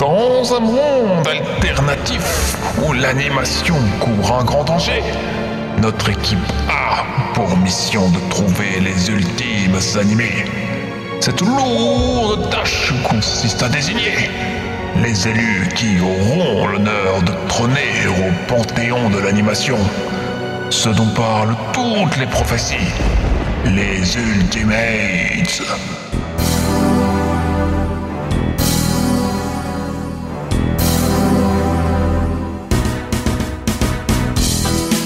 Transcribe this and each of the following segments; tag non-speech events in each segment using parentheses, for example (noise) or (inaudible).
Dans un monde alternatif où l'animation court un grand danger, notre équipe a pour mission de trouver les ultimes animés. Cette lourde tâche consiste à désigner les élus qui auront l'honneur de trôner au panthéon de l'animation. Ce dont parlent toutes les prophéties. Les Ultimates.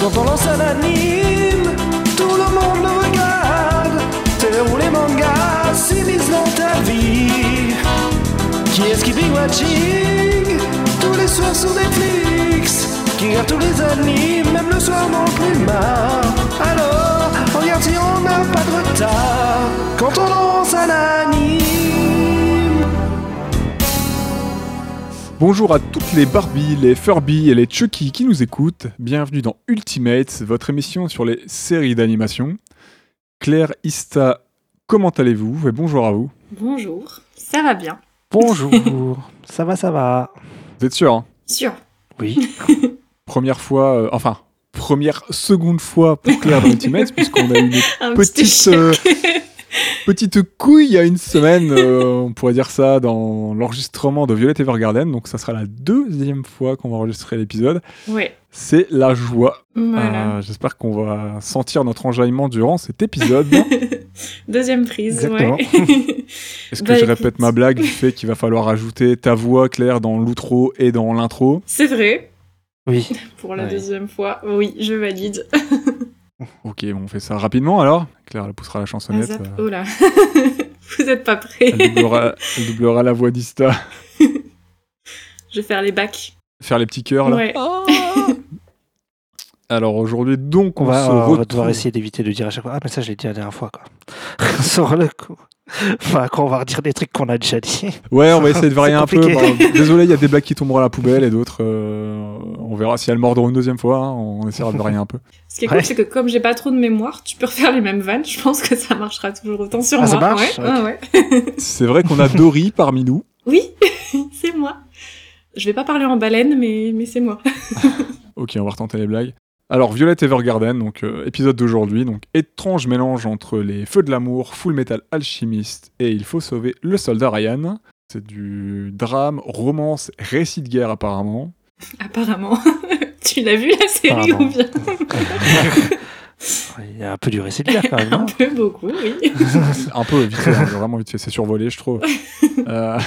Quand on lance un anime, tout le monde le regarde. Télé ou les mangas s'immiscent dans ta vie? Qui est-ce qui big watching Tous les soirs sur Netflix? Qui regarde tous les animes, même le soir non plus marre. Alors, regarde si on n'a pas de retard. Quand on lance un anime. Bonjour à toutes les Barbie, les Furby et les Chucky qui nous écoutent. Bienvenue dans Ultimates, votre émission sur les séries d'animation. Claire, Ista, comment allez-vous Et bonjour à vous. Bonjour, ça va bien. Bonjour, (laughs) ça va, ça va. Vous êtes sûr hein? Sûr. Oui. (laughs) Première fois, euh, enfin, première, seconde fois pour Claire dans (laughs) Ultimates, puisqu'on a eu une Un petite, euh. Petite couille il y a une semaine, euh, on pourrait dire ça, dans l'enregistrement de Violet Evergarden. Donc ça sera la deuxième fois qu'on va enregistrer l'épisode. Ouais, C'est la joie. voilà. Euh, J'espère qu'on va sentir notre enjaillement durant cet épisode. (laughs) Deuxième prise, Exactement. ouais. (laughs) Est-ce que Bah, je écoute. répète ma blague du fait qu'il va falloir ajouter ta voix claire dans l'outro et dans l'intro? C'est vrai, Oui. pour la Ouais. deuxième fois. Oui, je valide. Ok, bon, on fait ça rapidement alors. Claire, elle poussera la chansonnette. Euh, Oh là, (laughs) vous êtes pas prêts. elle, doublera, elle doublera la voix d'Ista. (laughs) Je vais faire les bacs. Faire les petits cœurs là. Ouais. (laughs) Alors aujourd'hui, donc, on, On va, se on va retrouve. devoir essayer d'éviter de dire à chaque fois. Ah, mais ça, je l'ai dit la dernière fois, quoi. Sur le coup. Enfin, quand on va redire des trucs qu'on a déjà dit. Ouais, on va essayer de varier un peu. désolé, il y a des blagues qui tomberont à la poubelle et d'autres, euh, on verra si elles mordront une deuxième fois. hein, on essaiera de varier un peu. Ce qui est cool, c'est que comme j'ai pas trop de mémoire, tu peux refaire les mêmes vannes. Je pense que ça marchera toujours autant sur Ah, moi. ça marche ouais, ouais. (laughs) C'est vrai qu'on a Dory parmi nous. Oui, (laughs) c'est moi. Je vais pas parler en baleine, mais, mais c'est moi. (laughs) Ok, on va retenter les blagues. Alors, Violet Evergarden, donc euh, épisode d'aujourd'hui, donc étrange mélange entre les Feux de l'amour, Full Metal Alchimiste et Il faut sauver le soldat Ryan. C'est du drame, romance, récit de guerre apparemment. (laughs) Apparemment. (laughs) tu l'as vu la série ou bien (laughs) Il y a un peu du récit de quand même, Un peu beaucoup, oui. Un peu vite fait, hein, vraiment vite fait, c'est survolé, je trouve. Euh,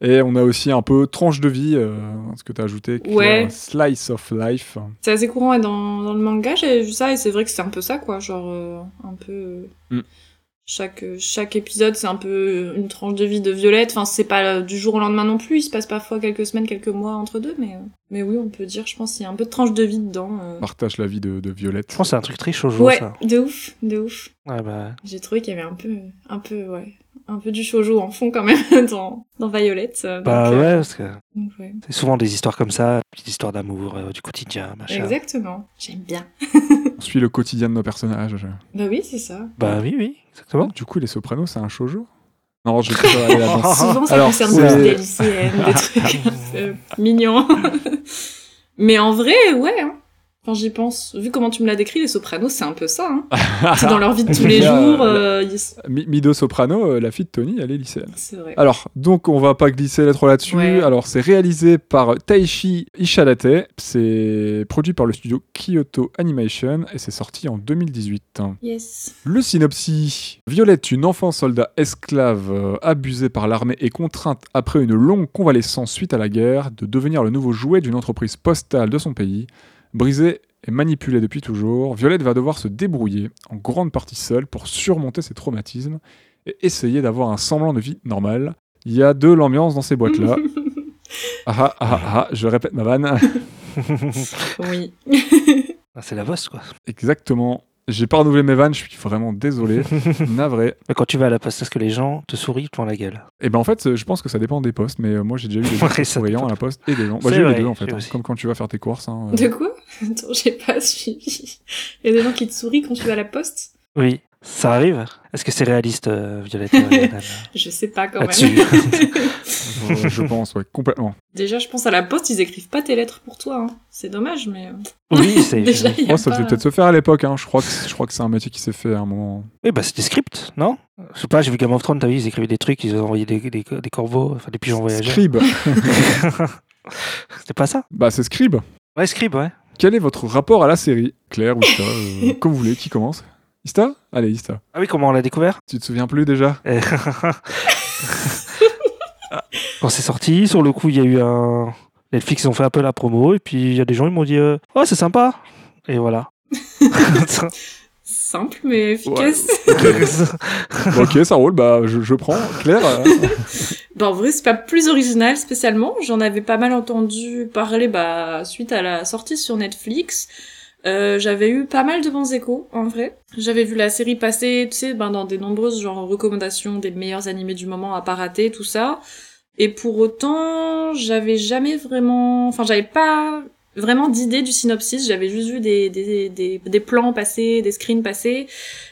et on a aussi un peu tranche de vie, euh, ce que tu as ajouté, Ouais. Slice of Life. C'est assez courant ouais, dans, dans le manga, j'ai vu ça et c'est vrai que c'est un peu ça, quoi. Genre, euh, un peu. euh, Mm. Chaque, euh, chaque épisode, c'est un peu une tranche de vie de Violette. Enfin, c'est pas euh, du jour au lendemain non plus. Il se passe parfois quelques semaines, quelques mois entre deux, mais, euh, mais oui, on peut dire, je pense, qu'il y a un peu de tranche de vie dedans. euh. Partage la vie de, de Violette. Je pense que c'est un truc très chaud, Ouais, ça. de ouf, de ouf. Ouais, bah. J'ai trouvé qu'il y avait un peu, un peu, ouais, un peu du shoujo en fond quand même (laughs) dans, dans Violette. euh, donc, Bah euh, ouais, parce que donc, ouais. c'est souvent des histoires comme ça, des histoires d'amour, euh, du quotidien, machin. Exactement. J'aime bien. (laughs) On suit le quotidien de nos personnages. Bah oui, c'est ça. Bah oui, oui, exactement. Du coup, les Sopranos, c'est un shoujo? Non, je vais pas aller là-dedans. (laughs) Souvent, ça Alors, concerne c'est- plus des lycéennes, des trucs mignons. Mais en vrai, ouais. Hein. Quand j'y pense, vu comment tu me l'as décrit, les sopranos, c'est un peu ça. Hein. (laughs) C'est dans leur vie de tous les jours. euh, ils- Mi- Mido Soprano, euh, la fille de Tony, elle est lycéenne. C'est vrai. Alors, donc on va pas glisser trop là-dessus. Ouais. Alors, c'est réalisé par Taishi Ishadate. C'est produit par le studio Kyoto Animation et c'est sorti en 2018. Yes. Le synopsis Violette, une enfant soldat esclave euh, abusée par l'armée et contrainte après une longue convalescence suite à la guerre de devenir le nouveau jouet d'une entreprise postale de son pays. Brisée et manipulée depuis toujours, Violette va devoir se débrouiller, en grande partie seule, pour surmonter ses traumatismes et essayer d'avoir un semblant de vie normale. Il y a de l'ambiance dans ces boîtes-là. (laughs) Ah ah ah ah, je répète ma vanne. oui. Ah, c'est la bosse, quoi. Exactement. J'ai pas renouvelé mes vannes, je suis vraiment désolé. (laughs) Navré. Mais quand tu vas à la poste, est-ce que les gens te sourient devant la guelle Et ben en fait, je pense que ça dépend des postes, mais euh, moi j'ai déjà eu des (laughs) gens Ouais, souriants à la poste et des gens. Bah, j'ai eu les deux en fait, hein, comme quand tu vas faire tes courses. hein, euh. De quoi? Attends, j'ai pas suivi. (laughs) Il y a des gens qui te sourient quand tu vas à la poste? Oui. Ça arrive? Est-ce que c'est réaliste, euh, Violette (laughs) Evergarden Je sais pas quand même. (laughs) Euh, je pense, ouais, complètement. Déjà, je pense à la poste, ils écrivent pas tes lettres pour toi. hein. C'est dommage, mais. euh, Oui, (laughs) c'est. Déjà, y Oh, ça pas- devait peut-être se faire à l'époque, hein. je crois que je crois que c'est un métier qui s'est fait à un moment. Oui, bah c'est des scripts, non? Je sais pas, j'ai vu Game of Thrones, t'as vu, ils écrivaient des trucs, ils envoyaient des, des, des corbeaux, enfin des pigeons voyageurs. Scribe. C'était pas ça? Bah c'est Scribe. Ouais, scribe, ouais. Quel est votre rapport à la série? Claire ou euh, Comme vous voulez, qui commence? Ista? Allez, Ista. Ah oui, comment on l'a découvert? Tu te souviens plus déjà? Euh, (laughs) Quand c'est sorti, sur le coup, il y a eu un. Netflix, ils ont fait un peu la promo, et puis il y a des gens, ils m'ont dit euh, Oh, c'est sympa Et voilà. (laughs) Simple, mais efficace. Ok, ça roule, bah je, je prends. Claire euh, (laughs) Bah, en vrai, c'est pas plus original spécialement. J'en avais pas mal entendu parler bah, suite à la sortie sur Netflix. Euh, j'avais eu pas mal de bons échos, en vrai. J'avais vu la série passer, tu sais, ben, dans des nombreuses genre recommandations des meilleurs animés du moment à pas rater, tout ça. Et pour autant, j'avais jamais vraiment... Enfin, j'avais pas vraiment d'idée du synopsis. J'avais juste vu des, des, des, des plans passer, des screens passer.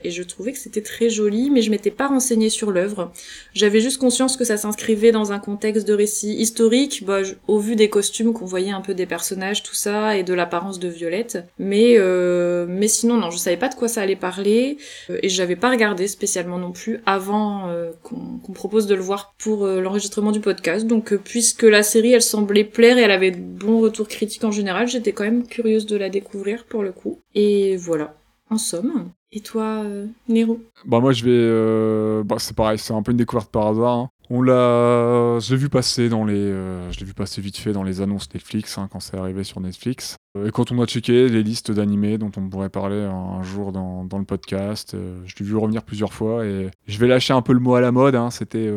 Et je trouvais que c'était très joli, mais je m'étais pas renseignée sur l'œuvre. J'avais juste conscience que ça s'inscrivait dans un contexte de récit historique, bah, au vu des costumes qu'on voyait un peu des personnages, tout ça, et de l'apparence de Violette. Mais, euh, mais sinon, non, je savais pas de quoi ça allait parler, euh, et j'avais pas regardé spécialement non plus avant euh, qu'on propose de le voir pour euh, l'enregistrement du podcast. Donc, puisque la série, elle semblait plaire et elle avait de bons retours critiques en général, j'étais quand même curieuse de la découvrir pour le coup. Et voilà, en somme. Et toi, euh, Nero? Bah moi je vais... euh, Bah c'est pareil, c'est un peu une découverte par hasard. hein. On l'a... Je l'ai vu passer dans les... euh, Je l'ai vu passer vite fait dans les annonces Netflix, hein, quand c'est arrivé sur Netflix. Euh, Et quand on a checké les listes d'animés dont on pourrait parler un, jour dans, dans le podcast, euh, je l'ai vu revenir plusieurs fois et je vais lâcher un peu le mot à la mode. hein. C'était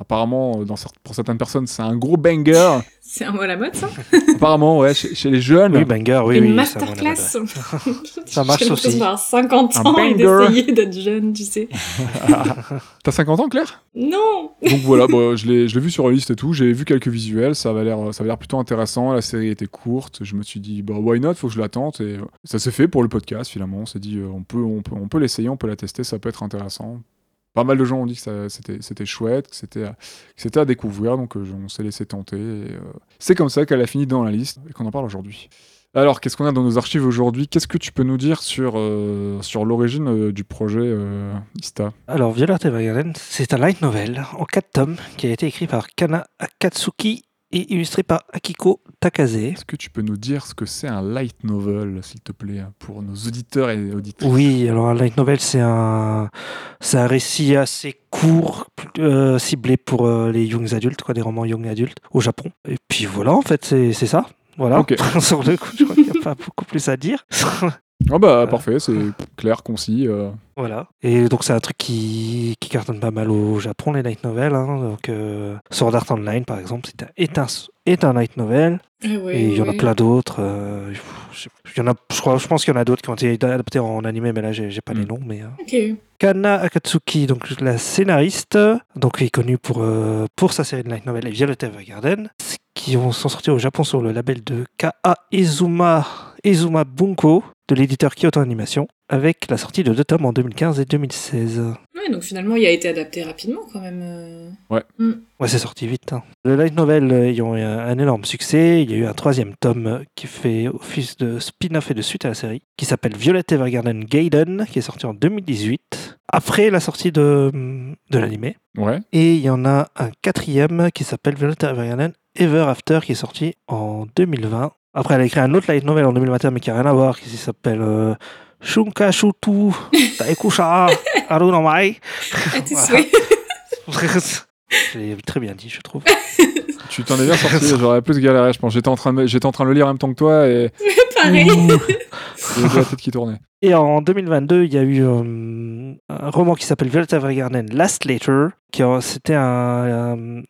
apparemment, pour certaines personnes, c'est un gros banger. C'est un mot à la mode, ça apparemment, ouais, chez, chez les jeunes. Oui, banger, oui, Une oui. ça, masterclass (laughs) Ça marche aussi. d'avoir 50 Un ans et banger. d'essayer d'être jeune, tu sais. (laughs) T'as 50 ans, Claire? Non Donc voilà, bah, je l'ai je l'ai vu sur la liste et tout. J'ai vu quelques visuels, ça avait l'air plutôt intéressant. La série était courte. Je me suis dit, bah why not, faut que je la tente. Et ça s'est fait pour le podcast finalement. On s'est dit, euh, on peut, on peut, on peut l'essayer, on peut la tester, ça peut être intéressant. Pas mal de gens ont dit que c'était chouette, que c'était à, découvrir, donc euh, on s'est laissé tenter. euh, c'est comme ça qu'elle a fini dans la liste et qu'on en parle aujourd'hui. Alors, qu'est-ce qu'on a dans nos archives aujourd'hui? Qu'est-ce que tu peux nous dire sur, euh, l'origine du projet Ista? Alors, Violet Evergarden, c'est un light novel en 4 tomes qui a été écrit par Kana Akatsuki et illustré par Akiko Takase. Est-ce que tu peux nous dire ce que c'est un light novel, s'il te plaît, pour nos auditeurs et auditrices? Oui, alors un light novel, c'est un, un récit assez court, euh, ciblé pour euh, les young adultes, quoi, des romans young adultes au Japon. Et puis voilà, en fait, c'est ça. Voilà. Ok. (laughs) Sur le coup, je crois qu'il n'y a pas beaucoup plus à dire. (laughs) Ah bah Euh. parfait, c'est clair, concis. euh. Voilà. Et donc c'est un truc qui, qui cartonne pas mal au Japon, les light novels. Hein. Donc euh, Sword Art Online, par exemple, c'est un, est, un, est un light novel. Ouais, et il y en a plein d'autres. euh, je, il y en a, je, crois, je pense qu'il y en a d'autres qui ont été adaptés en animé, mais là j'ai j'ai pas les Mm. noms. Mais, euh. Ok. Kana Akatsuki, donc la scénariste, donc qui est connue pour, euh, pour sa série de light novel et Violet Evergarden, qui ont, sont sortis au Japon sur le label de Ka Izuma, Izuma Bunko de l'éditeur Kyoto Animation, avec la sortie de deux tomes en 2015 et 2016. Ouais, donc finalement, il a été adapté rapidement quand même. euh. Ouais, c'est sorti vite. hein. Le light novel euh, ayant eu un, énorme succès, il y a eu un troisième tome qui fait office de spin-off et de suite à la série, qui s'appelle Violet Evergarden Gaiden, qui est sorti en 2018, après la sortie de, de l'animé. Ouais. Et il y en a un quatrième qui s'appelle Violet Evergarden Ever After, qui est sorti en 2020. Après, elle a écrit un autre light novel en 2021, mais qui n'a rien à voir, qui s'appelle euh, Shunka Shutu Taekusha (laughs) Aru no Mai. À tes Voilà. souhaits. (laughs) Je l'ai très bien dit, je trouve. (laughs) Tu t'en es bien sorti, j'aurais plus galéré, je pense. J'étais en, train de j'étais en train de le lire en même temps que toi et Pareil. j'avais la tête qui tournait. Et en 2022, il y a eu euh, un roman qui s'appelle Violet Evergarden Last Later, qui c'était un, un,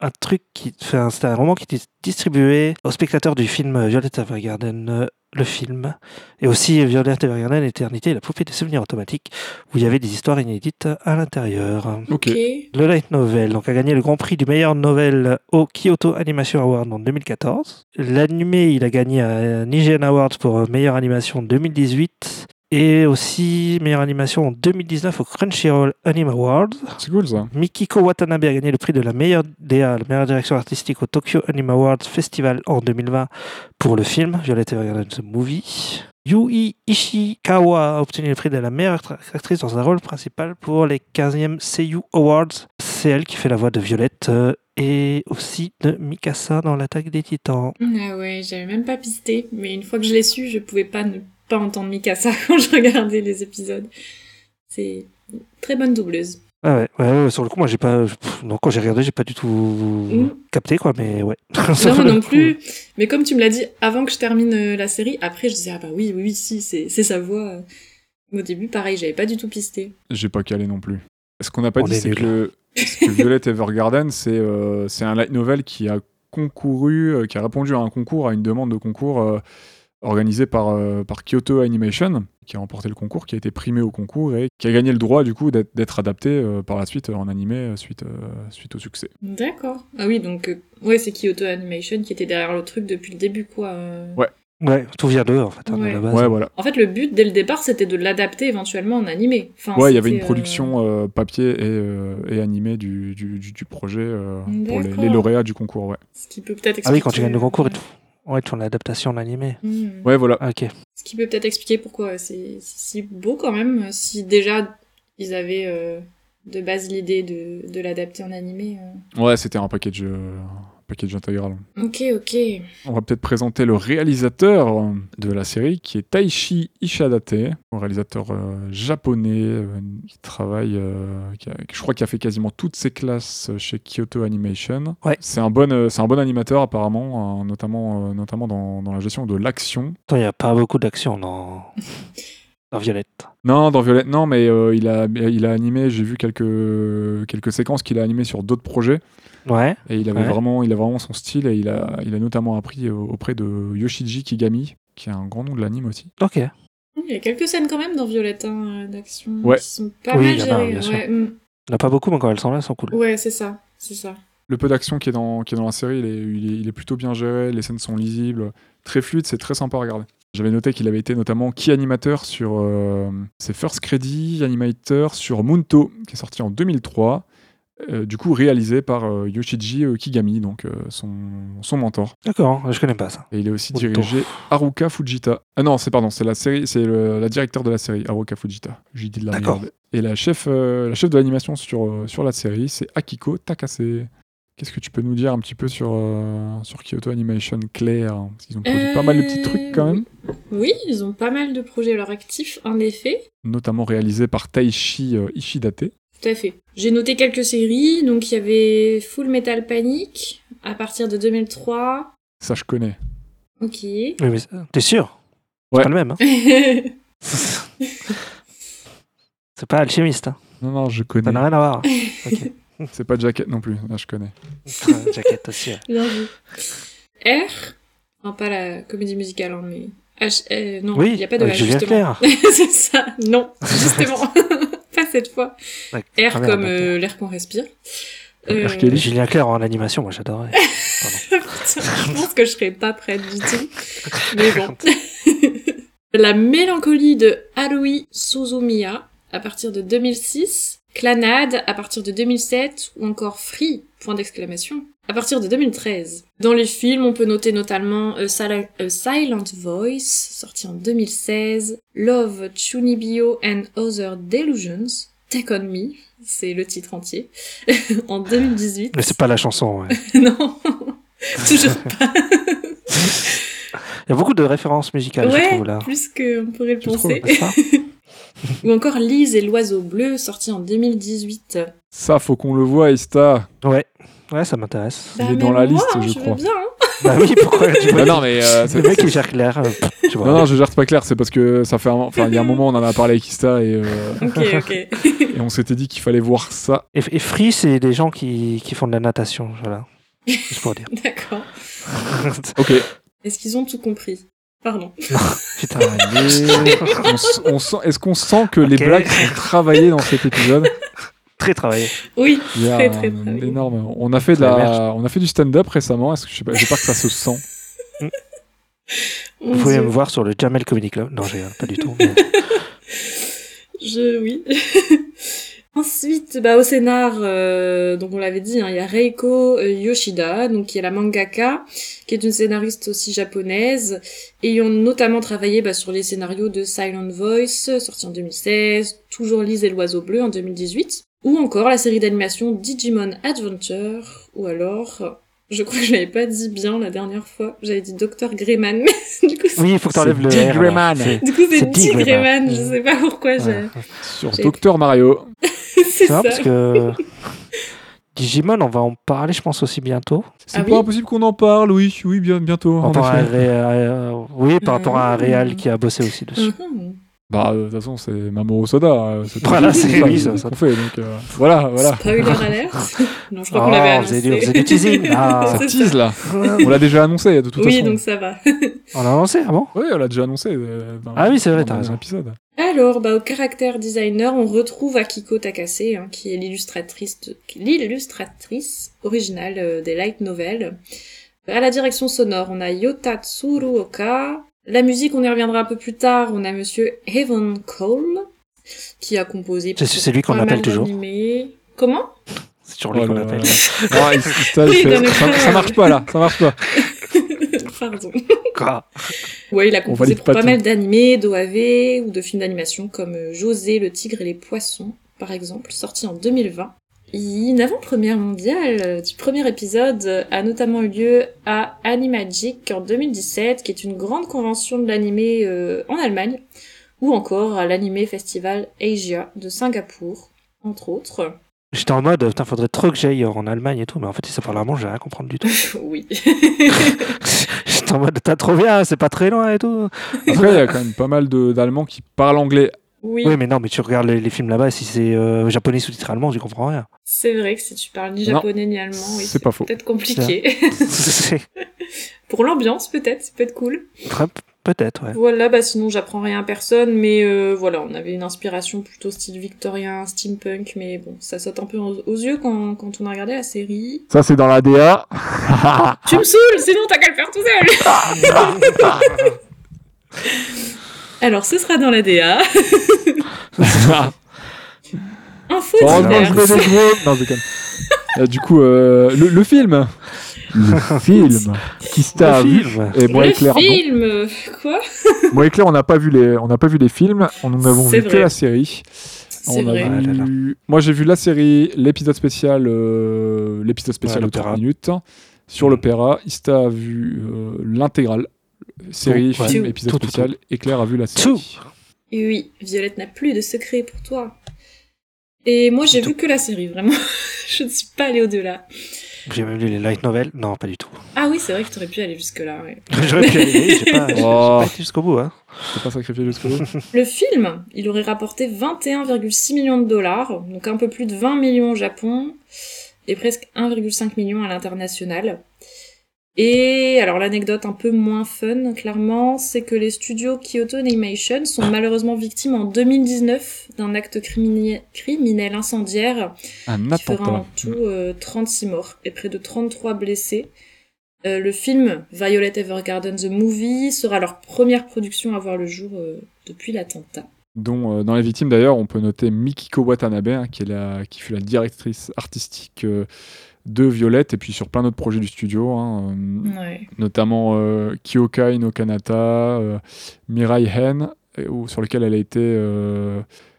un truc qui, enfin, c'était un roman qui était distribué aux spectateurs du film Violet Evergarden, euh, le film, et aussi Violet Evergarden Éternité, la poupée des souvenirs automatiques, où il y avait des histoires inédites à l'intérieur. Ok. Le light novel donc, a gagné le grand prix du meilleur novel au Kyoto Animation Award en 2014. L'animé, il a gagné un Nigen Award pour meilleure animation en 2018 Et aussi meilleure animation en 2019 au Crunchyroll Anime Awards. C'est cool ça. Mikiko Watanabe a gagné le prix de la meilleure DA, la meilleure direction artistique au Tokyo Anime Awards Festival en 2020 pour le film Violet Evergarden The Movie. Yui Ishikawa a obtenu le prix de la meilleure actrice dans un rôle principal pour les 15e Seiyu Awards. C'est elle qui fait la voix de Violette euh, et aussi de Mikasa dans l'attaque des titans. Ah ouais, j'avais même pas pisté, mais une fois que je l'ai su, je pouvais pas ne pas entendre Mikasa (laughs) quand je regardais les épisodes. C'est une très bonne doubleuse. Ah ouais, ouais, ouais, sur le coup, moi j'ai pas. pff, non, quand j'ai regardé, j'ai pas du tout capté quoi, mais ouais. (laughs) Non, non coup, plus. Mais comme tu me l'as dit avant que je termine euh, la série, après je disais ah bah oui, oui, oui, si, c'est c'est sa voix. Au début, pareil, j'avais pas du tout pisté. J'ai pas calé non plus. Ce qu'on n'a pas On dit, est c'est que, que Violet Evergarden, c'est euh, c'est un light novel qui a concouru, euh, qui a répondu à un concours, à une demande de concours euh, organisée par, euh, par Kyoto Animation, qui a remporté le concours, qui a été primé au concours et qui a gagné le droit du coup d'être adapté euh, par la suite euh, en animé euh, suite, euh, suite au succès. D'accord. Ah oui, donc euh, ouais, c'est Kyoto Animation qui était derrière le truc depuis le début, quoi. euh. Ouais. Ouais, tout vient d'eux en fait, hein, Ouais. à la base. Ouais, voilà. En fait, le but dès le départ, c'était de l'adapter éventuellement en animé. Enfin, Ouais, il y avait une production euh, papier et, euh, et animé du, du, du- du projet euh, pour les, les lauréats du concours, ouais. Ce qui peut peut-être Ah oui, expliquer. quand tu gagnes le concours, te font, ouais, font l'adaptation en animé. hmm. Ouais, voilà. Ok. Ce qui peut peut-être expliquer pourquoi c'est c'est si beau quand même, si déjà ils avaient euh, de base l'idée de, de l'adapter en animé. euh. Ouais, c'était un package, euh, package intégral. Ok, ok. On va peut-être présenter le réalisateur euh, de la série, qui est Taishi Ishadate, un réalisateur euh, japonais euh, qui travaille, euh, qui a- je crois qu'il a fait quasiment toutes ses classes chez Kyoto Animation. Ouais. C'est un bon, euh, c'est un bon animateur apparemment, euh, notamment, euh, notamment dans, dans la gestion de l'action. Il n'y a pas beaucoup d'action dans... (laughs) dans Violette. Non, dans Violette, non, mais euh, il, a, il a animé, j'ai vu quelques, quelques séquences qu'il a animées sur d'autres projets. Ouais. Et il avait Ouais. vraiment, il a vraiment son style et il a, il a notamment appris euh, auprès de Yoshiji Kigami, qui est un grand nom de l'anime aussi. Ok. Il y a quelques scènes quand même dans Violette hein, d'action Ouais. qui sont pas Oui, mal gérées. ouais, hmm. Il n'y en a pas beaucoup, mais quand elles sont là, elles sont cool. Ouais, c'est ça, c'est ça. Le peu d'action qui est dans, qui est dans la série, il est, il, est, il est plutôt bien géré, les scènes sont lisibles, très fluide, c'est très sympa à regarder. J'avais noté qu'il avait été notamment key animateur sur euh, ses first credits, animator sur Munto, qui est sorti en 2003, euh, du coup réalisé par euh, Yoshiji euh, Kigami, donc euh, son, son mentor. D'accord, je connais pas ça. Et il a aussi Munto. dirigé Haruka Fujita. Ah non, c'est pardon, c'est la série, c'est le- la directeur de la série, Haruka Fujita. J'ai dit de la D'accord. merde. Et la chef, euh, la chef de l'animation sur, sur la série, c'est Akiko Takase. Qu'est-ce que tu peux nous dire un petit peu sur, euh, sur Kyoto Animation Claire? Parce qu'ils ont produit pas mal de petits trucs quand même, Oui, ils ont pas mal de projets à leur actif, en effet. notamment réalisés par Taishi euh, Ishidate. Tout à fait. J'ai noté quelques séries, donc il y avait Full Metal Panic à partir de 2003. Ça, je connais. Ok. Oui, mais t'es sûr? Ouais. C'est pas le même. Hein (laughs) c'est pas alchimiste. Hein. Non, non, je Ça connais. n'a rien à voir. (laughs) Ok. C'est pas Jacket non plus. Là, je connais. Jaquette aussi. ouais. (laughs) Bien vu. R, enfin pas la comédie musicale, hein, mais H, euh, non, il Oui, n'y a pas de avec H, justement. C'est ça, non, justement, cette fois. Ouais, R très bien, comme euh, l'air qu'on respire. Kelly. Julien Clerc en animation, moi j'adorais. (laughs) Je pense que je serais pas prête du tout. (laughs) Mais bon. (laughs) La mélancolie de Haruhi Suzumiya à partir de 2006, Clanade à partir de 2007 ou encore Free point d'exclamation à partir de 2013. Dans les films, on peut noter notamment A, Sil- A Silent Voice sorti en 2016, Love Chunibyo and Other Delusions, Take on Me, c'est le titre entier, (laughs) en 2018. Mais c'est pas la chanson. ouais. (laughs) non, (laughs) toujours pas. Il y a beaucoup de références musicales, je ouais, trouve là. plus qu'on pourrait le penser. Ou encore Lise et l'oiseau bleu, sorti en 2018. Ça, faut qu'on le voit, Ista. Ouais, ouais, ça m'intéresse. Il est dans la moi, liste, hein, je veux crois. bien, hein. (laughs) bah oui, pourquoi tu vois non, non, mais euh, (laughs) c'est- Le mec il gère Claire. euh, pff, tu vois. Non, non, je gère pas clair, c'est parce que ça fait un... Enfin, il y a un moment, on en a parlé avec Ista et, euh, (laughs) Ok, ok. et on s'était dit qu'il fallait voir ça. Et, et Free, c'est des gens qui, qui font de la natation, voilà. Juste pour dire. D'accord. Ok. Est-ce qu'ils ont tout compris? Pardon. Putain, On s- on sent... Est-ce qu'on sent que les blagues sont travaillées dans cet épisode? Très travaillé. Oui, a très très très. énorme. On a fait de la, on a fait du stand-up récemment. Est-ce que je sais pas, que ça se sent. (laughs) Vous pouvez Dieu. me voir sur le Jamel Comedy Club. Non, j'ai pas du tout. mais- (laughs) Je, oui. (laughs) Ensuite, bah, au scénar, euh, donc on l'avait dit, hein, il y a Reiko euh, Yoshida, donc qui est la mangaka, qui est une scénariste aussi japonaise, ayant notamment travaillé bah, sur les scénarios de Silent Voice, sorti en 2016, toujours Lise et l'oiseau bleu en 2018, ou encore la série d'animation Digimon Adventure, ou alors, je crois que je l'avais pas dit bien la dernière fois, j'avais dit Dr Greyman, (laughs) mais du coup, c'est- Oui, il faut que t'enlèves le. Grayman. C'est- du coup c'est Dick Greyman. Greyman, je sais pas pourquoi j'ai... Ouais. Sur Docteur Mario. (laughs) c'est ça. parce que (laughs) Digimon, on va en parler, je pense aussi bientôt. C'est Ah pas oui impossible qu'on en parle, oui, oui, bien, bientôt. Par en à euh, oui, par rapport à un Mhm. réal qui a bossé aussi dessus. Bah, euh, de toute façon, c'est Mamoru Soda. euh, c'est Voilà, c'est- ça, oui, c'est ça- ce qu'on fait. Donc, euh, voilà, voilà. Spoiler (laughs) alert. (laughs) non, je crois qu'on Oh, l'avait on faisait annoncé. faisait du teasing. Ah. Ça C'est tease ça. là. On l'a déjà annoncé de toute Oui, façon. donc ça va. (laughs) On a lancé, ah bon Oui, on l'a déjà annoncé. euh, dans- Ah oui, c'est vrai, t'as un raison. épisode. Alors, bah, au caractère designer, on retrouve Akiko Takase, hein, qui est l'illustratrice, l'illustratrice originale euh, des light novels. À la direction sonore, on a Yota Tsuruoka. La musique, on y reviendra un peu plus tard. On a monsieur Heaven Cole, qui a composé. C'est- c'est lui qu'on pas appelle mal toujours. d'animés. Comment? C'est toujours lui Oh qu'on appelle. Non, il- (laughs) ça, Oui, marche pas là, ça marche pas. (laughs) Pardon. Quoi? Ouais, il a composé pour pas mal d'animés, d'OAV ou de films d'animation comme José, le tigre et les poissons, par exemple, sorti en 2020. Une avant-première mondiale du premier épisode a notamment eu lieu à Animagic en 2017, qui est une grande convention de l'animé euh, en Allemagne, ou encore à l'animé festival Asia de Singapour, entre autres. J'étais en mode, putain, faudrait trop que j'aille en Allemagne et tout, mais en fait, si ça parle allemand, j'ai rien à comprendre du tout. (laughs) oui. (laughs) J'étais en mode, t'as trop bien, c'est pas très loin et tout. Après, il y a quand même pas mal d'Allemands qui parlent anglais. Oui, Oui, mais non, mais tu regardes les, les films là-bas, si c'est euh, japonais sous-titré allemand, tu comprends rien. c'est vrai que si tu parles ni Non, japonais ni allemand, oui, c'est pas faux. peut-être compliqué. (laughs) (laughs) Pour l'ambiance, peut-être, ça peut être cool. Peut-être, ouais. Voilà, bah sinon j'apprends rien à personne, mais euh, voilà, on avait une inspiration plutôt style victorien, steampunk, mais bon, ça saute un peu aux, aux yeux quand, quand on a regardé la série. Ça, c'est dans la DA. Tu me saoules, sinon t'as qu'à le faire tout seul (laughs) Alors ce sera dans la DA. Info gros. Non, je déconne. Euh, du coup, euh, le, le film. Le (laughs) film qui stave. Le film. Et moi Le et Claire, non. film Quoi (laughs) moi et Claire, on n'a pas vu les, on n'a pas vu les films. On en avons vu que la série. A. Ah là là. vu... Moi, j'ai vu la série, l'épisode spécial, euh, l'épisode spécial Ouais, de 30 l'opéra. minutes sur l'opéra. Ista a vu euh, l'intégrale, série, Tout, ouais. film, Tout. épisode Tout, tout, spécial, et Claire a vu la série. Tout. Et oui, Violette n'a plus de secret pour toi. Et moi j'ai vu que la série, vraiment. (laughs) Je ne suis pas allée au-delà. J'ai même lu les light novels. Non, pas du tout. Ah oui, c'est vrai que t'aurais pu aller jusque-là, ouais. (laughs) J'aurais pu aller, j'ai pas, (laughs) j'ai- j'ai Oh. pas été jusqu'au bout. Hein. Je pas sacrifié jusqu'au bout. Le film, il aurait rapporté 21,6 millions de dollars, donc un peu plus de 20 millions au Japon, et presque 1,5 million à l'international. Et alors l'anecdote un peu moins fun, clairement, c'est que les studios Kyoto Animation sont malheureusement victimes en 2019 d'un acte criminel incendiaire Un qui fera en tout euh, 36 morts et près de 33 blessés. Euh, le film Violet Evergarden The Movie sera leur première production à voir le jour euh, depuis l'attentat. dont euh, dans les victimes d'ailleurs on peut noter Mikiko Watanabe hein, qui, est la, qui fut la directrice artistique euh, de Violette et puis sur plein d'autres projets du studio hein, euh, Ouais. notamment euh, Kyokai no Kanata euh, Mirai Hen où- sur lequel elle a été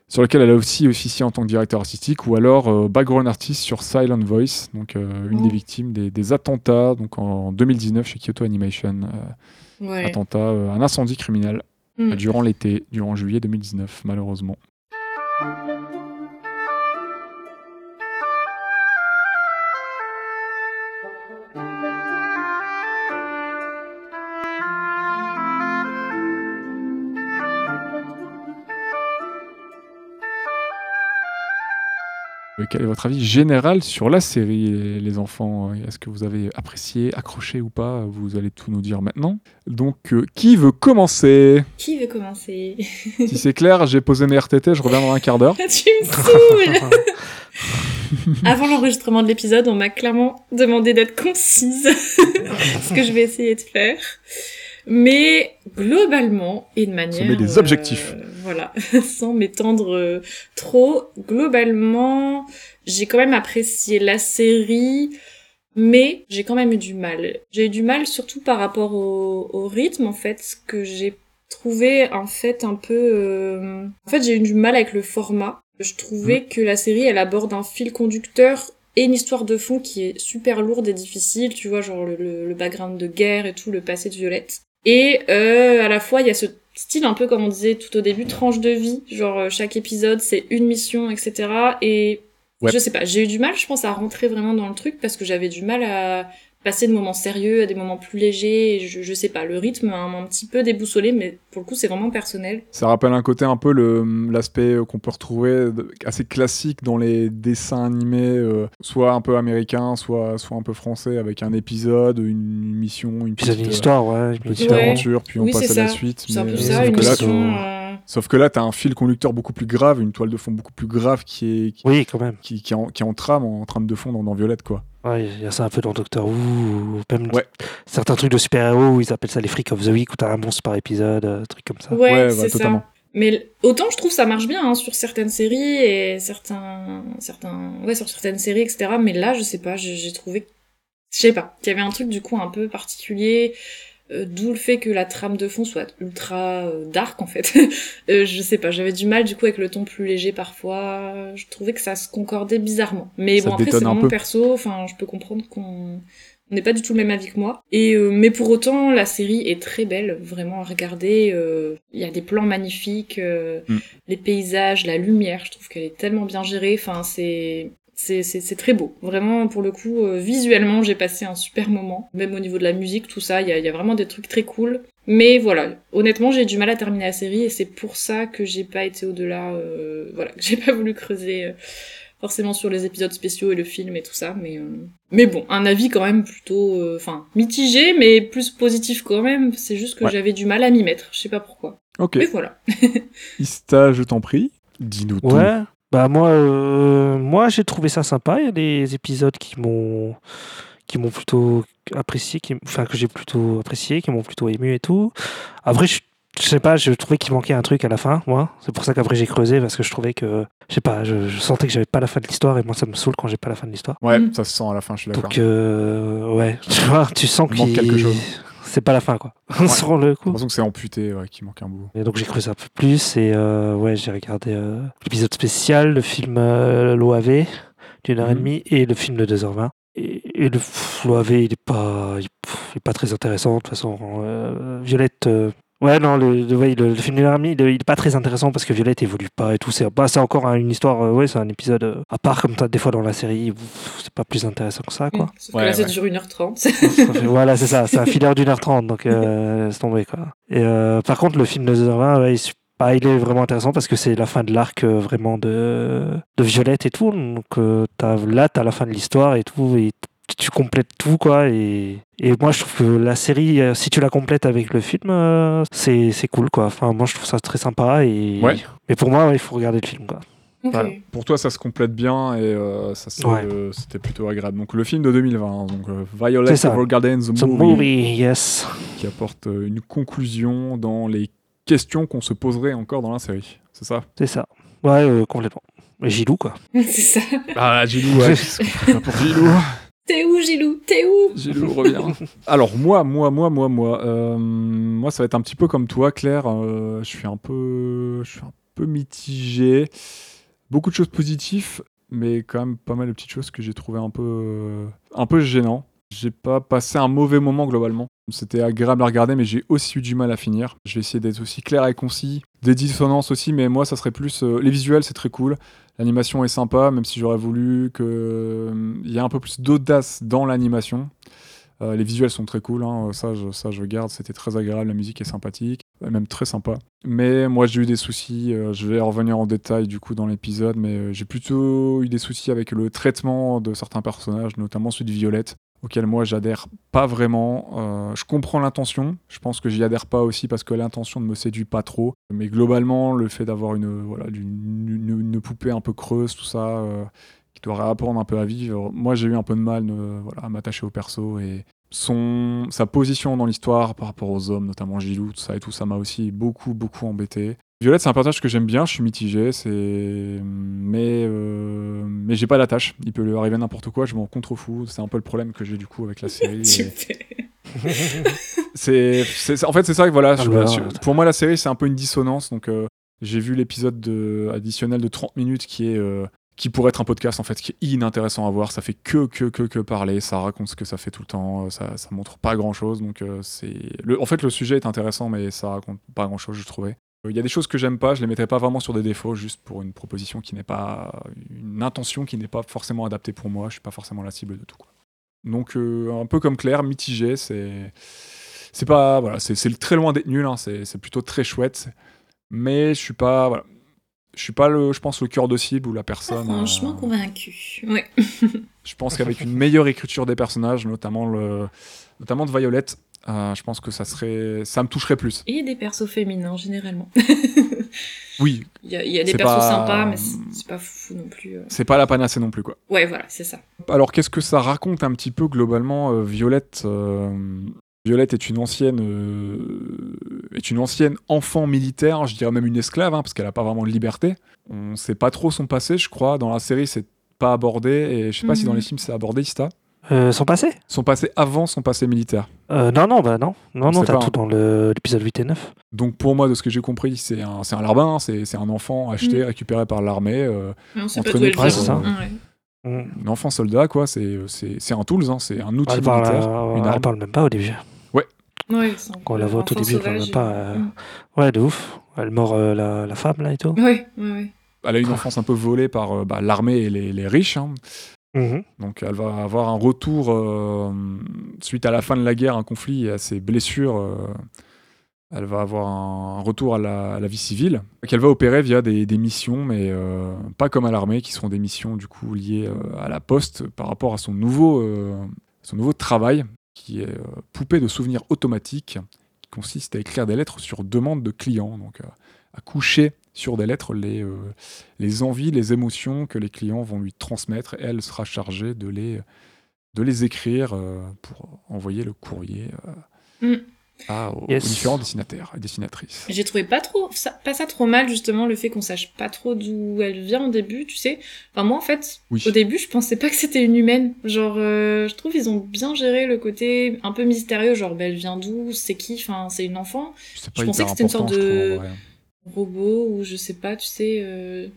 sur lequel elle a aussi officié en tant que directeur artistique ou alors euh, background artist sur Silent Voice donc euh, une Oh. des victimes des, des attentats donc en 2019 chez Kyoto Animation euh, Ouais. attentat un incendie criminel Mm. durant l'été, durant juillet 2019, malheureusement. Quel est votre avis général sur la série, les- les enfants? Est-ce que vous avez apprécié, accroché ou pas? Vous allez tout nous dire maintenant. Donc, euh, qui veut commencer? Qui veut commencer? Si c'est clair, j'ai posé mes RTT, je reviens dans un quart d'heure. (laughs) Tu me saoules (laughs) Avant l'enregistrement de l'épisode, on m'a clairement demandé d'être concise, (laughs) ce que je vais essayer de faire. Mais globalement, et de manière... met des objectifs. euh, voilà, (laughs) sans m'étendre euh, trop. Globalement, j'ai quand même apprécié la série, mais j'ai quand même eu du mal. J'ai eu du mal surtout par rapport au, au rythme, en fait, que j'ai trouvé en fait un peu... euh, En fait, j'ai eu du mal avec le format. Je trouvais que la série, elle aborde un fil conducteur et une histoire de fond qui est super lourde et difficile, tu vois, genre le, le, le background de guerre et tout, le passé de Violette. Et euh, à la fois, il y a ce style un peu comme on disait tout au début, tranche de vie, genre euh, chaque épisode c'est une mission, etc. Et Ouais. je sais pas, j'ai eu du mal, je pense, à rentrer vraiment dans le truc parce que j'avais du mal à passer de moments sérieux à des moments plus légers. Et je, je sais pas, le rythme m'a un, un petit peu déboussolé, mais pour le coup c'est vraiment personnel. Ça rappelle un côté un peu le- l'aspect euh, qu'on peut retrouver assez classique dans les dessins animés, euh, soit un peu américains, soit, soit un peu français, avec un épisode, une mission, une petite, une histoire, ouais. une petite Ouais. aventure, puis on Oui, passe à la suite. C'est un mais, peu euh, ça, une mission. Sauf que là, t'as un fil conducteur beaucoup plus grave, une toile de fond beaucoup plus grave qui est qui, Oui, quand même. qui, qui est en, qui est en trame, en trame de fond dans, dans Violette, quoi. Ouais, il y a ça un peu dans Doctor Who, ou même Ouais. certains trucs de super-héros où ils appellent ça les Freaks of the Week, où t'as un monstre par épisode, euh, trucs comme ça. Ouais, Ouais, bah, c'est ça. Mais autant je trouve ça marche bien hein, sur certaines séries et certains, certains, ouais, sur certaines séries, etc. Mais là, je sais pas, j'ai j'ai trouvé, je sais pas, qu'il y avait un truc du coup un peu particulier, euh, d'où le fait que la trame de fond soit ultra euh, dark en fait. (laughs) Euh, je sais pas, j'avais du mal du coup avec le ton plus léger parfois. Je trouvais que ça se concordait bizarrement. Mais Ça bon après c'est peu. perso. Enfin, je peux comprendre qu'on on n'est pas du tout le même avis que moi. Et euh, mais pour autant, la série est très belle, vraiment à regarder. euh, Il y a des plans magnifiques, euh, Mm. les paysages, la lumière. Je trouve qu'elle est tellement bien gérée. Enfin, c'est c'est c'est c'est très beau. Vraiment, pour le coup, euh, visuellement, j'ai passé un super moment. Même au niveau de la musique, tout ça, il y a, il y a vraiment des trucs très cool. Mais voilà, honnêtement, j'ai du mal à terminer la série et c'est pour ça que j'ai pas été au-delà. euh, voilà, (laughs) que j'ai pas voulu creuser. euh, forcément sur les épisodes spéciaux et le film et tout ça, mais euh, mais bon, un avis quand même plutôt, euh, enfin mitigé, mais plus positif quand même. C'est juste que Ouais. j'avais du mal à m'y mettre. Je sais pas pourquoi. Ok, Mais voilà. (laughs) Ista, je t'en prie, dis-nous tout. Bah moi, euh, moi j'ai trouvé ça sympa. Il y a des épisodes qui m'ont, qui m'ont plutôt apprécié, qui, enfin que j'ai plutôt apprécié, qui m'ont plutôt ému et tout. Après, je, je sais pas, je trouvais qu'il manquait un truc à la fin, moi. C'est pour ça qu'après j'ai creusé parce que je trouvais que, je sais pas, je, je sentais que j'avais pas la fin de l'histoire et moi ça me saoule quand j'ai pas la fin de l'histoire. Ouais, Mm. ça se sent à la fin, je suis d'accord. Donc euh, ouais, (laughs) tu vois, tu sens Il manque qu'il quelque chose. C'est pas la fin quoi. (laughs) Ouais. Sur le J'ai coup. l'impression que c'est amputé, ouais, qu'il manque un bout. Et donc j'ai creusé un peu plus et euh, ouais, j'ai regardé euh, l'épisode spécial, le film euh, l'OAV d'une heure et Mhm. demie et le film de 2h20. Et, et le l'OAV, il est pas, il, est pas très intéressant de toute façon. Violette, ouais non, le, le, ouais, le, le film et demie, il, est- il est pas très intéressant parce que Violette évolue pas et tout. C'est bah, c'est encore un- une histoire, euh, ouais, c'est un épisode euh, à part comme t'as des fois dans la série. C'est pas plus intéressant que ça quoi. Mm. Sauf Ouais, que là, ça ouais. dure 1h30. (laughs) Ça fait- voilà, c'est ça, c'est un filler d'une heure trente, donc euh, laisse tomber quoi. Et euh, par contre, le film de 2h20, ouais, il, bah, est vraiment intéressant parce que c'est la fin de l'arc euh, vraiment de, de Violette et tout. Donc euh, t'as, là, t'as la fin de l'histoire et tout, et tu complètes tout quoi. Et, et moi, je trouve que la série, euh, si tu la complètes avec le film, euh, c'est, c'est cool quoi. Enfin, moi, je trouve ça très sympa. Et... Ouais. Mais pour moi, ouais, il faut regarder le film quoi. Voilà. Pour toi, ça se complète bien et euh, ça se- Ouais. euh, c'était plutôt agréable. Donc le film de 2020, hein, donc euh, Violet. Evergarden, The, The movie, movie, yes. qui apporte une conclusion dans les questions qu'on se poserait encore dans la série. C'est ça? C'est ça. Ouais, euh, complètement. Gilou quoi. (laughs) c'est ça. Ah, Gilou, ouais. pour (laughs) Gilou T'es où, Gilou T'es où Gilou revient. (laughs) Alors moi, moi, moi, moi, moi, euh, moi, ça va être un petit peu comme toi, Claire. euh, je suis un peu, je suis un peu mitigé. Beaucoup de choses positives, mais quand même pas mal de petites choses que j'ai trouvé un peu, euh, un peu gênant. J'ai pas passé un mauvais moment globalement. C'était agréable à regarder, mais j'ai aussi eu du mal à finir. Je vais essayer d'être aussi clair et concis. Des dissonances aussi, mais moi, ça serait plus. euh, les visuels, c'est très cool. L'animation est sympa, même si j'aurais voulu qu'il y ait un peu plus d'audace dans l'animation. Euh, les visuels sont très cool, hein, ça, je, garde, c'était très agréable, la musique est sympathique, euh, même très sympa. Mais moi j'ai eu des soucis, euh, je vais revenir en détail du coup dans l'épisode, mais euh, j'ai plutôt eu des soucis avec le traitement de certains personnages, notamment celui de Violette, auquel moi j'adhère pas vraiment. Euh, je comprends l'intention, je pense que j'y adhère pas aussi parce que l'intention ne me séduit pas trop. Mais globalement, le fait d'avoir une, voilà, une, poupée un peu creuse, tout ça, euh, qui doit réapprendre un peu à vivre, moi j'ai eu un peu de mal voilà, à m'attacher au perso et, son, sa position dans l'histoire par rapport aux hommes, notamment Gilou, tout ça et tout, ça m'a aussi beaucoup, beaucoup embêté. Violette, c'est un personnage que j'aime bien, je suis mitigé, c'est... mais, euh, mais j'ai pas d'attache. Il peut lui arriver n'importe quoi, je m'en contrefous. C'est un peu le problème que j'ai du coup avec la (laughs) série. (laughs) c'est, c'est, en fait, c'est ça que voilà, Ah, je- bah, je- ouais. pour moi, la série, c'est un peu une dissonance. Donc, euh, j'ai vu l'épisode de- additionnel de 30 minutes qui est. euh, qui pourrait être un podcast en fait, qui est inintéressant à voir. Ça fait que que que que parler. Ça raconte ce que ça fait tout le temps. euh, Ça, ça montre pas grand chose. Donc euh, c'est. Le, en fait, le sujet est intéressant, mais ça raconte pas grand chose, je trouvais. Euh, Il y a des choses que j'aime pas. Je les mettrais pas vraiment sur des défauts, juste pour une proposition qui n'est pas une intention qui n'est pas forcément adaptée pour moi. Je suis pas forcément la cible de tout. Quoi. Donc euh, un peu comme Claire, mitigé. C'est c'est pas voilà, c'est très loin d'être nul. hein, c'est c'est plutôt très chouette. Mais je suis pas voilà. Je suis pas le, je pense le cœur de cible ou la personne. Franchement euh, convaincu. Ouais. je pense qu'avec une meilleure écriture des personnages, notamment le, notamment de Violette, euh, je pense que ça serait, ça me toucherait plus. Et des persos féminins, généralement. (laughs) Oui, Il y a, il y a des persos pas- sympas, mais c'est pas fou non plus. euh. c'est pas la panacée non plus quoi. Ouais, voilà, c'est ça. Alors qu'est-ce que ça raconte un petit peu globalement euh, Violette Violette est une ancienne euh, est une ancienne enfant militaire, je dirais même une esclave, hein, parce qu'elle a pas vraiment de liberté. On sait pas trop son passé, je crois. Dans la série, c'est pas abordé, et je sais pas si Mhm. dans les films c'est abordé, Ista. Euh, son passé Son passé avant son passé militaire. Euh, Non, non, bah non. Non, non, C'est t'as tout un- dans le- l'épisode 8 et 9. Donc pour moi, de ce que j'ai compris, c'est un, c'est un larbin, hein, c'est c'est un enfant acheté, Mhm. récupéré par l'armée, euh, Entraîné elle par- Ouais, ça. Ouais. Mm. un enfant soldat, quoi. C'est c'est- c'est un tools, hein, c'est un outil Elle, parle, militaire. euh, une elle arme. parle même pas au début. Ouais, c'est Quand on la voit au tout enfant début, elle parle même pas, et- euh, Mm. Ouais, de ouf. Elle mord euh, la, la femme, là, et tout. Ouais, ouais, ouais. Elle a une enfance un peu volée par euh, bah, l'armée et les, les riches. hein. Mhm. Donc elle va avoir un retour euh, suite à la fin de la guerre, un conflit et à ses blessures. euh, elle va avoir un retour à la, vie civile qu'elle va opérer via des, missions, mais euh, pas comme à l'armée, qui seront des missions du coup liées à la poste par rapport à son nouveau, son nouveau travail, qui est poupée de souvenirs automatiques, qui consiste à écrire des lettres sur demande de clients, donc à coucher sur des lettres les, euh, les envies, les émotions que les clients vont lui transmettre. Et elle sera chargée de les, de les écrire euh, pour envoyer le courrier euh, Mm. à- aux, Yes. aux différents destinataires et destinatrices. J'ai trouvé pas trop ça, pas ça trop mal justement le fait qu'on sache pas trop d'où elle vient au début, tu sais. Enfin moi en fait, Oui. au début je pensais pas que c'était une humaine. Genre euh, je trouve ils ont bien géré le côté un peu mystérieux, genre bah, elle vient d'où, c'est qui, enfin c'est une enfant, je pensais que c'était une sorte je de- trouve. Robot ou je sais pas, tu sais. euh,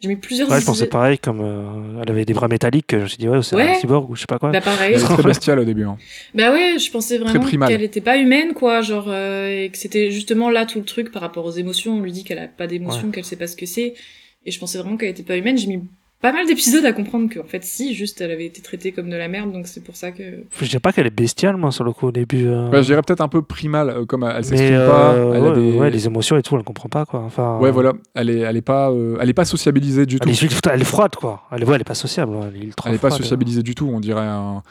J'ai mis plusieurs. Ouais, je pensais pareil, comme euh, elle avait des bras métalliques, que je me suis dit, ouais, c'est Ouais. un cyborg ou je sais pas quoi. Bah pareil. Elle est très (laughs) bestiale au début. hein. Bah ouais, je pensais vraiment qu'elle était pas humaine, quoi, genre, euh, et que c'était justement là tout le truc par rapport aux émotions. On lui dit qu'elle a pas d'émotions, qu'elle sait pas ce que c'est, et je pensais vraiment qu'elle était pas humaine. J'ai mis pas mal d'épisodes à comprendre qu'en fait, si, juste, elle avait été traitée comme de la merde, donc c'est pour ça que. Je dirais pas qu'elle est bestiale, moi, sur le coup, au début. euh. Bah, je dirais peut-être un peu primale, euh, comme elle mais s'exprime euh, pas. Elle ouais, a des... ouais, les émotions et tout, elle comprend pas, quoi. Enfin, Ouais, voilà. Elle est, elle est pas, euh, elle est pas sociabilisée du tout. Elle est, elle est froide, quoi. Elle, ouais, elle est pas sociable. Elle est, ultra Elle est pas sociabilisée du tout. On dirait un,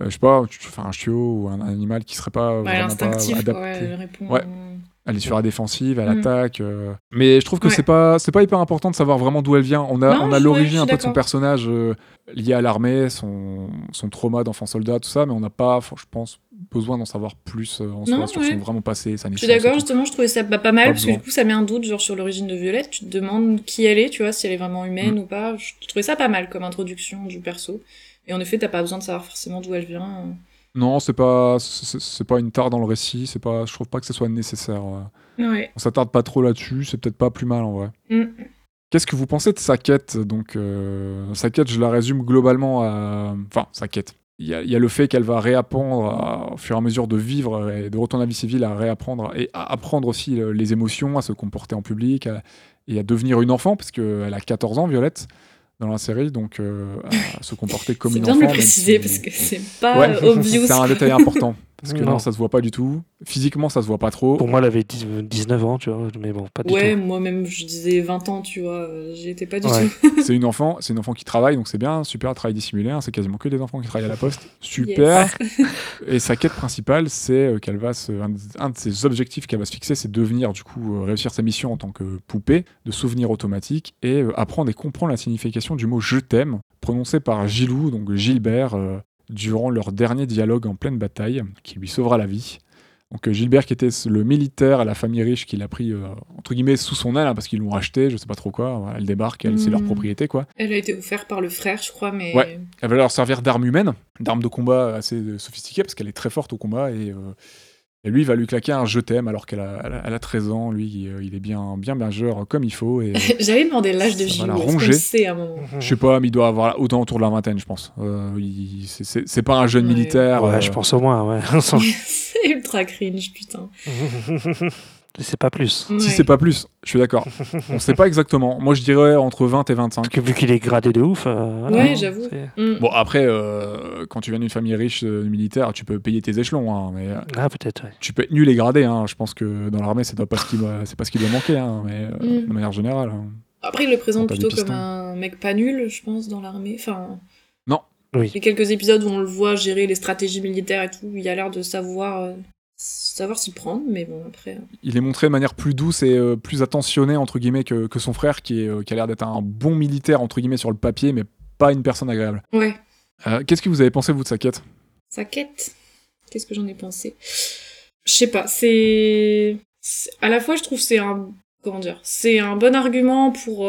euh, je sais pas, tu- enfin un chiot ou un animal qui serait pas Ouais, vraiment instinctif, pas quoi, adapté. elle répond. Ouais. Elle est sur la défensive, elle Mm. attaque. euh. Mais je trouve que Ouais. c'est pas, c'est pas hyper important de savoir vraiment d'où elle vient. On a, Non, on a l'origine un peu de son personnage euh, lié à l'armée, son, son trauma d'enfant soldat, tout ça, mais on n'a pas, je pense, besoin d'en savoir plus euh, en soi sur ouais. son vraiment passé, sa Je suis d'accord, justement, je trouvais ça pas, pas mal, Pas parce que du coup, ça met un doute, genre, sur l'origine de Violette. Tu te demandes qui elle est, tu vois, si elle est vraiment humaine Mm. ou pas. Je trouvais ça pas mal comme introduction du perso. Et en effet, t'as pas besoin de savoir forcément d'où elle vient. Non, c'est pas, c'est pas une tare dans le récit. C'est pas, je trouve pas que ce soit nécessaire. Ouais. On s'attarde pas trop là-dessus. C'est peut-être pas plus mal en vrai. Mm. Qu'est-ce que vous pensez de sa quête Donc, euh, sa quête, je la résume globalement à. Enfin, sa quête. Il y, a, il y a le fait qu'elle va réapprendre, à- au fur et à mesure de vivre et de retourner à la vie civile, à réapprendre et à apprendre aussi euh, les émotions, à se comporter en public à- et à devenir une enfant, parce qu'elle a 14 ans, Violette, dans la série, donc euh, à se comporter comme C'est une bien enfant. de le même préciser si- parce que c'est pas Ouais, obvious. c'est un détail important. Parce que non. Non. ça se voit pas du tout. Physiquement, ça se voit pas trop. Pour moi, elle avait 10 19 ans, tu vois, mais bon, pas du Ouais, tout. moi-même je disais 20 ans, tu vois, j'y étais pas du Ouais. tout. (laughs) C'est une enfant, c'est une enfant qui travaille, donc c'est bien, super, travail dissimulé. hein, c'est quasiment que des enfants qui travaillent à la poste. Super. Yes. (laughs) Et sa quête principale, c'est euh, qu'elle va se, un, un de ses objectifs qu'elle va se fixer, c'est devenir du coup euh, réussir sa mission en tant que poupée de souvenirs automatiques et euh, apprendre et comprendre la signification du mot je t'aime prononcé par Gilou, donc Gilbert, euh, durant leur dernier dialogue en pleine bataille, qui lui sauvera la vie. Donc euh, Gilbert, qui était le militaire à la famille riche, qui l'a pris euh, entre guillemets sous son aile, hein, parce qu'ils l'ont racheté, je sais pas trop quoi. Elle débarque, elle, c'est leur Mm. propriété quoi. Elle a été offerte par le frère, je crois, mais. Ouais. Elle va leur servir d'arme humaine, d'arme de combat assez euh, sophistiquée, parce qu'elle est très forte au combat et, euh, et lui il va lui claquer un je t'aime alors qu'elle a, elle a, elle a 13 ans. Lui il, euh, il est bien bien majeur comme il faut et (laughs) J'avais demandé l'âge de le sait à un moment je sais pas, mais il doit avoir autant autour de la vingtaine, je pense. Euh, il- c'est- c'est c'est pas un jeune Ouais. militaire. Ouais, euh, je pense au moins, ouais. (laughs) (laughs) C'est ultra cringe, putain. C'est pas plus. Si c'est pas plus, je suis d'accord. (laughs) On sait pas exactement. Moi je dirais entre 20 et 25. Parce que vu qu'il est gradé de ouf. euh, Ouais, hein, j'avoue. Mm. Bon après, euh, quand tu viens d'une famille riche euh, militaire, tu peux payer tes échelons, hein, mais euh, Ah, peut-être, ouais. tu peux être nul et gradé. Hein. Je pense que dans l'armée, c'est pas ce qui doit, c'est pas ce qui doit manquer, hein, mais euh, Mm. de manière générale. hein. Après, il le présente plutôt comme un mec pas nul, je pense, dans l'armée. Enfin. Oui. Il y a quelques épisodes où on le voit gérer les stratégies militaires et tout. Il a l'air de savoir, euh, savoir s'y prendre, mais bon, après. euh, Il est montré de manière plus douce et euh, plus attentionné entre guillemets que, que son frère, qui, est, euh, qui a l'air d'être un bon militaire entre guillemets sur le papier, mais pas une personne agréable. Ouais. Euh, Qu'est-ce que vous avez pensé vous de sa quête? Sa quête? Qu'est-ce que j'en ai pensé? Je sais pas, c'est... À la fois, je trouve que c'est un... Comment dire C'est un bon argument pour,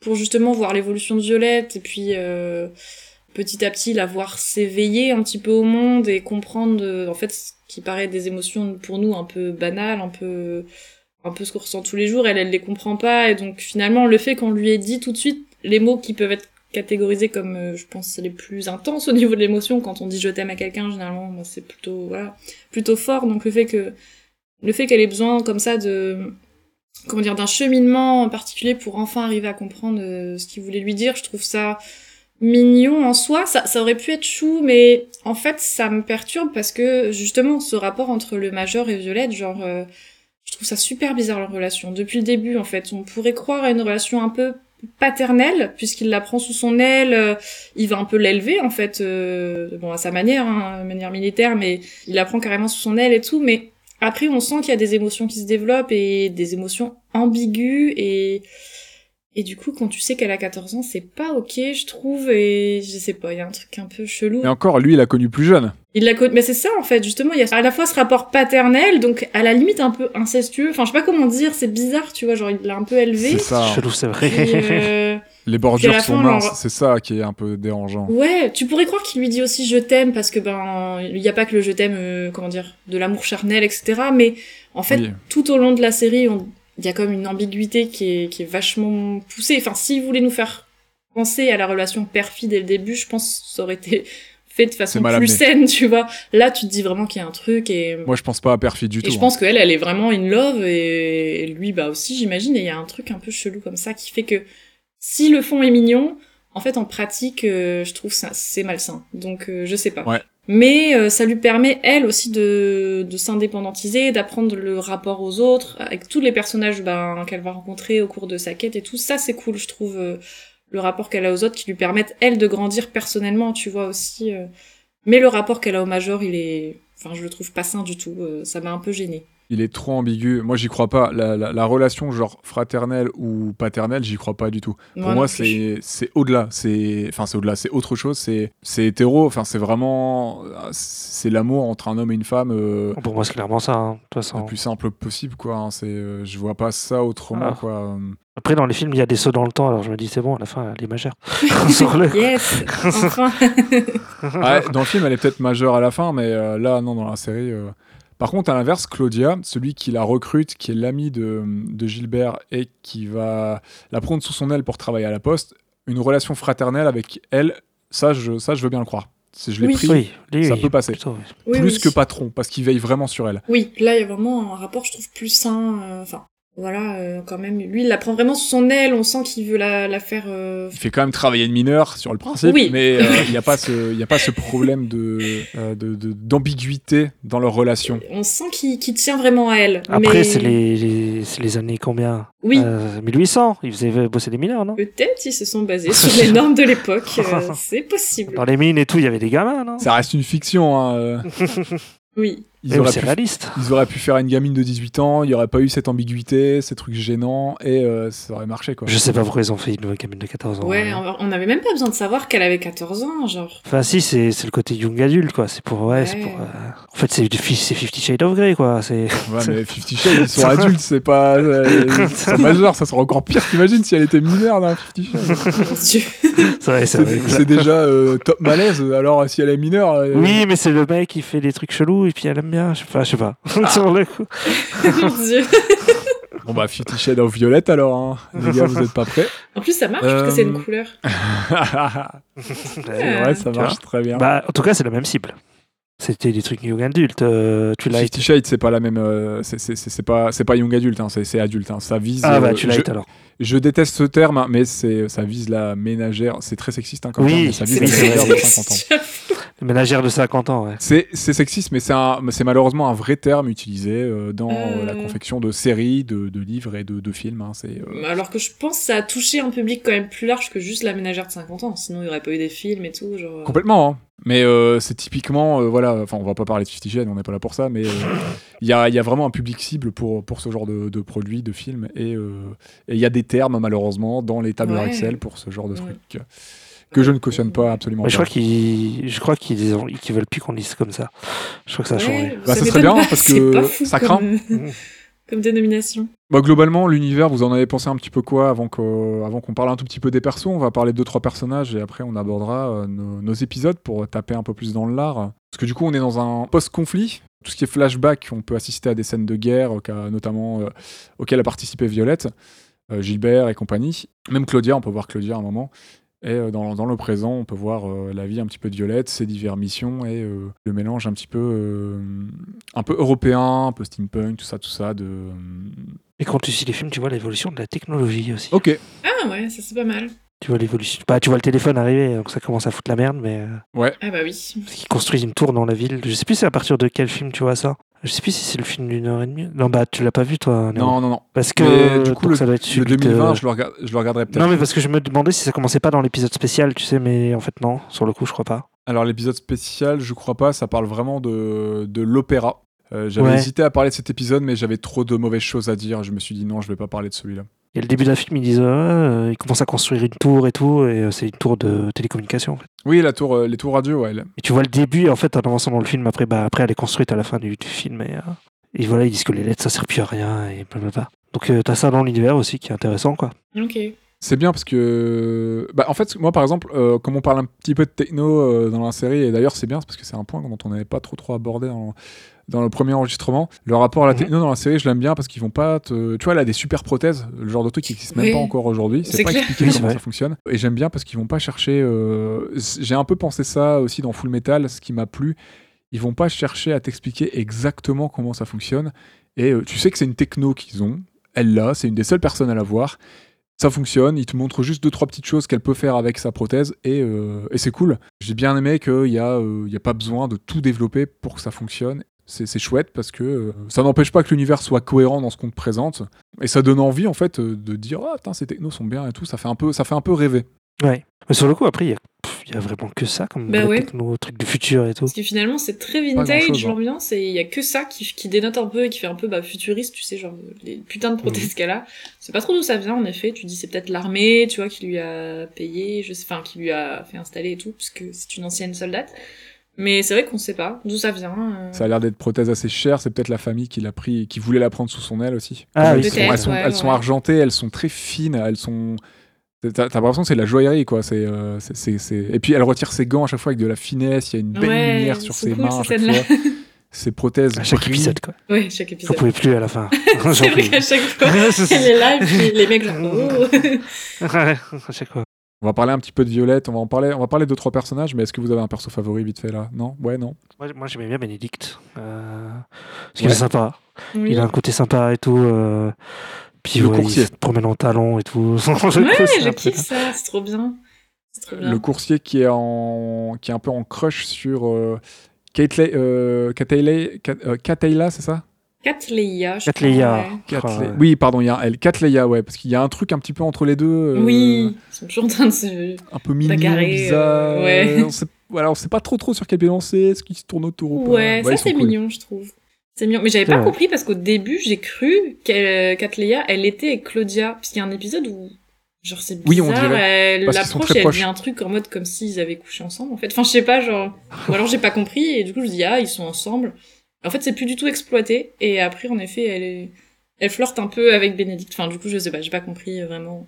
pour justement voir l'évolution de Violette et puis petit à petit la voir s'éveiller un petit peu au monde et comprendre, en fait, ce qui paraît des émotions pour nous un peu banales, un peu un peu ce qu'on ressent tous les jours, elle, elle les comprend pas, et donc finalement, le fait qu'on lui ait dit tout de suite les mots qui peuvent être catégorisés comme, euh, je pense, les plus intenses au niveau de l'émotion, quand on dit je t'aime à quelqu'un, généralement, c'est plutôt, voilà, plutôt fort, donc le fait que, le fait qu'elle ait besoin comme ça de, comment dire, d'un cheminement en particulier pour enfin arriver à comprendre euh, ce qu'il voulait lui dire, je trouve ça mignon en soi, ça, ça aurait pu être chou, mais en fait, ça me perturbe parce que, justement, ce rapport entre le major et Violette, genre, euh, je trouve ça super bizarre leur relation. Depuis le début, en fait, on pourrait croire à une relation un peu paternelle, puisqu'il la prend sous son aile, euh, il va un peu l'élever, en fait, euh, bon, à sa manière, hein, manière militaire, mais il la prend carrément sous son aile et tout, mais après, on sent qu'il y a des émotions qui se développent et des émotions ambiguës et et du coup, quand tu sais qu'elle a 14 ans, c'est pas ok, je trouve, et je sais pas, il y a un truc un peu chelou. Et encore, lui, il a connu plus jeune. Il la connu, mais c'est ça en fait, justement, il y a à la fois ce rapport paternel, donc à la limite un peu incestueux, enfin je sais pas comment dire, c'est bizarre, tu vois, genre il l'a un peu élevé. C'est ça. Chelou, c'est vrai. Euh, (laughs) Les bordures la sont fin, minces. genre- C'est ça qui est un peu dérangeant. Ouais, tu pourrais croire qu'il lui dit aussi je t'aime parce que ben il y a pas que le je t'aime, euh, comment dire, de l'amour charnel, etc. Mais en fait, Oui. tout au long de la série, on- il y a comme une ambiguïté qui est, qui est vachement poussée. Enfin, s'il voulait nous faire penser à la relation père-fille dès le début, je pense que ça aurait été fait de façon plus saine, tu vois. Là, tu te dis vraiment qu'il y a un truc et Moi, je pense pas à Perfide du et tout. je hein. pense qu'elle, elle est vraiment in love et lui, bah aussi, j'imagine. Et il y a un truc un peu chelou comme ça qui fait que si le fond est mignon, en fait, en pratique, euh, je trouve ça c'est malsain. Donc, euh, je sais pas. Ouais. Mais euh, ça lui permet, elle aussi, de, de s'indépendantiser, d'apprendre le rapport aux autres, avec tous les personnages ben, qu'elle va rencontrer au cours de sa quête et tout. Ça, c'est cool, je trouve, euh, le rapport qu'elle a aux autres qui lui permettent, elle, de grandir personnellement, tu vois, aussi. euh. Mais le rapport qu'elle a au Major, il est... Enfin, je le trouve pas sain du tout. euh, ça m'a un peu gêné. Il est trop ambigu. Moi, j'y crois pas. La, la- la relation, genre fraternelle ou paternelle, j'y crois pas du tout. Pour moi, c'est c'est au-delà. C'est enfin, c'est au-delà. C'est autre chose. C'est c'est hétéro. Enfin, c'est vraiment c'est l'amour entre un homme et une femme euh, Pour moi, c'est clairement ça, hein, de toute le plus simple possible, quoi. hein. C'est euh, je vois pas ça autrement, Ah. quoi. Après, dans les films, il y a des sauts dans le temps, alors je me dis, c'est bon, à la fin, elle est majeure. (laughs) (laughs) Yes (laughs) Enfin Ouais, dans le film, elle est peut-être majeure à la fin, mais euh, là, non, dans la série. Par contre, à l'inverse, Claudia, celui qui la recrute, qui est l'ami de, de Gilbert et qui va la prendre sous son aile pour travailler à la poste, une relation fraternelle avec elle, ça, je, ça, je veux bien le croire. Si je l'ai Oui. pris, Oui, lui, ça oui, peut passer. plutôt, oui. Oui, plus oui. que patron, parce qu'il veille vraiment sur elle. Oui, là, il y a vraiment un rapport, je trouve, plus sain. euh, Enfin, voilà, euh, quand même. Lui, il la prend vraiment sous son aile. On sent qu'il veut la, la faire... euh, Il fait quand même travailler de mineur sur le principe, Oui. mais euh, (laughs) il n'y a, pas ce- il y a pas ce problème de, euh, de- de- d'ambiguïté dans leur relation. On sent qu'il tient vraiment à elle. Après, mais... c'est les, les, c'est les années combien? Oui. Euh, 1800, ils faisaient bosser des mineurs, non? Peut-être ils se sont basés (laughs) sur les normes de l'époque. euh, (laughs) c'est possible. Dans les mines et tout, il y avait des gamins, non? Ça reste une fiction, hein. Oui. Ils Mais auraient pu réaliste. Ils auraient pu faire une gamine de 18 ans, il n'y aurait pas eu cette ambiguïté, ces trucs gênants, et euh, ça aurait marché quoi. Je sais pas pourquoi ils ont fait une gamine de 14 ans. Ouais, Euh, on on avait même pas besoin de savoir qu'elle avait 14 ans, genre. Enfin, si, c'est c'est le côté young adulte, quoi. C'est pour. Ouais, c'est Ouais. pour. euh, En fait, c'est Fifty Shades of Grey, quoi. C'est. Ouais, (laughs) mais Fifty Shades, ils sont adultes, c'est pas. euh, ils sont majeurs, ça serait encore pire. T'imagines si elle était mineure dans Fifty Shades. (laughs) C'est vrai, c'est vrai. C'est c'est déjà euh, top malaise, alors si elle est mineure. euh, Oui, mais c'est le mec qui fait des trucs chelous et puis elle aime bien. Je sais pas, je sais pas. (laughs) Sur le coup. (laughs) (laughs) Bon bah Fifty Shades of Violette alors, hein. les gars, vous êtes pas prêts En plus, ça marche parce que c'est une Euh, couleur. C'est vrai, ça marche très bien. Bah, en tout cas, c'est la même cible. C'était des trucs young adulte. Euh, tu Fifty Shades, c'est pas la même. euh, c'est- c'est c'est- c'est pas, c'est pas young adulte, hein, c'est c'est adulte. hein. Ça vise. Ah, euh, bah, tu je- alors. Je déteste ce terme, hein, mais c'est, ça vise la ménagère. C'est très sexiste hein, comme Oui, terme, mais ça vise la ménagère de 50 ans. Ménagère de 50 ans, ouais. C'est, c'est sexiste, mais c'est, malheureusement un vrai terme utilisé euh, dans Euh. la confection de séries, de, de livres et de, de films. hein. Euh, Alors que je pense que ça a touché un public quand même plus large que juste la ménagère de 50 ans. Sinon, il n'y aurait pas eu des films et tout. Genre... Complètement, hein. mais euh, c'est typiquement, euh, voilà, enfin on va pas parler de Fifty Shades, on n'est pas là pour ça, mais euh, il y, a, il y a vraiment un public cible pour, pour ce genre de, de produits, de films, et euh, et il y a des termes malheureusement dans les tableurs Ouais. Excel pour ce genre de Ouais. trucs que je ne cautionne pas absolument Mais je pas. crois qu'ils, je crois qu'ils, ont- qu'ils veulent plus qu'on dise comme ça. Je crois que ça a Ouais, changé. Bah, ça serait bien, (laughs) pas, parce que ça craint. euh, comme dénomination. Bah, globalement, l'univers, vous en avez pensé un petit peu quoi avant qu'on avant qu'on parle un tout petit peu des persos? On va parler de deux trois personnages et après on abordera euh, nos, nos épisodes pour taper un peu plus dans le lard. Parce que du coup, on est dans un post-conflit. Tout ce qui est flashback, on peut assister à des scènes de guerre, notamment euh, auxquelles a participé Violette, euh, Gilbert et compagnie. Même Claudia, on peut voir Claudia à un moment. Et euh, dans, dans le présent, on peut voir euh, la vie un petit peu de Violette, ses diverses missions et euh, le mélange un petit peu, euh, un peu européen, un peu steampunk, tout ça, tout ça. De... Et quand tu suis les films, tu vois l'évolution de la technologie aussi. Ok, Ah ouais, ça c'est pas mal. Tu vois l'évolution. Bah, tu vois le téléphone arriver, donc ça commence à foutre la merde, mais euh, Ah bah oui. parce qu'ils construisent une tour dans la ville. Je sais plus c'est à partir de quel film tu vois ça. Je sais plus si c'est le film d'une heure et demie. Non, bah tu l'as pas vu toi. Néo non, non, non. Parce que Mais du coup, donc le, ça doit être le celui de- 2020, je, le regarde, je le regarderai peut-être. Non, mais parce que je me demandais si ça commençait pas dans l'épisode spécial, tu sais, mais en fait non, sur le coup je crois pas. Alors l'épisode spécial, je crois pas, ça parle vraiment de, de l'opéra. Euh, j'avais Ouais. hésité à parler de cet épisode, mais j'avais trop de mauvaises choses à dire. Je me suis dit non, je vais pas parler de celui-là. Et le début d'un film, ils disent, euh, ils commencent à construire une tour et tout, et euh, c'est une tour de télécommunication. En fait. Oui, la tour, euh, les tours radio, ouais. elle- Et tu vois le début, en fait, en avançant dans le film, après, bah, après elle est construite à la fin du, du film, et, euh, et voilà, ils disent que les lettres ça sert plus à rien, et blablabla. Donc euh, t'as ça dans l'univers aussi qui est intéressant, quoi. Ok. C'est bien parce que, bah, en fait, moi par exemple, euh, comme on parle un petit peu de techno euh, dans la série, et d'ailleurs c'est bien parce que c'est un point dont on n'avait pas trop trop abordé dans, dans le premier enregistrement. Le rapport à la Mhm. techno dans la série, je l'aime bien parce qu'ils vont pas te, tu vois, elle a des super prothèses, le genre de truc qui existe même Oui. pas encore aujourd'hui. C'est pas clair. expliqué Oui, comment ça fonctionne. Et j'aime bien parce qu'ils vont pas chercher. euh, J'ai un peu pensé ça aussi dans Full Metal, ce qui m'a plu. Ils vont pas chercher à t'expliquer exactement comment ça fonctionne. Et euh, tu sais que c'est une techno qu'ils ont. Elle l'a, c'est une des seules personnes à l'avoir. Ça fonctionne, il te montre juste deux trois petites choses qu'elle peut faire avec sa prothèse et, euh, et c'est cool. J'ai bien aimé qu'il n'y a, euh, il y a pas besoin de tout développer pour que ça fonctionne. C'est c'est chouette parce que euh, ça n'empêche pas que l'univers soit cohérent dans ce qu'on te présente et ça donne envie en fait euh, de dire ah putain ces technos sont bien et tout. Ça fait un peu, ça fait un peu rêver. Ouais. Mais sur le coup, après, il y a, il y a vraiment que ça comme Bah ouais. techno, truc du futur et tout. Parce que finalement, c'est très vintage, hein. l'ambiance, et il y a que ça qui, qui dénote un peu et qui fait un peu bah, futuriste, tu sais, genre les putains de prothèses qu'elle a. C'est pas trop d'où ça vient, en effet. Tu dis c'est peut-être l'armée, tu vois, qui lui a payé, je sais, enfin, qui lui a fait installer et tout, puisque c'est une ancienne soldate. Mais c'est vrai qu'on sait pas d'où ça vient. euh. Ça a l'air d'être prothèse assez chère. C'est peut-être la famille qui l'a pris, qui voulait la prendre sous son aile aussi. Ah elles, oui, sont, elles, sont, ouais, elles sont ouais. argentées, elles sont très fines, elles sont. T'as l'impression que c'est de la joaillerie, quoi. C'est, euh, c'est- c'est- c'est- Et puis elle retire ses gants à chaque fois avec de la finesse. Il y a une belle Ouais, lumière sur ses cool, mains à ces prothèses. À chaque brillent. épisode, quoi. Ouais, chaque J'en épisode. pouvais plus à la fin. (laughs) J'en C'est vrai pouvais qu'à chaque fois, elle est là, et puis les mecs, genre, (laughs) oh. À chaque fois. On va parler un petit peu de Violette. On va en parler. On va parler de trois personnages. Mais est-ce que vous avez un perso favori vite fait là? Non? Ouais, non? Moi, moi, j'aimais bien Bénédicte. Euh... Parce qu'il Ouais. est sympa. Oui. Il a un côté sympa et tout. euh, Puis Le ouais, coursier. il se promène en talons et tout. (laughs) Ouais, je kiffe ça, c'est trop bien. C'est trop bien. Le coursier qui est en, qui est un peu en crush sur euh, Kate euh, Katayla- Kat- euh, c'est ça? Catleia, je. Katle- ouais. Oui, pardon, il y a un L. Ouais, parce qu'il y a un truc un petit peu entre les deux. euh, Oui, ils sont toujours en train de se... Un peu mignon, Bagarrer, bizarre. euh, ouais. On sait- voilà, on sait pas trop trop sur quel pied danser, ce qui se tourne autour. ou pas. Ouais, ça c'est cool. mignon, je trouve. C'est mignon. Mais j'avais C'est pas vrai. compris parce qu'au début, j'ai cru qu'elle- qu'Atleia, elle était avec Claudia. Parce qu'il y a un épisode où, genre, c'est bizarre. Oui, on dirait. Elle l'approche et elle dit un truc en mode comme s'ils avaient couché ensemble, en fait. Enfin, je sais pas, genre. Ou alors j'ai pas compris et du coup, je dis, ah, ils sont ensemble. En fait, c'est plus du tout exploité. Et après, en effet, elle est. Elle flirte un peu avec Bénédicte. Enfin, du coup, je sais pas, j'ai pas compris euh, vraiment.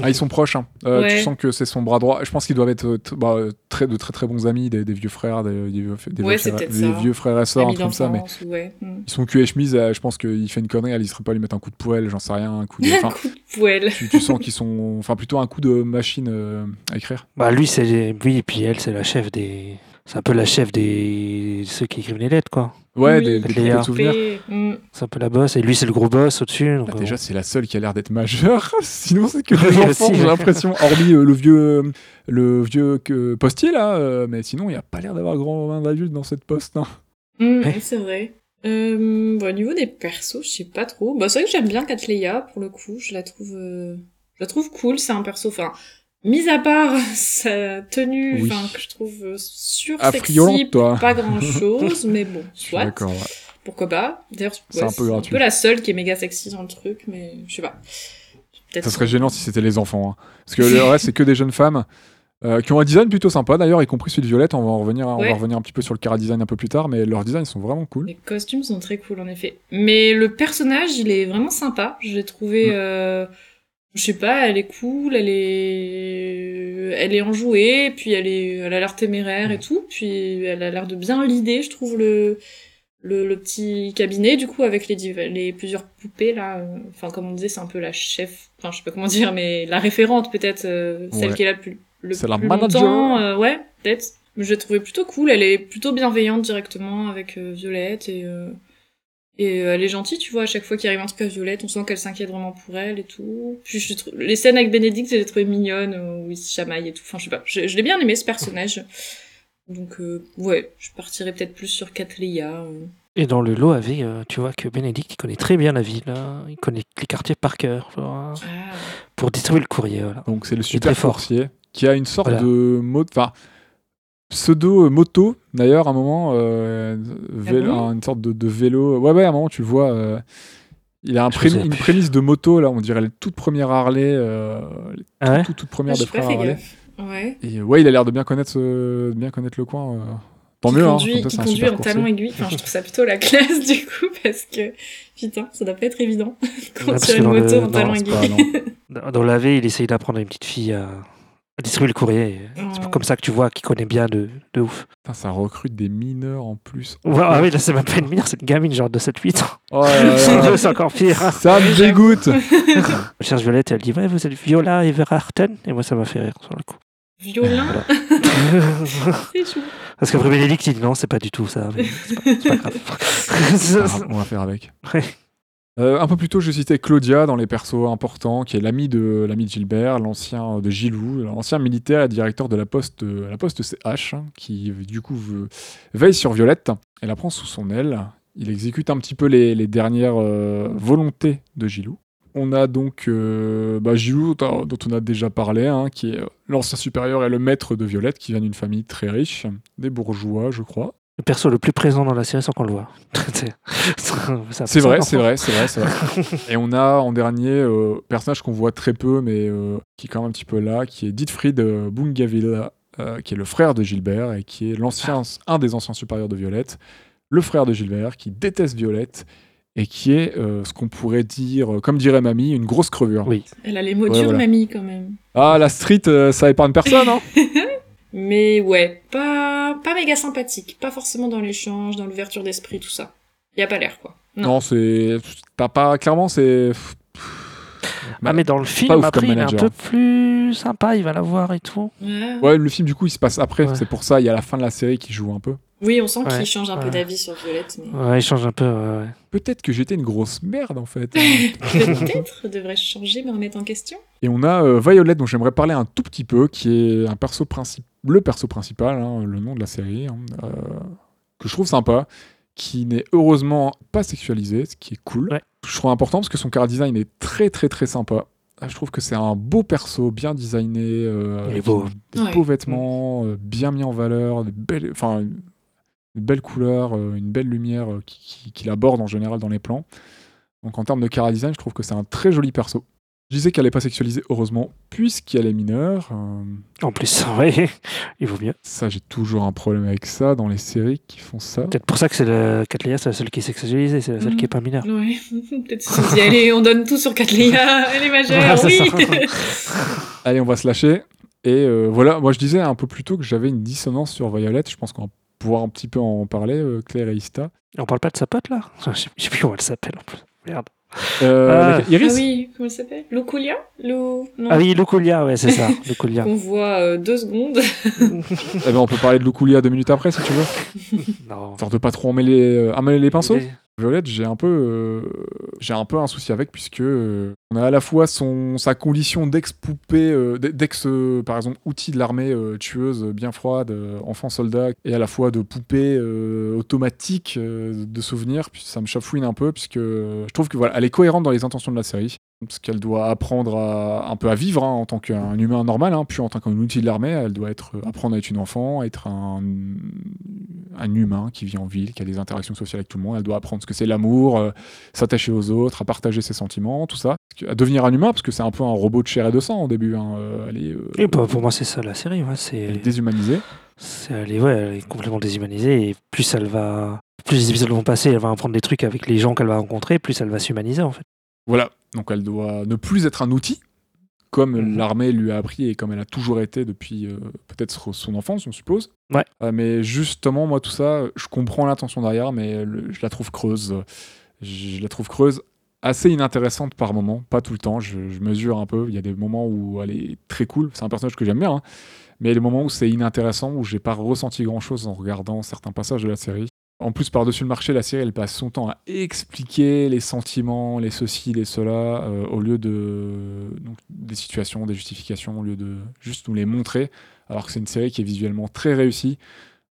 Ah, ils sont proches. hein. Euh, Ouais. Tu sens que c'est son bras droit. Je pense qu'ils doivent être euh, bah, très, de très très bons amis, des, des vieux frères, des, des vieux, des Ouais, vieux c'est frères, vieux frères et sœurs, un truc comme ça. Mais ouais. Hmm. ils sont cul et chemise. euh, je pense qu'il fait une connerie, elle serait pas lui mettre un coup de poêle, j'en sais rien, un coup de. (laughs) Un Enfin, coup de poêle. tu, tu sens qu'ils sont. Enfin, plutôt un coup de machine euh, à écrire. Bah, lui, c'est. Oui, et puis elle, c'est la chef des. C'est un peu la chef des. ceux qui écrivent les lettres, quoi. Ouais, Oui, des, des Léa. poupées de souvenirs. Hmm. C'est un peu la boss. Et lui, c'est le gros boss au-dessus. donc, Bah, euh, déjà, c'est la seule qui a l'air d'être majeure. (laughs) Sinon, c'est que des enfants, j'ai l'impression. Hormis euh, le vieux, le vieux que, postier, là. euh, mais sinon, il n'y a pas l'air d'avoir grand main d'adulte dans cette poste. hein. Hmm, Ouais. C'est vrai. Euh, bah, au niveau des persos, je sais pas trop. Bah, c'est vrai que j'aime bien Katleya, pour le coup. Je la trouve, euh, je la trouve cool. C'est un perso, enfin, mis à part sa tenue, Oui. que je trouve euh, sur Affriolante, sexy, toi. pas grand chose, mais bon, (laughs) soit. d'accord. ouais. Pourquoi pas. D'ailleurs, C'est ouais, un peu gratuit. la seule qui est méga sexy dans le truc, mais je sais pas. Ça serait gênant si c'était les enfants. hein. Parce que le reste, c'est que des jeunes femmes euh, qui ont un design plutôt sympa, d'ailleurs, y compris celui de Violette. On va, en revenir, on va revenir un petit peu sur le cara design un peu plus tard, mais leurs designs sont vraiment cool. Les costumes sont très cool en effet. Mais le personnage, il est vraiment sympa. Je l'ai trouvé, Mm. euh, je sais pas, elle est cool, elle est, elle est enjouée, puis elle est, elle a l'air téméraire et tout, puis elle a l'air de bien l'idée, je trouve le, le, le petit cabinet du coup avec les, les plusieurs poupées là. euh, Enfin comme on disait, c'est un peu la chef. Enfin je sais pas comment (laughs) dire, mais la référente peut-être, euh, celle Ouais. qui est là le plus, le la plus manager. longtemps. euh, ouais, peut-être. Mais Je l'ai trouvée plutôt cool. Elle est plutôt bienveillante directement avec euh, Violette et euh, et euh, elle est gentille, tu vois. À chaque fois qu'il arrive un truc à Violette, on sent qu'elle s'inquiète vraiment pour elle et tout. Puis je les scènes avec Bénédicte, je les ai trouvées mignonnes euh, où ils se chamaillent et tout. Enfin, je sais pas. Je, je l'ai bien aimé ce personnage. Donc euh, ouais, je partirais peut-être plus sur euh. Et dans le lot AV, euh, tu vois que Bénédicte, il connaît très bien la ville. hein. Il connaît les quartiers par cœur. voilà, Ah. Pour distribuer le courrier. Voilà. Donc, c'est le super forcier qui a une sorte Voilà. de mot. Enfin, pseudo-moto, d'ailleurs, à un moment. euh, vélo- bon une sorte de, de vélo. Ouais, ouais, à un moment, tu le vois. euh, il a un pré- une prémisse de moto, là, on dirait la toute première Harley. euh, les Ah ouais toute, toute Ah, première j'ai des frères Harley. Ouais. Et euh, ouais, il a l'air de bien connaître, ce- de bien connaître le coin. euh. Tant qui mieux, hein, conduit, comme ça, qui un conduit en talon aiguille. Enfin, je trouve ça plutôt la (laughs) classe du coup parce que putain, ça doit pas être évident de (laughs) conduire une dans le- moto en talon aiguille. pas-. (laughs) Dans dans l'AV, il essaye d'apprendre à une petite fille à, à distribuer le courrier. C'est comme ça que tu vois qu'il connaît bien de, de ouf. Putain, ça recrute des mineurs en plus. Ouais, ah oui, là, c'est même pas une mineure, c'est une gamine, genre de 7-8 ans. Oh (laughs) c'est encore pire. ça me dégoûte Elle (laughs) cherche Violette et elle dit Ouais, vous êtes Viola Everharten Et moi, ça m'a fait rire sur le coup. Violin, (laughs) c'est chou. Parce qu'après Bénédicte, il dit Non, c'est pas du tout ça. mais C'est pas, c'est pas grave. C'est pas grave, On va faire avec. Ouais. Euh, un peu plus tôt, je citais Claudia dans les persos importants, qui est l'ami de l'ami de Gilbert, l'ancien de Gilou, l'ancien militaire et directeur de la poste, la poste CH, hein, qui du coup veille sur Violette. Elle la prend sous son aile. Il exécute un petit peu les, dernières euh, volontés de Gilou. On a donc euh, bah, Gilou, dont on a déjà parlé, hein, qui est l'ancien supérieur et le maître de Violette, qui vient d'une famille très riche, des bourgeois, je crois. Le perso le plus présent dans la série sans qu'on le voit. (laughs) C'est- vrai, c'est vrai, c'est vrai, c'est vrai. (laughs) Et on a en dernier, euh, personnage qu'on voit très peu, mais euh, qui est quand même un petit peu là, qui est Dietfried euh, Bungavilla, euh, qui est le frère de Gilbert et qui est l'ancien, un des anciens supérieurs de Violette, le frère de Gilbert, qui déteste Violette et qui est euh, ce qu'on pourrait dire, euh, comme dirait Mamie, une grosse crevure. Oui. Elle a les mots Ouais, durs, voilà. mamie, quand même. Ah, la street, euh, ça épargne personne, hein (laughs) Mais ouais, pas, pas méga sympathique. Pas forcément dans l'échange, dans l'ouverture d'esprit, tout ça. Y a pas l'air, quoi. Non. Non, c'est. T'as pas. Clairement, c'est. Ah, mais dans le film, après, comme il est un peu plus sympa, il va la voir et tout. Ouais. Ouais, le film, du coup, il se passe après. Ouais. C'est pour ça, il y a la fin de la série qui joue un peu. Oui, on sent qu'il change un peu d'avis sur Violette, mais Ouais, il change un peu. ouais, ouais. Peut-être que j'étais une grosse merde, en fait. (laughs) peut-être devrais-je changer, me remettre en question? Et on a euh, Violet, dont j'aimerais parler un tout petit peu, qui est un perso princi- le perso principal, hein, le nom de la série, hein, euh, que je trouve sympa, qui n'est heureusement pas sexualisé, ce qui est cool. Ouais. Je trouve important parce que son car design est très très très sympa. Ah, Je trouve que c'est un beau perso, bien designé, euh, Il est avec beau. des Ouais. beaux vêtements, euh, bien mis en valeur, des belles, enfin, une belle couleur, euh, une belle lumière euh, qui, qui, qui l'aborde en général dans les plans. Donc en termes de cara design, je trouve que c'est un très joli perso. Je disais qu'elle n'est pas sexualisée, heureusement, puisqu'elle est mineure. Euh, En plus, (laughs) oui, il vaut mieux. ça, j'ai toujours un problème avec ça dans les séries qui font ça. Peut-être pour ça que c'est le Catleya, c'est la seule qui est sexualisée, c'est la seule qui est pas mineure. Ouais, (laughs) peut-être se sont dit, allez, on donne tout sur Catleya, (laughs) elle est majeure, oui Allez, on va se lâcher. Et euh, voilà, moi je disais un peu plus tôt que j'avais une dissonance sur Violet. Je pense qu'on va pouvoir un petit peu en parler, euh, Claire et Ista. On parle pas de sa pote là? Je sais je sais plus comment elle s'appelle en plus. Merde. Euh, Ah. Iris Ah oui, comment elle s'appelle? Luculia? Lou... Ah oui, Luculia, ouais, c'est ça, (laughs) Luculia. Qu'on voit euh, deux secondes. Eh ben, on peut parler de Luculia deux minutes après si tu veux. non. Histoire de pas trop emmêler, euh, emmêler les pinceaux. Violette, j'ai un peu, euh, j'ai un peu un souci avec puisque euh, on a à la fois son sa condition d'ex-poupée, euh, d'ex, par exemple, outil de l'armée tueuse bien froide, enfant soldat, et à la fois de poupée automatique de souvenirs. Puis ça me chafouine un peu puisque je trouve que voilà, elle est cohérente dans les intentions de la série. Parce qu'elle doit apprendre à, un peu à vivre hein, en tant qu'un humain normal, hein, puis en tant qu'un outil de l'armée, elle doit être, euh, apprendre à être une enfant, être un, un humain qui vit en ville, qui a des interactions sociales avec tout le monde. Elle doit apprendre ce que c'est l'amour, euh, s'attacher aux autres, à partager ses sentiments, tout ça. À devenir un humain, parce que c'est un peu un robot de chair et de sang au début. hein, euh, Elle est, euh, Et bah, pour moi, c'est ça la série. Ouais, c'est, elle est déshumanisée. c'est- elle, est, ouais, elle est complètement déshumanisée et plus elle va. Plus les épisodes vont passer, elle va apprendre des trucs avec les gens qu'elle va rencontrer, plus elle va s'humaniser en fait. Voilà, donc elle doit ne plus être un outil, comme Mhm. l'armée lui a appris et comme elle a toujours été depuis euh, peut-être son enfance, on suppose. Ouais. Euh, mais justement, moi, tout ça, je comprends l'intention derrière, mais le- je la trouve creuse. Je, la trouve creuse, assez inintéressante par moment, pas tout le temps. Je, je mesure un peu. Il y a des moments où elle est très cool. C'est un personnage que j'aime bien, hein. mais il y a des moments où c'est inintéressant, où j'ai pas ressenti grand-chose en regardant certains passages de la série. En plus, par-dessus le marché, la série, elle passe son temps à expliquer les sentiments, les ceci, les cela, euh, au lieu de des situations, des justifications, au lieu de juste nous les montrer. Alors que c'est une série qui est visuellement très réussie.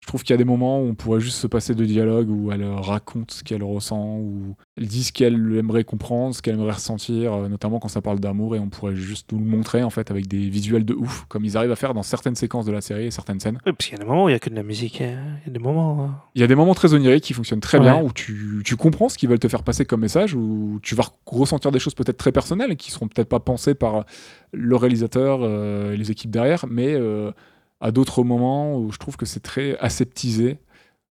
Je trouve qu'il y a des moments où on pourrait juste se passer de dialogue, où elle raconte ce qu'elle ressent, où elle dit ce qu'elle aimerait comprendre, ce qu'elle aimerait ressentir, euh, notamment quand ça parle d'amour, et on pourrait juste nous le montrer en fait avec des visuels de ouf, comme ils arrivent à faire dans certaines séquences de la série et certaines scènes. Oui, parce qu'il y a des moments où il y a que de la musique. hein. Il y a des moments. hein. Il y a des moments très oniriques qui fonctionnent très Ouais. bien, où tu, tu comprends ce qu'ils veulent te faire passer comme message, où tu vas ressentir des choses peut-être très personnelles qui seront peut-être pas pensées par le réalisateur euh, et les équipes derrière, mais euh, à d'autres moments où je trouve que c'est très aseptisé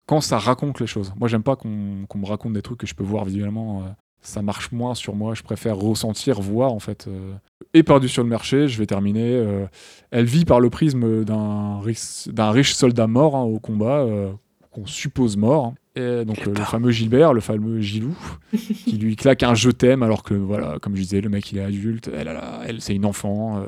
quand ça raconte les choses. Moi, j'aime pas qu'on me raconte des trucs que je peux voir visuellement. euh, ça marche moins sur moi. Je préfère ressentir, voir en fait. euh. Et par-dessus le marché, je vais terminer. euh, elle vit par le prisme d'un riche, soldat mort hein, au combat, euh, qu'on suppose mort. hein. Et donc euh, le fameux Gilbert, le fameux Gilou, (laughs) qui lui claque un je t'aime alors que voilà, comme je disais, le mec il est adulte, elle, elle, elle, c'est une enfant.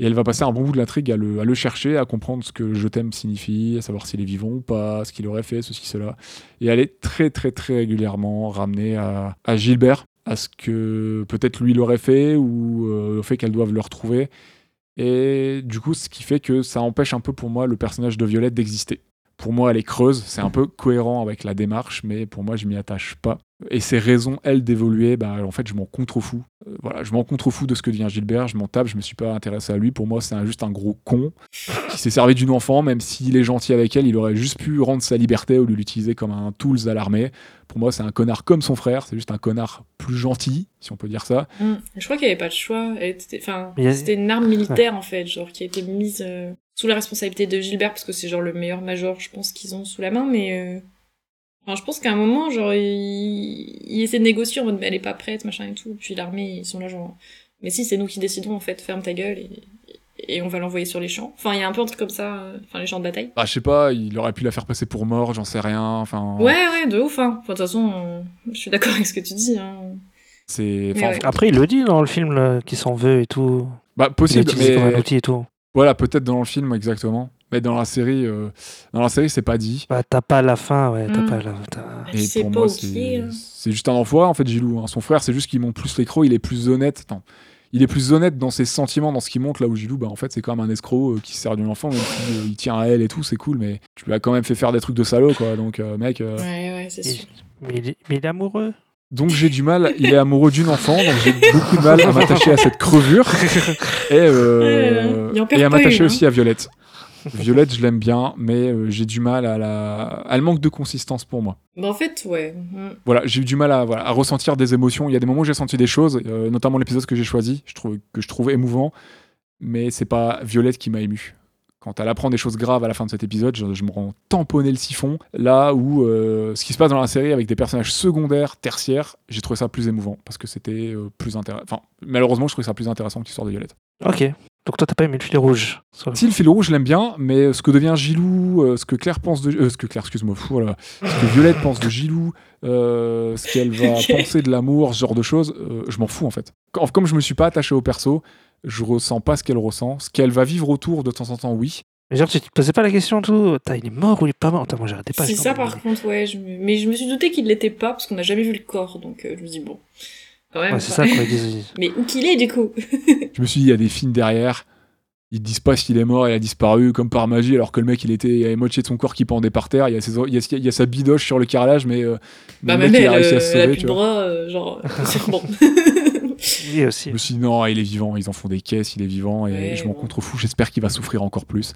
Et elle va passer un bon bout de l'intrigue à le, chercher, à comprendre ce que je t'aime signifie, à savoir s'il est vivant ou pas, ce qu'il aurait fait, ceci, cela. Et elle est très, très, très régulièrement ramenée à, à Gilbert, à ce que peut-être lui l'aurait fait ou euh, au fait qu'elle doive le retrouver. Et du coup, ce qui fait que ça empêche un peu pour moi le personnage de Violette d'exister. Pour moi, elle est creuse, c'est un peu cohérent avec la démarche, mais pour moi, je m'y attache pas. Et ses raisons, elle, d'évoluer, bah, en fait, je m'en contrefous. Euh, voilà, je m'en contrefous de ce que devient Gilbert, je m'en tape, je me suis pas intéressé à lui. Pour moi, c'est un- juste un gros con qui s'est servi d'une enfant, même s'il est gentil avec elle, il aurait juste pu rendre sa liberté au lieu de l'utiliser comme un tools à l'armée. Pour moi, c'est un connard comme son frère, c'est juste un connard plus gentil, si on peut dire ça. Mm. Je crois qu'il n'y avait pas de choix. A- c'était une arme militaire en fait, genre qui a été mise euh, sous la responsabilité de Gilbert parce que c'est genre le meilleur major, je pense qu'ils ont sous la main. Mais euh, enfin, je pense qu'à un moment, genre, il... il essaie de négocier en mode, mais elle est pas prête, machin et tout. Puis l'armée, ils sont là genre, mais si, c'est nous qui décidons en fait, ferme ta gueule et, et on va l'envoyer sur les champs. Enfin, il y a un peu un truc comme ça, euh, enfin les champs de bataille. Bah, je sais pas, il aurait pu la faire passer pour mort, j'en sais rien. Enfin, Ouais, ouais, de ouf. Hein. Enfin, de toute façon, euh, je suis d'accord avec ce que tu dis. Hein. c'est. Mais enfin, ouais. Après, il le dit dans le film là, qu'il s'en veut et tout. Bah, Il possible, l'utilise comme un mais outil et tout. Voilà, peut-être dans le film, exactement. Mais dans la série, euh, dans la série, c'est pas dit. Bah, t'as pas la fin, ouais. T'as Mm. pas la. Et c'est pour pas moi, c'est hein. c'est juste un enfoiré, en fait, Gilou. hein. Son frère, c'est juste qu'il monte plus les crocs, il est plus honnête. Attends. Il est plus honnête dans ses sentiments, dans ce qu'il montre, là où Gilou, bah, en fait, c'est quand même un escroc euh, qui se sert d'une enfant, même si, euh, il tient à elle et tout, c'est cool, mais tu lui as quand même fait faire des trucs de salaud, quoi. Donc, euh, mec, euh, Ouais, ouais, c'est sûr. Mais il, est, mais il est amoureux. Donc j'ai du mal, il est amoureux d'une enfant, donc j'ai beaucoup de mal à m'attacher à cette crevure et, euh, et à m'attacher aussi à Violette. Violette, je l'aime bien, mais euh, j'ai du mal à la. Elle manque de consistance pour moi. Bah, en fait, ouais. Mm. Voilà, j'ai eu du mal à, voilà, à ressentir des émotions. Il y a des moments où j'ai senti des choses, euh, notamment l'épisode que j'ai choisi, je trouve, que je trouve émouvant, mais c'est pas Violette qui m'a ému. Quand elle apprend des choses graves à la fin de cet épisode, je, me rends tamponner le siphon. Là où euh, ce qui se passe dans la série avec des personnages secondaires, tertiaires, j'ai trouvé ça plus émouvant parce que c'était euh, plus intéressant. Enfin, malheureusement, je trouvais ça plus intéressant que l'histoire de Violette. Ok. Donc toi, t'as pas aimé le filet rouge Si le fil rouge, je l'aime bien, mais ce que devient Gilou, euh, ce que Claire pense de. euh, ce que Claire, excuse-moi, fou, voilà. Ce que Violette pense de Gilou, euh, ce qu'elle va (laughs) penser de l'amour, ce genre de choses, euh, je m'en fous en fait. Comme je me suis pas attaché au perso, je ressens pas ce qu'elle ressent. Ce qu'elle va vivre autour de temps en temps, oui. Mais genre, tu te posais pas la question, tout. Il est mort ou il est pas mort? Attends, moi, j'arrêtais pas. C'est ça, par contre, ouais. Je me... Mais je me suis douté qu'il l'était pas, parce qu'on n'a jamais vu le corps, donc euh, je me dis, bon. Quand même. Ouais, c'est ça, quoi. Ils disent. (laughs) Mais où qu'il est, du coup (laughs) Je me suis dit, il y a des films derrière. Ils disent pas s'il est mort, il a disparu comme par magie, alors que le mec, il était, il y avait moitié de son corps qui pendait par terre. Il y a, ses- il y a, il y a sa bidoche sur le carrelage, mais, euh, mais Bah, le même mec, il elle, a réussi à euh, se sauver. tu vois. bras, euh, genre. (laughs) bon. Oui, aussi. Je me suis dit, non, il est vivant, ils en font des caisses, il est vivant, et Ouais, je m'en bon. contrefous. J'espère qu'il va souffrir encore plus.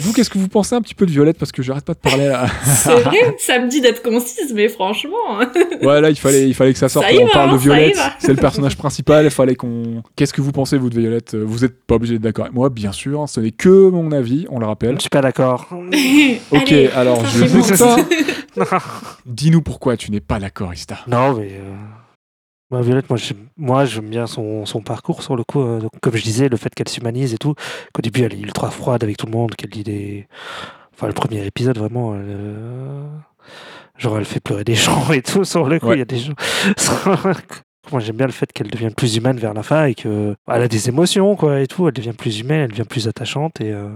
Vous, qu'est-ce que vous pensez un petit peu de Violette Parce que j'arrête pas de parler là. (laughs) C'est (laughs) vrai, ça me dit d'être concise, mais franchement. hein. (laughs) ouais, là, il fallait, il fallait que ça sorte. Ça on va, parle de Violette, c'est le personnage principal, il fallait qu'on. Qu'est-ce que vous pensez, vous, de Violette? Vous êtes pas obligé d'être d'accord avec moi, bien sûr, hein, ce n'est que mon avis, on le rappelle. Je suis pas d'accord. Ok, Allez, alors je ça. Dis-nous pourquoi tu n'es pas d'accord, Ista. Non, mais. euh, Moi, Violette, moi, j'aime, moi, j'aime bien son, son parcours sur le coup. euh, donc, comme je disais, le fait qu'elle s'humanise et tout, qu'au début, elle est ultra froide avec tout le monde, qu'elle dit des. Enfin, le premier épisode, vraiment. elle, euh, Genre, elle fait pleurer des (laughs) gens et tout sur le coup. Il Ouais. y a des gens. (laughs) Moi, j'aime bien le fait qu'elle devienne plus humaine vers la fin et que elle a des émotions, quoi, et tout. Elle devient plus humaine, elle devient plus attachante. Et euh,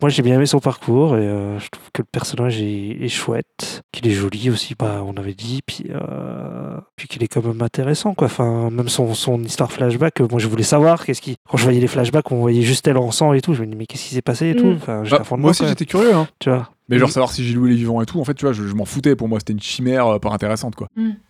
moi, j'ai bien aimé son parcours et euh, je trouve que le personnage est, est chouette, qu'il est joli aussi, bah, on avait dit, puis, euh, puis qu'il est quand même intéressant, quoi. Enfin, même son, son histoire flashback, euh, moi, je voulais savoir qu'est-ce qui. Quand je voyais les flashbacks, on voyait juste elle en sang et tout. Je me dis, mais qu'est-ce qui s'est passé et tout? Mm. Enfin, Bah, moi aussi, j'étais curieux, hein. tu vois? Mais genre savoir si Gilou il est vivant et tout, en fait, tu vois, je, je m'en foutais. Pour moi, c'était une chimère euh, pas intéressante, quoi.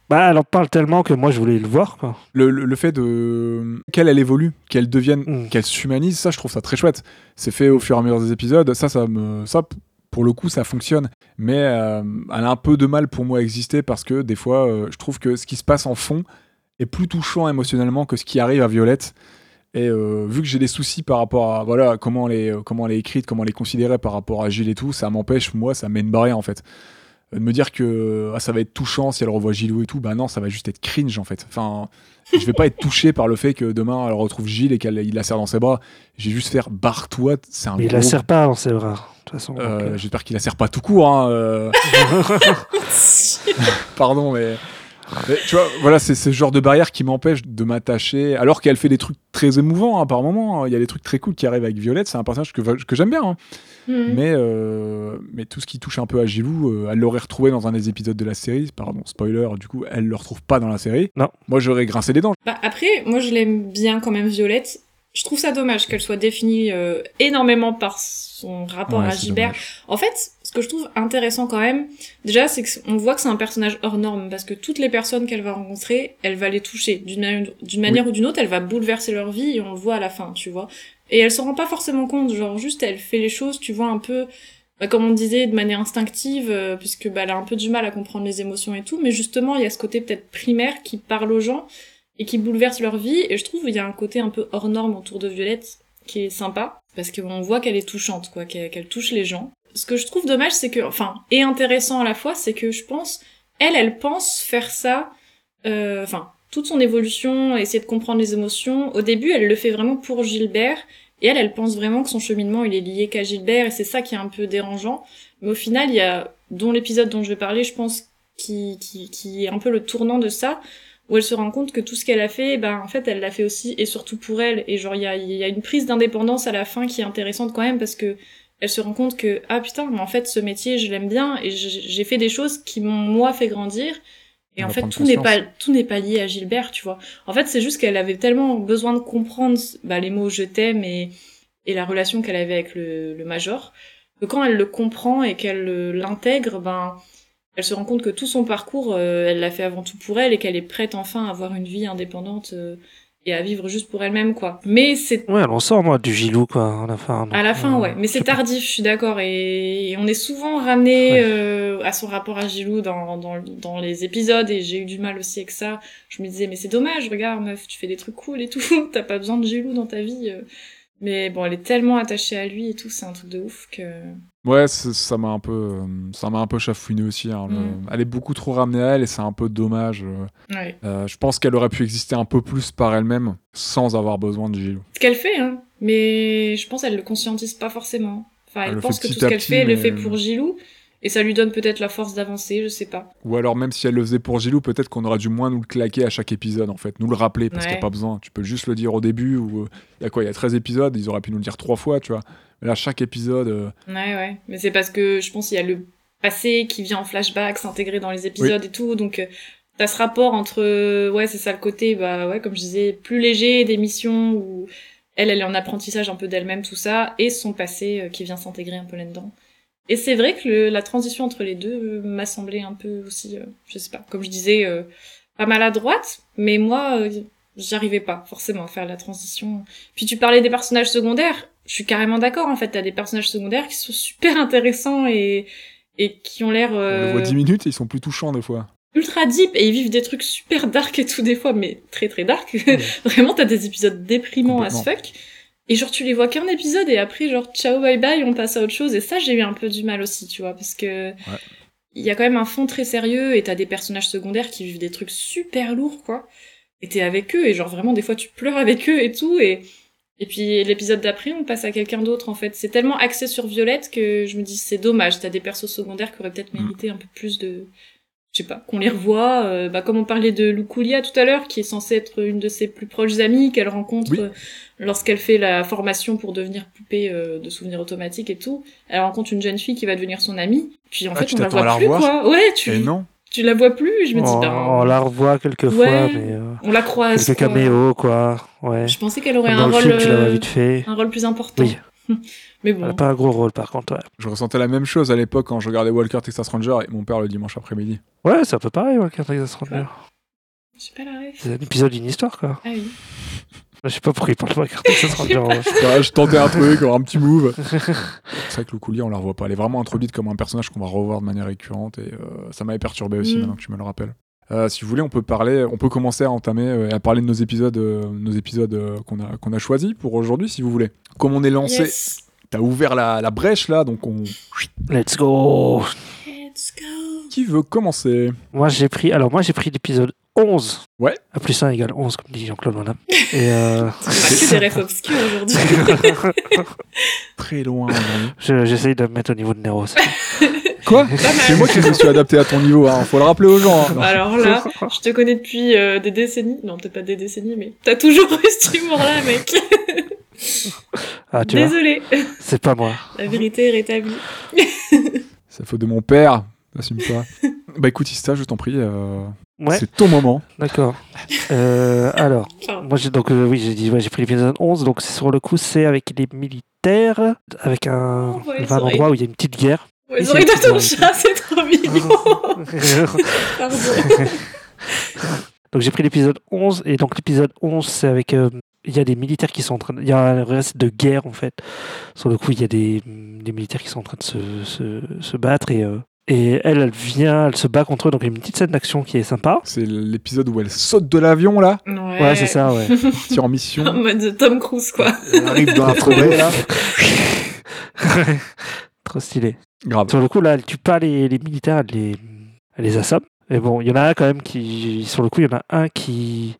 Bah, elle en parle tellement que moi, je voulais le voir, quoi. Le, le- le fait de qu'elle elle évolue, qu'elle devienne, Mm. qu'elle s'humanise, ça, je trouve ça très chouette. C'est fait au fur et à mesure des épisodes. Ça, ça me, ça, pour le coup, ça fonctionne. Mais euh, elle a un peu de mal pour moi à exister parce que des fois, euh, je trouve que ce qui se passe en fond est plus touchant émotionnellement que ce qui arrive à Violette. Et euh, vu que j'ai des soucis par rapport à voilà comment elle est, euh, comment elle est écrite, comment elle est considérée par rapport à Gilles et tout, ça m'empêche moi, ça met une barrière en fait. Euh, De me dire que ah, ça va être touchant si elle revoit Gilou et tout, bah non, ça va juste être cringe en fait. Enfin, je vais pas être touché par le fait que demain elle retrouve Gilles et qu'il la serre dans ses bras. J'ai juste faire barre-toi, c'est un Mais il gros- la serre pas dans ses bras, de toute façon. euh. J'espère qu'il la serre pas tout court. Hein, euh, (laughs) (laughs) (laughs) Pardon, mais. Mais tu vois, voilà, c'est ce genre de barrière qui m'empêche de m'attacher. Alors qu'elle fait des trucs très émouvants hein, par moment. Il y a des trucs très cool qui arrivent avec Violette. C'est un personnage que, que j'aime bien. hein. Mais, euh, mais tout ce qui touche un peu à Gilou, euh, elle l'aurait retrouvé dans un des épisodes de la série. Pardon, spoiler, du coup, elle le retrouve pas dans la série. Non. Moi, j'aurais grincé des dents. Bah, après, moi je l'aime bien quand même Violette. Je trouve ça dommage qu'elle soit définie euh, énormément par son rapport Ouais, à Gilbert. dommage. En fait, ce que je trouve intéressant quand même, déjà, c'est qu'on voit que c'est un personnage hors norme, parce que toutes les personnes qu'elle va rencontrer, elle va les toucher. D'une manière, d'une manière ou d'une autre, elle va bouleverser leur vie, et on le voit à la fin, tu vois. Et elle s'en rend pas forcément compte, genre juste elle fait les choses, tu vois, un peu, bah, comme on disait, de manière instinctive, euh, puisque bah, elle a un peu du mal à comprendre les émotions et tout, mais justement, il y a ce côté peut-être primaire qui parle aux gens, et qui bouleverse leur vie, et je trouve qu'il y a un côté un peu hors norme autour de Violette, qui est sympa, parce qu'on voit qu'elle est touchante, quoi, qu'elle qu'elle touche les gens. Ce que je trouve dommage, c'est que, enfin, et intéressant à la fois, c'est que je pense, elle, elle pense faire ça, euh, enfin, toute son évolution, essayer de comprendre les émotions. Au début, elle le fait vraiment pour Gilbert, et elle, elle pense vraiment que son cheminement, il est lié qu'à Gilbert, et c'est ça qui est un peu dérangeant. Mais au final, il y a, dont l'épisode dont je vais parler, je pense, qui, qui, qui est un peu le tournant de ça, où elle se rend compte que tout ce qu'elle a fait, ben en fait elle l'a fait aussi et surtout pour elle. Et genre il y a, il y a une prise d'indépendance à la fin qui est intéressante quand même parce que elle se rend compte que ah putain mais en fait ce métier je l'aime bien et j'ai fait des choses qui m'ont moi fait grandir. Et On en fait tout n'est pas tout n'est pas lié à Gilbert tu vois. En fait c'est juste qu'elle avait tellement besoin de comprendre bah, les mots je t'aime et et la relation qu'elle avait avec le, le major que quand elle le comprend et qu'elle le- l'intègre ben elle se rend compte que tout son parcours, euh, elle l'a fait avant tout pour elle et qu'elle est prête enfin à avoir une vie indépendante euh, et à vivre juste pour elle-même, quoi. Mais c'est Ouais, elle en sort, moi, du Gilou, quoi, à la fin. à la fin, Euh, ouais. Mais c'est pas. tardif, je suis d'accord. Et... et on est souvent ramené Ouais. euh, à son rapport à Gilou dans, dans, dans les épisodes. Et j'ai eu du mal aussi avec ça. Je me disais, mais c'est dommage, regarde, meuf, tu fais des trucs cool et tout. (laughs) T'as pas besoin de Gilou dans ta vie. euh. Mais bon, elle est tellement attachée à lui et tout, c'est un truc de ouf que... Ouais, ça m'a un peu, euh, ça m'a un peu chafouiné aussi. hein, le- Mm. Elle est beaucoup trop ramenée à elle et c'est un peu dommage. euh. Ouais. Euh, je pense qu'elle aurait pu exister un peu plus par elle-même sans avoir besoin de Gilou. Ce qu'elle fait, hein. Mais je pense qu'elle le conscientise pas forcément. Enfin, Elle elle le pense que tout ce qu'elle fait, elle le fait pour Gilou. Et ça lui donne peut-être la force d'avancer, je sais pas. Ou alors même si elle le faisait pour Gilou, peut-être qu'on aurait dû moins nous le claquer à chaque épisode en fait, nous le rappeler parce qu'il n'y a pas besoin. Tu peux juste le dire au début ou il y a quoi, il y a 13 épisodes, ils auraient pu nous le dire trois fois, tu vois. Mais là chaque épisode, euh, Ouais, ouais. Mais c'est parce que je pense qu'il y a le passé qui vient en flashback, s'intégrer dans les épisodes et tout. Donc, euh, t'as ce rapport entre, euh, ouais, c'est ça le côté, bah ouais, comme je disais, plus léger des missions où elle, elle est en apprentissage un peu d'elle-même, tout ça, et son passé euh, qui vient s'intégrer un peu là-dedans. Et c'est vrai que le- la transition entre les deux euh, m'a semblé un peu aussi, euh, je sais pas, comme je disais, euh, pas maladroite, mais moi, euh, j'arrivais pas forcément à faire la transition. Puis tu parlais des personnages secondaires, je suis carrément d'accord, en fait, t'as des personnages secondaires qui sont super intéressants et, et qui ont l'air on euh, le voit 10 minutes et ils sont plus touchants des fois. ultra deep et ils vivent des trucs super dark et tout des fois, mais très très dark. (laughs) Vraiment, t'as des épisodes déprimants as fuck. Et genre, tu les vois qu'un épisode et après, genre, ciao, bye bye, on passe à autre chose. Et ça, j'ai eu un peu du mal aussi, tu vois, parce que il y a quand même un fond très sérieux et t'as des personnages secondaires qui vivent des trucs super lourds, quoi. Et t'es avec eux et genre, vraiment, des fois, tu pleures avec eux et tout. Et, et puis, l'épisode d'après, on passe à quelqu'un d'autre, en fait. C'est tellement axé sur Violette que je me dis, c'est dommage. T'as des persos secondaires qui auraient peut-être Mm. mérité un peu plus de, je sais pas, qu'on les revoie. euh, bah, comme on parlait de Luculia tout à l'heure, qui est censée être une de ses plus proches amies, qu'elle rencontre Oui. euh, lorsqu'elle fait la formation pour devenir poupée euh, de souvenirs automatiques et tout. Elle rencontre une jeune fille qui va devenir son amie. Puis en Ah, fait, tu on la voit la plus, revoir quoi. Ouais, tu, Et non, tu la vois plus. Je me dis, on, ben, on la revoit quelques fois, mais euh, on la croise. quelques quoi. caméos, quoi. Ouais. Je pensais qu'elle aurait dans un le rôle, film, tu euh, vite fait. un rôle plus important. Oui. (laughs) Mais Elle bon. a pas un gros rôle, par contre, ouais. je ressentais la même chose à l'époque quand je regardais Walker Texas Ranger et mon père le dimanche après-midi. Ouais, c'est un peu pareil, Walker Texas Ranger. J'ai pas la ref. C'est un épisode d'une histoire, quoi. Ah oui. Je sais pas pourquoi il parle de Walker Texas Ranger. (laughs) ouais. Je tentais un truc, (laughs) un petit move. (laughs) C'est vrai que Luculia, on la revoit pas. Elle est vraiment introduite comme un personnage qu'on va revoir de manière récurrente et euh, ça m'avait perturbé aussi Mm. maintenant que tu me le rappelles. Euh, si vous voulez, on peut parler, on peut commencer à entamer euh, et à parler de nos épisodes, euh, nos épisodes euh, qu'on a qu'on a choisis pour aujourd'hui, si vous voulez. Comme on est lancé, Yes. T'as ouvert la, la brèche là, donc on. Let's go Let's go. Qui veut commencer? Moi, j'ai pris... Alors, moi, j'ai pris l'épisode 11. Ouais. A plus 1 égale 11, comme dit Jean-Claude Van Damme. Et euh... Que des refs obscurs aujourd'hui. (laughs) Très loin. je- j'essaye de me mettre au niveau de Nero. (laughs) Quoi? C'est moi qui me suis adapté à ton niveau. Hein. Faut le rappeler aux gens. hein. Alors là, je te connais depuis euh, des décennies. Non, peut-être pas des décennies, mais t'as toujours eu ce humour-là, mec. Ah, tu Désolé. c'est pas moi. La vérité est rétablie. (laughs) C'est faute de mon père. Assume pas. bah écoute, Ista, je t'en prie. euh, Ouais, C'est ton moment. d'accord. Euh, alors, moi, j'ai donc, euh, oui, j'ai dit, ouais, j'ai pris l'épisode 11. Donc, sur le coup, c'est avec les militaires, avec un, Oh, ouais, un sorry. endroit où il y a une petite guerre. ouais, oreilles c'est de ton chat, c'est trop mignon. (laughs) Pardon. donc, j'ai pris l'épisode 11. Et donc, l'épisode 11, c'est avec. Il y a des militaires qui sont en train de... Il y a un reste de guerre, en fait. Sur le coup, il y a des, des militaires qui sont en train de se, se, se battre. Et, euh, et elle, elle vient, elle se bat contre eux. Donc, il y a une petite scène d'action qui est sympa. C'est l'épisode où elle saute de l'avion là, Ouais, Ouais, c'est ça, ouais. (laughs) tire en mission. En mode Tom Cruise, quoi. (laughs) Elle arrive dans la (laughs) forêt là. Trop stylé. Grave. Sur le coup, là, elle tue pas les, les militaires, elle les, elle les assomme. Mais bon, il y en a un quand même qui. Sur le coup, il y en a un qui,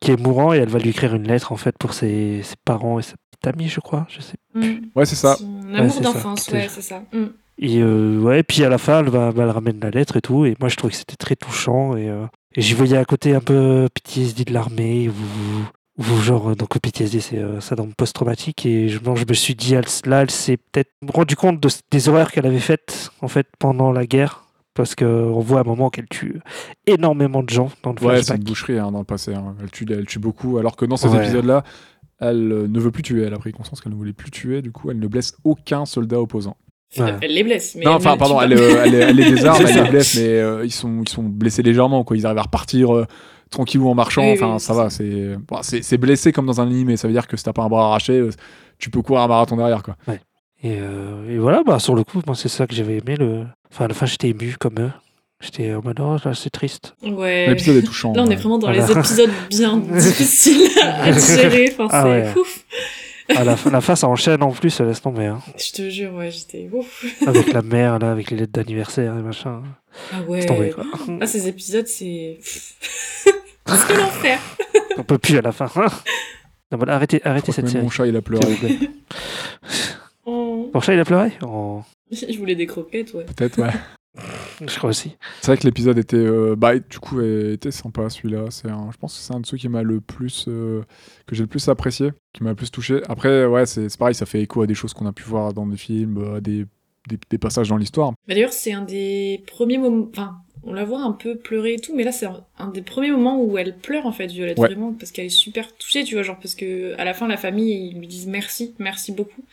qui est mourant et elle va lui écrire une lettre en fait pour ses, ses parents et sa petite amie, je crois. Je sais. Mm. Ouais, c'est ça. Son amour d'enfance, C'est- ouais, c'est ça. Mm. Et euh, ouais, puis à la fin, elle, va, bah, elle ramène la lettre et tout. Et moi, je trouvais que c'était très touchant. Et, euh, et j'y voyais à côté un peu PTSD de l'armée, ou, ou genre, euh, donc PTSD, c'est euh, ça dans post-traumatique. Et je, bon, je me suis dit, elle, là, elle s'est peut-être rendu compte de, des horreurs qu'elle avait faites, en fait, pendant la guerre. Parce qu'on voit à un moment qu'elle tue énormément de gens dans le Ouais, c'est flashback. une boucherie hein, dans le passé. hein. Elle, tue, elle tue beaucoup. Alors que dans ces Ouais. épisodes-là, elle euh, ne veut plus tuer. Elle a pris conscience qu'elle ne voulait plus tuer. Du coup, elle ne blesse aucun soldat opposant. Ouais. Elle les blesse. Mais non, enfin, pardon, elle, euh, elle, est- elle les désarme, (laughs) C'est elle ça. les blesse, mais euh, ils, sont, ils sont blessés légèrement, quoi. Ils arrivent à repartir euh, tranquillou en marchant. Oui, enfin, oui, ça c'est va, c'est bon, c'est c'est blessé comme dans un animé. Ça veut dire que si t'as pas un bras arraché, euh, tu peux courir un marathon derrière, quoi. Et, euh, et voilà, bah, sur le coup, moi, c'est ça que j'avais aimé. Le... Enfin, à la fin, j'étais ému comme eux. J'étais en mode, oh, là, c'est triste. Ouais. L'épisode est touchant. Là, on est vraiment dans Voilà. les épisodes bien (laughs) difficiles à gérer. Enfin, Ah c'est ouais. ouf. À la, fin, la fin, ça enchaîne en plus, ça laisse tomber. Hein. Je te jure, ouais, j'étais ouf. (laughs) Avec la mère, là, avec les lettres d'anniversaire et machin. Ah ouais. Quoi. Ah, ces épisodes, c'est. (laughs) c'est que l'enfer. On peut plus à la fin. Non, voilà, arrêtez, arrêtez cette série. mon chat, il a pleuré. Oh. Ton chat, il a pleuré Oh, (laughs) Je voulais des croquettes, ouais. Peut-être, ouais. (laughs) Je crois aussi. C'est vrai que l'épisode était, euh, bah, du coup, était sympa celui-là. C'est je pense que c'est un de ceux qui m'a le plus, euh, que j'ai le plus apprécié, qui m'a le plus touché. Après, ouais, c'est pareil, ça fait écho à des choses qu'on a pu voir dans des films, euh, à des, des, des passages dans l'histoire. Mais d'ailleurs, c'est un des premiers moments. Enfin, on la voit un peu pleurer et tout, mais là, c'est un, un des premiers moments où elle pleure, en fait, Violette, Ouais. vraiment, parce qu'elle est super touchée, tu vois, genre, parce que à la fin, la famille, ils lui disent merci, merci beaucoup.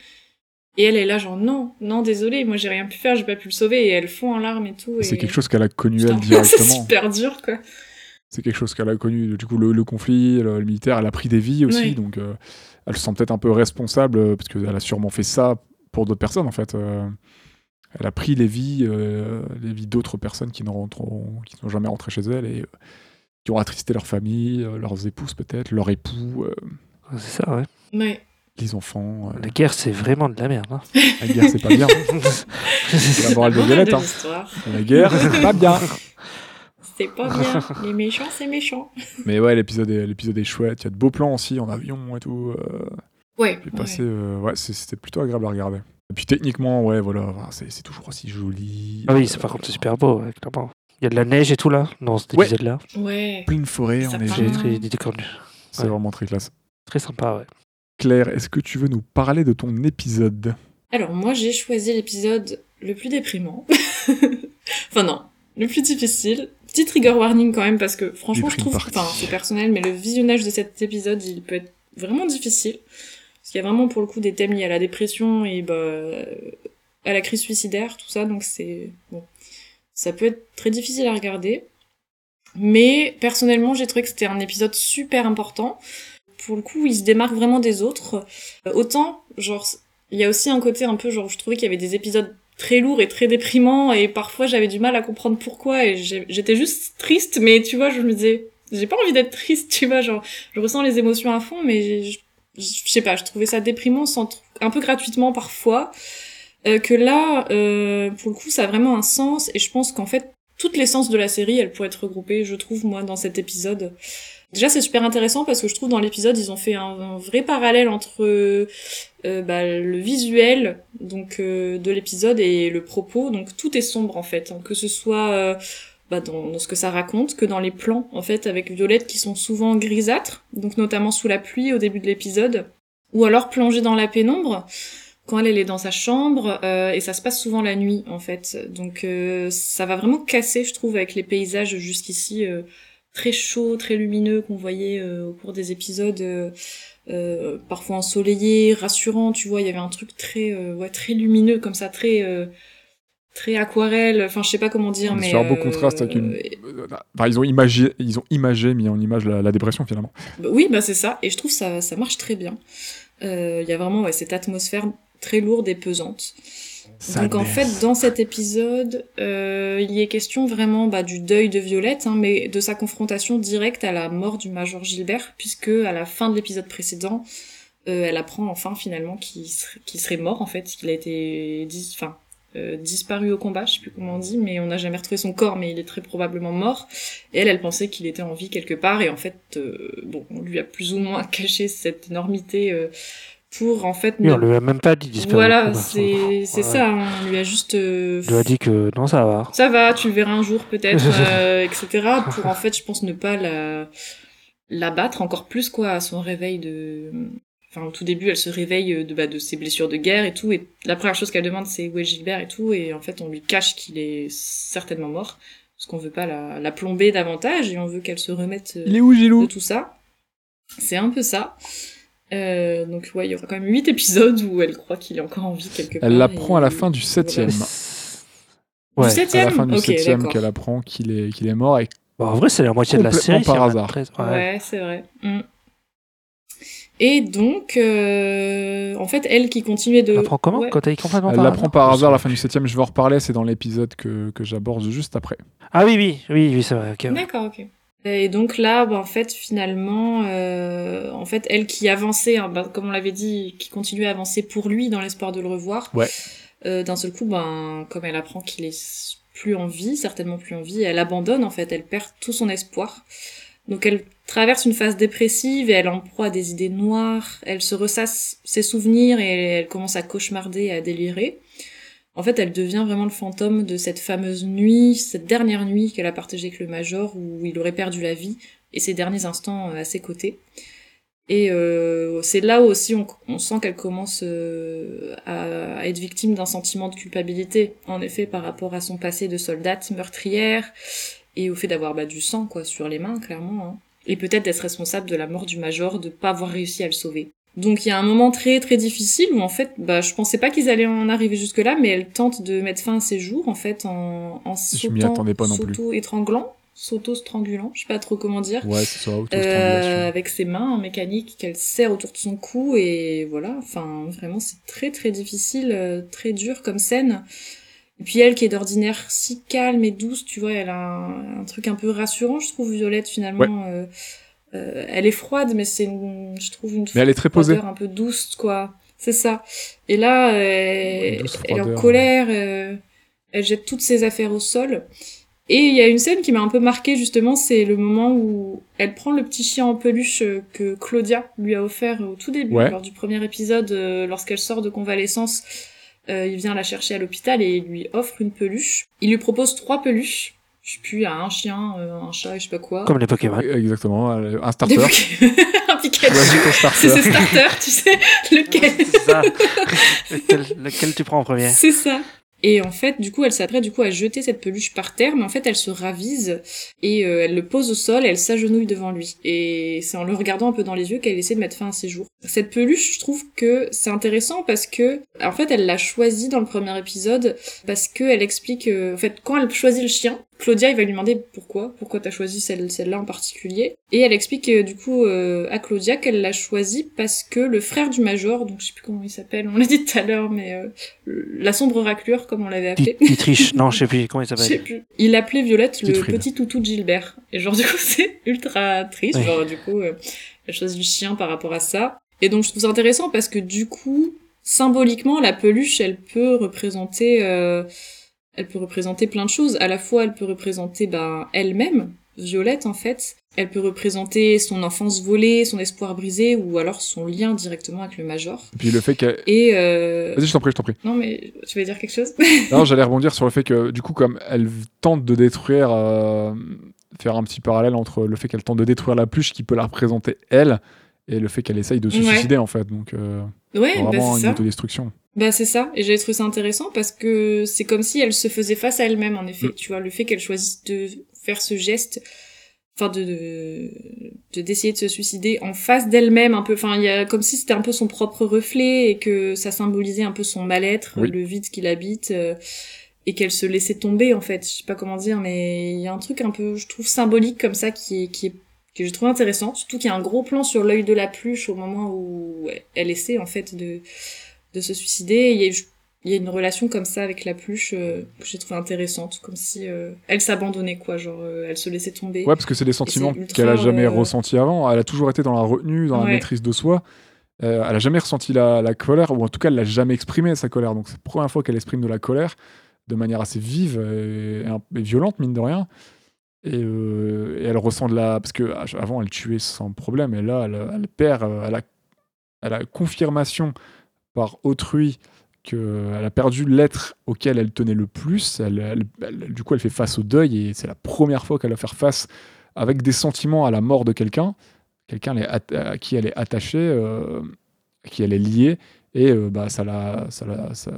Et elle est là, genre, non, non, désolé, moi, j'ai rien pu faire, j'ai pas pu le sauver, et elle fond en larmes et tout. C'est quelque chose qu'elle a connu Putain, elle (laughs) c'est directement. super dur, quoi. C'est quelque chose qu'elle a connu. Du coup, le, le conflit, le, le militaire, elle a pris des vies aussi, Ouais. donc euh, elle se sent peut-être un peu responsable euh, parce qu'elle a sûrement fait ça pour d'autres personnes en fait. euh, elle a pris les vies, euh, les vies d'autres personnes qui n'ont qui sont jamais rentrées chez elle et euh, qui ont attristé leur famille, leurs épouses peut-être, leurs époux, euh, C'est ça, ouais. Ouais. Les enfants. euh, La guerre, c'est vraiment de la merde. Hein. (laughs) la guerre, c'est pas bien. C'est (laughs) la morale de Violette. de hein. La guerre, c'est pas bien. C'est pas bien. Les méchants, c'est méchant. (laughs) Mais ouais, l'épisode est, l'épisode est chouette. Il y a de beaux plans aussi en avion et tout. euh, Ouais. J'ai ouais. passé, euh, ouais, c'est- c'était plutôt agréable à regarder. Et puis techniquement, ouais, voilà, c'est c'est toujours aussi joli. Ah oui, c'est par contre, c'est super beau, ouais, clairement. Il y a de la neige et tout là, dans cet épisode-là. Ouais. Pleine forêt Ça enneigée. part. J'ai très, des décors C'est Ouais. vraiment très classe. très sympa, ouais. Claire, est-ce que tu veux nous parler de ton épisode? Alors moi j'ai choisi l'épisode le plus déprimant. (laughs) enfin non, le plus difficile. Petit trigger warning quand même parce que franchement je trouve, enfin c'est personnel, mais le visionnage de cet épisode il peut être vraiment difficile. Parce qu'il y a vraiment pour le coup des thèmes liés à la dépression et bah, à la crise suicidaire, tout ça, donc c'est bon. Ça peut être très difficile à regarder. Mais personnellement j'ai trouvé que c'était un épisode super important. Pour le coup il se démarque vraiment des autres. Euh, autant, genre, il y a aussi un côté un peu genre je trouvais qu'il y avait des épisodes très lourds et très déprimants et parfois j'avais du mal à comprendre pourquoi et j'étais juste triste mais tu vois je me disais j'ai pas envie d'être triste tu vois genre je ressens les émotions à fond mais je, sais pas je trouvais ça déprimant un peu gratuitement parfois euh, que là euh, pour le coup ça a vraiment un sens et je pense qu'en fait toute l'essence de la série elle pourrait être regroupée je trouve moi dans cet épisode Déjà, c'est super intéressant parce que je trouve dans l'épisode, ils ont fait un, vrai parallèle entre euh, euh, bah, le visuel donc euh, de l'épisode et le propos. Donc tout est sombre en fait, que ce soit bah, dans, ce que ça raconte, que dans les plans en fait avec Violette qui sont souvent grisâtres, donc notamment sous la pluie au début de l'épisode, ou alors plongée dans la pénombre quand elle, est dans sa chambre et ça se passe souvent la nuit en fait. Donc ça va vraiment casser, je trouve, avec les paysages jusqu'ici. Très chaud, très lumineux qu'on voyait euh, au cours des épisodes, euh, euh, parfois ensoleillés, rassurants, tu vois, il y avait un truc très, ouais, très lumineux comme ça, très, très aquarelle, enfin je sais pas comment dire, mais C'est un beau contraste avec une. euh, enfin, ils ont imagé, ils ont imagé, mis en image la, la dépression finalement. bah oui, bah c'est ça, et je trouve ça, ça marche très bien. Euh, Il y a vraiment ouais, cette atmosphère très lourde et pesante. Donc en fait, dans cet épisode, euh, il y est question vraiment bah, du deuil de Violette, hein, mais de sa confrontation directe à la mort du Major Gilbert, puisque à la fin de l'épisode précédent, euh, elle apprend enfin finalement qu'il serait, mort en fait, qu'il a été dis- enfin, euh, disparu au combat, je sais plus comment on dit, mais on n'a jamais retrouvé son corps, mais il est très probablement mort. Et elle, elle pensait qu'il était en vie quelque part, et en fait, euh, bon, on lui a plus ou moins (laughs) caché cette énormité euh, pour en fait Oui, on lui a même pas dit disparu. voilà, c'est c'est Ouais. ça. hein, On lui a juste. euh, On lui a dit que non, ça va. Ça va, tu le verras un jour peut-être, (laughs) euh, etc. Pour en fait, je pense ne pas la la battre encore plus quoi à son réveil de. Enfin, au tout début, elle se réveille de bah, de ses blessures de guerre et tout, et la première chose qu'elle demande, c'est où est Gilbert et tout, et en fait, on lui cache qu'il est certainement mort, parce qu'on veut pas la, la plomber davantage et on veut qu'elle se remette. euh, Il est où de tout ça. C'est un peu ça. Euh, donc ouais, il y aura quand même 8 épisodes où elle croit qu'il est encore en vie quelque part. Elle l'apprend et- à la fin du septième. Ouais. Du À septième la fin du Ok, septième d'accord. qu'elle apprend qu'il est, qu'il est mort et Bon, en vrai, c'est la moitié de la série. par c'est vrai, hasard. Ouais, ouais. c'est vrai. Mm. Et donc, euh, en fait, elle qui continuait de... Elle apprend comment Ouais. Quand elle est complètement elle par l'apprend par hasard à la fin du septième. Je vais en reparler, c'est dans l'épisode que, que j'aborde juste après. Ah oui, oui, oui, oui, c'est vrai. ok, ouais. D'accord, ok. Et donc là, bah, en fait, finalement, euh, en fait, elle qui avançait, hein, bah, comme on l'avait dit, qui continuait à avancer pour lui dans l'espoir de le revoir. Ouais. euh, D'un seul coup, ben, comme elle apprend qu'il est plus en vie, certainement plus en vie, elle abandonne en fait, elle perd tout son espoir. Donc elle traverse une phase dépressive et elle en proie à des idées noires. Elle se ressasse ses souvenirs et elle commence à cauchemarder et à délirer. En fait, elle devient vraiment le fantôme de cette fameuse nuit, cette dernière nuit qu'elle a partagée avec le Major, où il aurait perdu la vie, et ses derniers instants euh, à ses côtés. Et euh, c'est là aussi on, sent qu'elle commence euh, à, être victime d'un sentiment de culpabilité, en effet, par rapport à son passé de soldate meurtrière, et au fait d'avoir bah, du sang quoi sur les mains, clairement. Hein. Et peut-être d'être responsable de la mort du Major, de pas avoir réussi à le sauver. Donc il y a un moment très très difficile où en fait, bah je pensais pas qu'ils allaient en arriver jusque là, mais elle tente de mettre fin à ses jours en fait en, en s'auto-étranglant, s'auto-strangulant, je sais pas trop comment dire. Ouais, c'est ça, Euh, avec ses mains en mécanique qu'elle serre autour de son cou et voilà, enfin vraiment c'est très très difficile, euh, très dur comme scène. Et puis elle qui est d'ordinaire si calme et douce, tu vois, elle a un, un truc un peu rassurant, je trouve Violette finalement. euh, euh, elle est froide, mais c'est une, je trouve une Mais elle est très posée. un peu douce, quoi. C'est ça. Et là, euh, elle est en colère, euh, elle jette toutes ses affaires au sol. Et il y a une scène qui m'a un peu marquée, justement, c'est le moment où elle prend le petit chien en peluche euh, que Claudia lui a offert au tout début, Ouais. lors du premier épisode, lorsqu'elle sort de convalescence. Il vient la chercher à l'hôpital et il lui offre une peluche. Il lui propose trois peluches. Je sais plus, il y a un chien, euh, un chat, et je sais pas quoi. Comme les Pokémon. Exactement, un starter. (laughs) Un Pikachu. C'est starter. ce starter, tu sais, lequel C'est ça. lequel, lequel tu prends en premier? C'est ça. Et en fait, du coup, elle s'apprête du coup à jeter cette peluche par terre, mais en fait, elle se ravise et euh, elle le pose au sol et elle s'agenouille devant lui. Et c'est en le regardant un peu dans les yeux qu'elle essaie de mettre fin à ses jours. Cette peluche, je trouve que c'est intéressant parce que, en fait, elle l'a choisie dans le premier épisode parce que elle explique, euh, en fait, quand elle choisit le chien, Claudia, il va lui demander pourquoi, pourquoi t'as choisi celle, celle-là en particulier. Et elle explique euh, du coup euh, à Claudia qu'elle l'a choisie parce que le frère du major, donc je sais plus comment il s'appelle, on l'a dit tout à l'heure, mais euh, la sombre raclure comme on l'avait appelé. Dietrich, non, je sais plus comment il (laughs) Je sais s'appelle. plus. Il appelait Violette le petit toutou de Gilbert. Et genre (laughs) du coup c'est ultra triste. Oui. Genre du coup elle choisit le chien par rapport à ça. Et donc je trouve ça intéressant parce que du coup symboliquement la peluche elle peut représenter elle peut représenter plein de choses. À la fois elle peut représenter ben elle-même Violette en fait. Elle peut représenter son enfance volée, son espoir brisé ou alors son lien directement avec le major. Et puis le fait qu'elle. Et euh... Vas-y, je t'en prie, je t'en prie. non mais tu veux dire quelque chose? Non, j'allais rebondir sur le fait que, du coup, comme elle tente de détruire, euh, faire un petit parallèle entre le fait qu'elle tente de détruire la pluche qui peut la représenter elle, et le fait qu'elle essaye de se Ouais. suicider, en fait. Donc, euh, Ouais, bah vraiment c'est une ça. autodestruction. Bah c'est ça, et j'ai trouvé ça intéressant parce que c'est comme si elle se faisait face à elle-même en effet, Mm. tu vois, le fait qu'elle choisisse de faire ce geste, enfin de de de- d'essayer de se suicider en face d'elle-même un peu, enfin il y a comme si c'était un peu son propre reflet et que ça symbolisait un peu son mal-être, Oui. le vide qu'il habite euh, et qu'elle se laissait tomber en fait, je sais pas comment dire, mais il y a un truc un peu, je trouve symbolique comme ça qui est qui est que je trouve intéressant, surtout qu'il y a un gros plan sur l'œil de la pluche au moment où elle essaie en fait de de se suicider. Il y, a, il y a une relation comme ça avec la pluche euh, que j'ai trouvé intéressante, comme si euh, elle s'abandonnait quoi, genre euh, elle se laissait tomber. Ouais, parce que c'est des sentiments qu'elle a jamais ressentis avant. Elle a toujours été dans la retenue, dans la maîtrise de soi. Elle a jamais ressenti la, la colère, ou en tout cas, elle l'a jamais exprimé sa colère. Donc, c'est la première fois qu'elle exprime de la colère de manière assez vive et, violente, mine de rien. Et, et elle ressent de la. Parce que ah, avant, elle tuait sans problème, et là, elle, elle perd. Elle a, elle a confirmation par autrui qu'elle a perdu l'être auquel elle tenait le plus. Elle, elle- elle- du coup, elle fait face au deuil, et c'est la première fois qu'elle va faire face avec des sentiments à la mort de quelqu'un, quelqu'un à qui elle est attachée, euh, à qui elle est liée, et euh, bah, ça la, ça la, ça-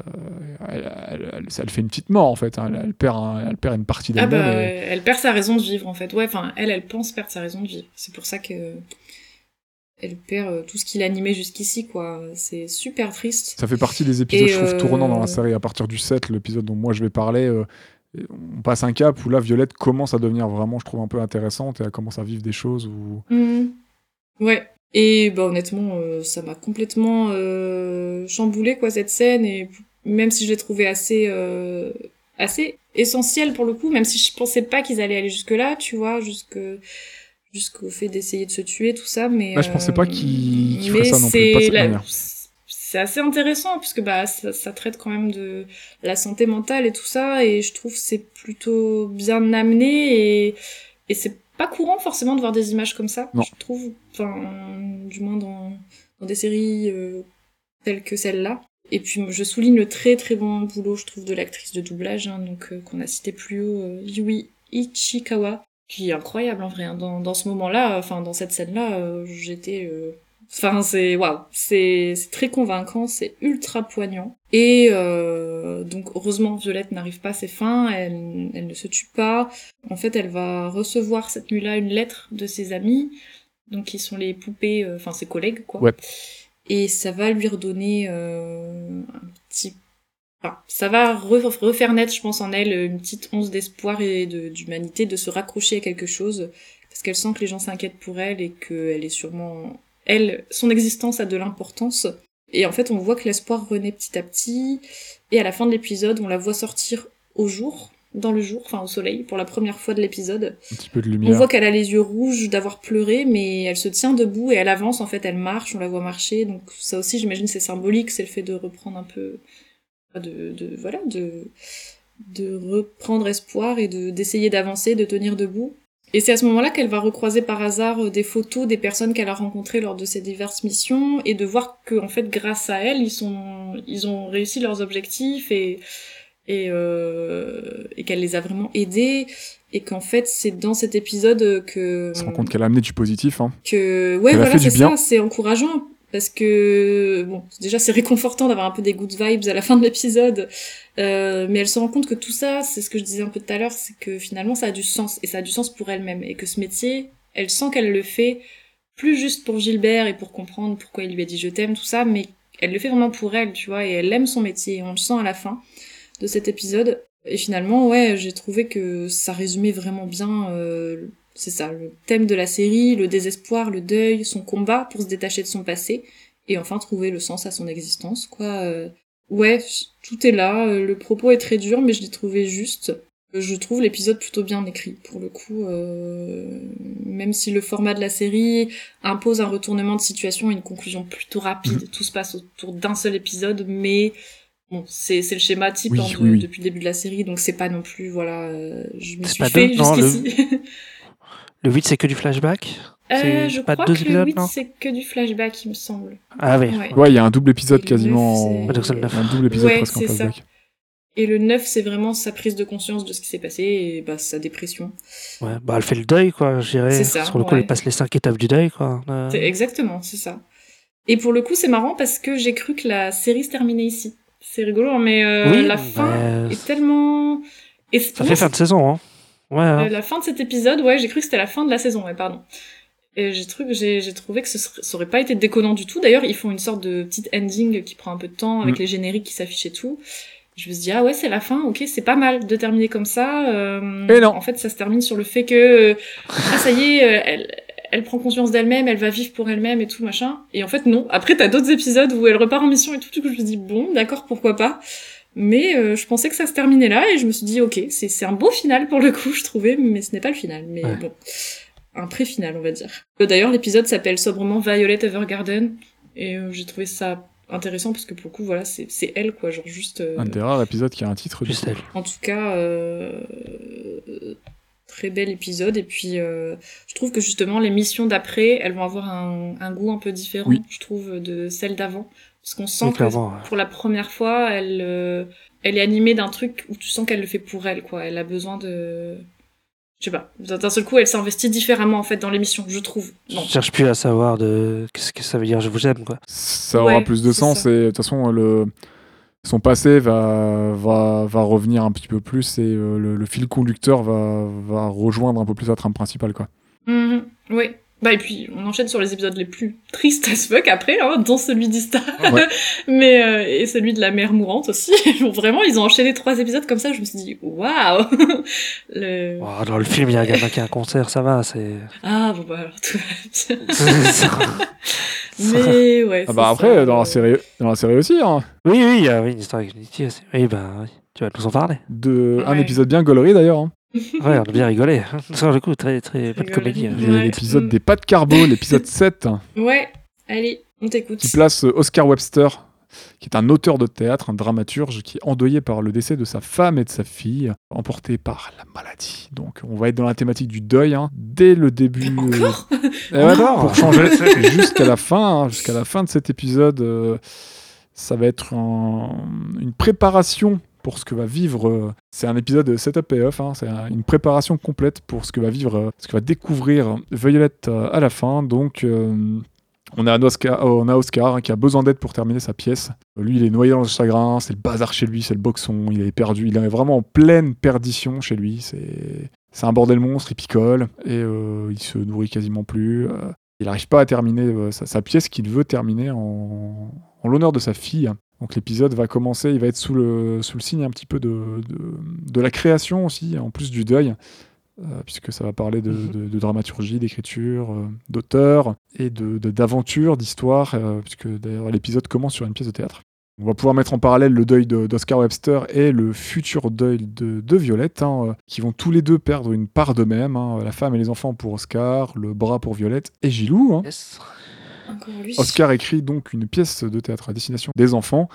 elle, fait une petite mort en fait. hein. Elle, perd un- elle perd une partie Ah d'elle-même. bah, et- elle perd sa raison de vivre en fait. Ouais, enfin elle, elle pense perdre sa raison de vivre. C'est pour ça que elle perd euh, tout ce qui l'animait jusqu'ici, quoi. C'est super triste. Ça fait partie des épisodes, Et, je trouve, tournants dans euh, la série. À partir du 7, l'épisode dont moi je vais parler, euh, on passe un cap où là, Violette commence à devenir vraiment, je trouve, un peu intéressante et elle commence à vivre des choses où. Mhm. Ouais. Et bah honnêtement, euh, ça m'a complètement euh, chamboulé quoi cette scène et même si je l'ai trouvé assez euh, assez essentielle pour le coup, même si je pensais pas qu'ils allaient aller jusque là, tu vois, jusque jusqu'au fait d'essayer de se tuer tout ça, mais Bah, je pensais pas euh, qu'ils qu'ils mais feraient ça non plus, c'est pas de cette la- manière. C'est assez intéressant puisque bah ça, ça traite quand même de la santé mentale et tout ça et je trouve que c'est plutôt bien amené et et c'est pas courant forcément de voir des images comme ça. Non. Je trouve, enfin du moins dans dans des séries euh, telles que celle-là. Et puis je souligne le très très bon boulot je trouve de l'actrice de doublage hein, donc euh, qu'on a cité plus haut euh, Yui Ichikawa qui est incroyable en vrai hein. dans dans ce moment-là enfin dans cette scène-là euh, j'étais euh, Enfin, c'est waouh, c'est c'est très convaincant, c'est ultra poignant. Et euh, donc heureusement Violette n'arrive pas à ses fins, elle elle ne se tue pas. En fait, elle va recevoir cette nuit-là une lettre de ses amis, donc qui sont les poupées, euh, enfin ses collègues quoi. Ouais. Et ça va lui redonner euh, un petit Enfin, ça va re- refaire naître, je pense, en elle une petite once d'espoir et de- d'humanité, de se raccrocher à quelque chose, parce qu'elle sent que les gens s'inquiètent pour elle et qu'elle est sûrement elle, son existence a de l'importance. Et en fait, on voit que l'espoir renaît petit à petit. Et à la fin de l'épisode, on la voit sortir au jour, dans le jour, enfin au soleil, pour la première fois de l'épisode. Un petit peu de On lumière. voit qu'elle a les yeux rouges d'avoir pleuré, mais elle se tient debout et elle avance. En fait, elle marche, on la voit marcher. Donc ça aussi, j'imagine, c'est symbolique. C'est le fait de reprendre un peu, de, de voilà, de de reprendre espoir et de d'essayer d'avancer, de tenir debout. Et c'est à ce moment-là qu'elle va recroiser par hasard euh, des photos des personnes qu'elle a rencontrées lors de ses diverses missions et de voir que en fait grâce à elle ils sont ils ont réussi leurs objectifs et et, euh, et qu'elle les a vraiment aidés et qu'en fait c'est dans cet épisode que On se rend compte qu'elle a amené du positif. Hein. que ouais voilà c'est ça c'est encourageant parce que bon déjà c'est réconfortant d'avoir un peu des good vibes à la fin de l'épisode euh, mais elle se rend compte que tout ça c'est ce que je disais un peu tout à l'heure c'est que finalement ça a du sens et ça a du sens pour elle-même et que ce métier elle sent qu'elle le fait plus juste pour Gilbert et pour comprendre pourquoi il lui a dit je t'aime tout ça mais elle le fait vraiment pour elle tu vois et elle aime son métier on le sent à la fin de cet épisode. Et finalement ouais j'ai trouvé que ça résumait vraiment bien euh, c'est ça, le thème de la série, le désespoir, le deuil, son combat pour se détacher de son passé, et enfin trouver le sens à son existence, quoi. Euh, Ouais, tout est là, euh, le propos est très dur, mais je l'ai trouvé juste. Euh, Je trouve l'épisode plutôt bien écrit, pour le coup, euh, même si le format de la série impose un retournement de situation et une conclusion plutôt rapide, tout se passe autour d'un seul épisode, mais bon, c'est le schéma type Oui, hein, de- oui, oui. depuis le début de la série, donc c'est pas non plus, voilà, euh, je m'y suis fait le- jusqu'ici. (laughs) Le 8, c'est que du flashback Euh, je pas crois deux que le épisodes, 8, non c'est que du flashback, il me semble. Ah oui. Ouais. Ouais, il y a un double épisode Et le quasiment. donc c'est le neuf. Un double épisode Ouais, presque en ça. Et le 9, c'est vraiment sa prise de conscience de ce qui s'est passé et bah, sa dépression. Ouais, bah elle fait le deuil, quoi, je dirais. C'est ça, Sur le coup, ouais. elle passe les cinq étapes du deuil, quoi. Euh, exactement, c'est ça. Et pour le coup, c'est marrant parce que j'ai cru que la série se terminait ici. C'est rigolo, hein, mais euh, Oui, la fin mais est tellement... Et Ça fait fin de saison, hein. Ouais, hein. Euh, la fin de cet épisode, ouais, j'ai cru que c'était la fin de la saison, ouais, pardon. Et j'ai trouvé, j'ai, j'ai trouvé que ce serait- ça aurait pas été déconnant du tout. D'ailleurs, ils font une sorte de petite ending qui prend un peu de temps avec Mm. les génériques qui s'affichent et tout. Je me suis dit, ah ouais, c'est la fin, ok, c'est pas mal de terminer comme ça. Euh, Et non. En fait, ça se termine sur le fait que, euh, ah, ça y est, euh, elle, elle prend conscience d'elle-même, elle va vivre pour elle-même et tout, machin. Et en fait, non. Après, t'as d'autres épisodes où elle repart en mission et tout, du coup, je me dis, bon, d'accord, pourquoi pas. Mais euh, je pensais que ça se terminait là et je me suis dit ok c'est c'est un beau final pour le coup (laughs) je trouvais mais ce n'est pas le final mais Ouais. bon un pré-final on va dire. Euh, D'ailleurs l'épisode s'appelle sobrement Violet Evergarden et euh, j'ai trouvé ça intéressant parce que pour le coup voilà c'est c'est elle quoi genre juste euh, Un des rares épisodes qui a un titre. du Juste coup. elle. en tout cas euh, très bel épisode et puis euh, je trouve que justement les missions d'après elles vont avoir un, un goût un peu différent Oui. je trouve de celles d'avant parce qu'on sent que ouais. pour la première fois, elle, euh, elle est animée d'un truc où tu sens qu'elle le fait pour elle, quoi. Elle a besoin de, je sais pas. D'un seul coup, elle s'investit différemment en fait dans l'émission, je trouve. Non. Je cherche plus à savoir de qu'est-ce que ça veut dire je vous aime, quoi. Ça aura Ouais, plus de sens ça. et de toute façon, le... son passé va, va, va revenir un petit peu plus et euh, le, le fil conducteur va, va rejoindre un peu plus la trame principale. Quoi. Mhm. Oui, Bah et puis on enchaîne sur les épisodes les plus tristes as fuck après, hein, dont celui d'Ista, Ouais. (laughs) mais euh, et celui de la mère mourante aussi. (laughs) Genre, Vraiment, ils ont enchaîné trois épisodes comme ça. Je me suis dit waouh. (laughs) Le... Oh, dans le film, il y a un gamin qui a un concert, ça va, c'est. Ah bon bah alors tout va bien. Mais ouais. Ah c'est bah après, ça, dans, euh, la série, dans la série aussi, hein, oui, oui, il y a oui, une histoire avec Unity aussi. Oui, bah oui, tu vas nous en parler. de, un épisode bien gaulerie d'ailleurs. hein. Ouais, on a bien rigolé. Sur le coup, très, très, pas de Rigoler. comédie. hein. Ouais. L'épisode Mm. des pas de carbo, l'épisode (laughs) 7, Ouais. Allez, on t'écoute. qui place euh, Oscar Webster, qui est un auteur de théâtre, un dramaturge, qui est endeuillé par le décès de sa femme et de sa fille, emporté par la maladie. Donc on va être dans la thématique du deuil, hein, dès le début. euh, Encore? Eh ouais, Encore? pour changer jusqu'à la fin, hein, jusqu'à la fin de cet épisode, euh, ça va être un- une préparation pour ce que va vivre. euh, c'est un épisode de setup et off, hein, c'est un- une préparation complète pour ce que va vivre, euh, ce que va découvrir Violette euh, à la fin. Donc on a, Oscar, on a hein, qui a besoin d'aide pour terminer sa pièce. Lui, il est noyé dans le chagrin, c'est le bazar chez lui, c'est le boxon, il est perdu, il est vraiment en pleine perdition chez lui. C'est un bordel monstre, il picole et il se nourrit quasiment plus. il n'arrive pas à terminer sa, pièce qu'il veut terminer en l'honneur de sa fille. Donc l'épisode va commencer, il va être sous le, sous le signe un petit peu de, de, de la création aussi, en plus du deuil, euh, puisque ça va parler de, Mhm. de- de dramaturgie, d'écriture, euh, d'auteur et d'aventure, d'histoire, euh, puisque d'ailleurs l'épisode commence sur une pièce de théâtre. On va pouvoir mettre en parallèle le deuil de- d'Oscar Webster et le futur deuil de, de Violette, hein, qui vont tous les deux perdre une part d'eux-mêmes. hein, la femme et les enfants pour Oscar, le bras pour Violette et Gilou. hein. Yes. Oscar écrit donc une pièce de théâtre à destination des enfants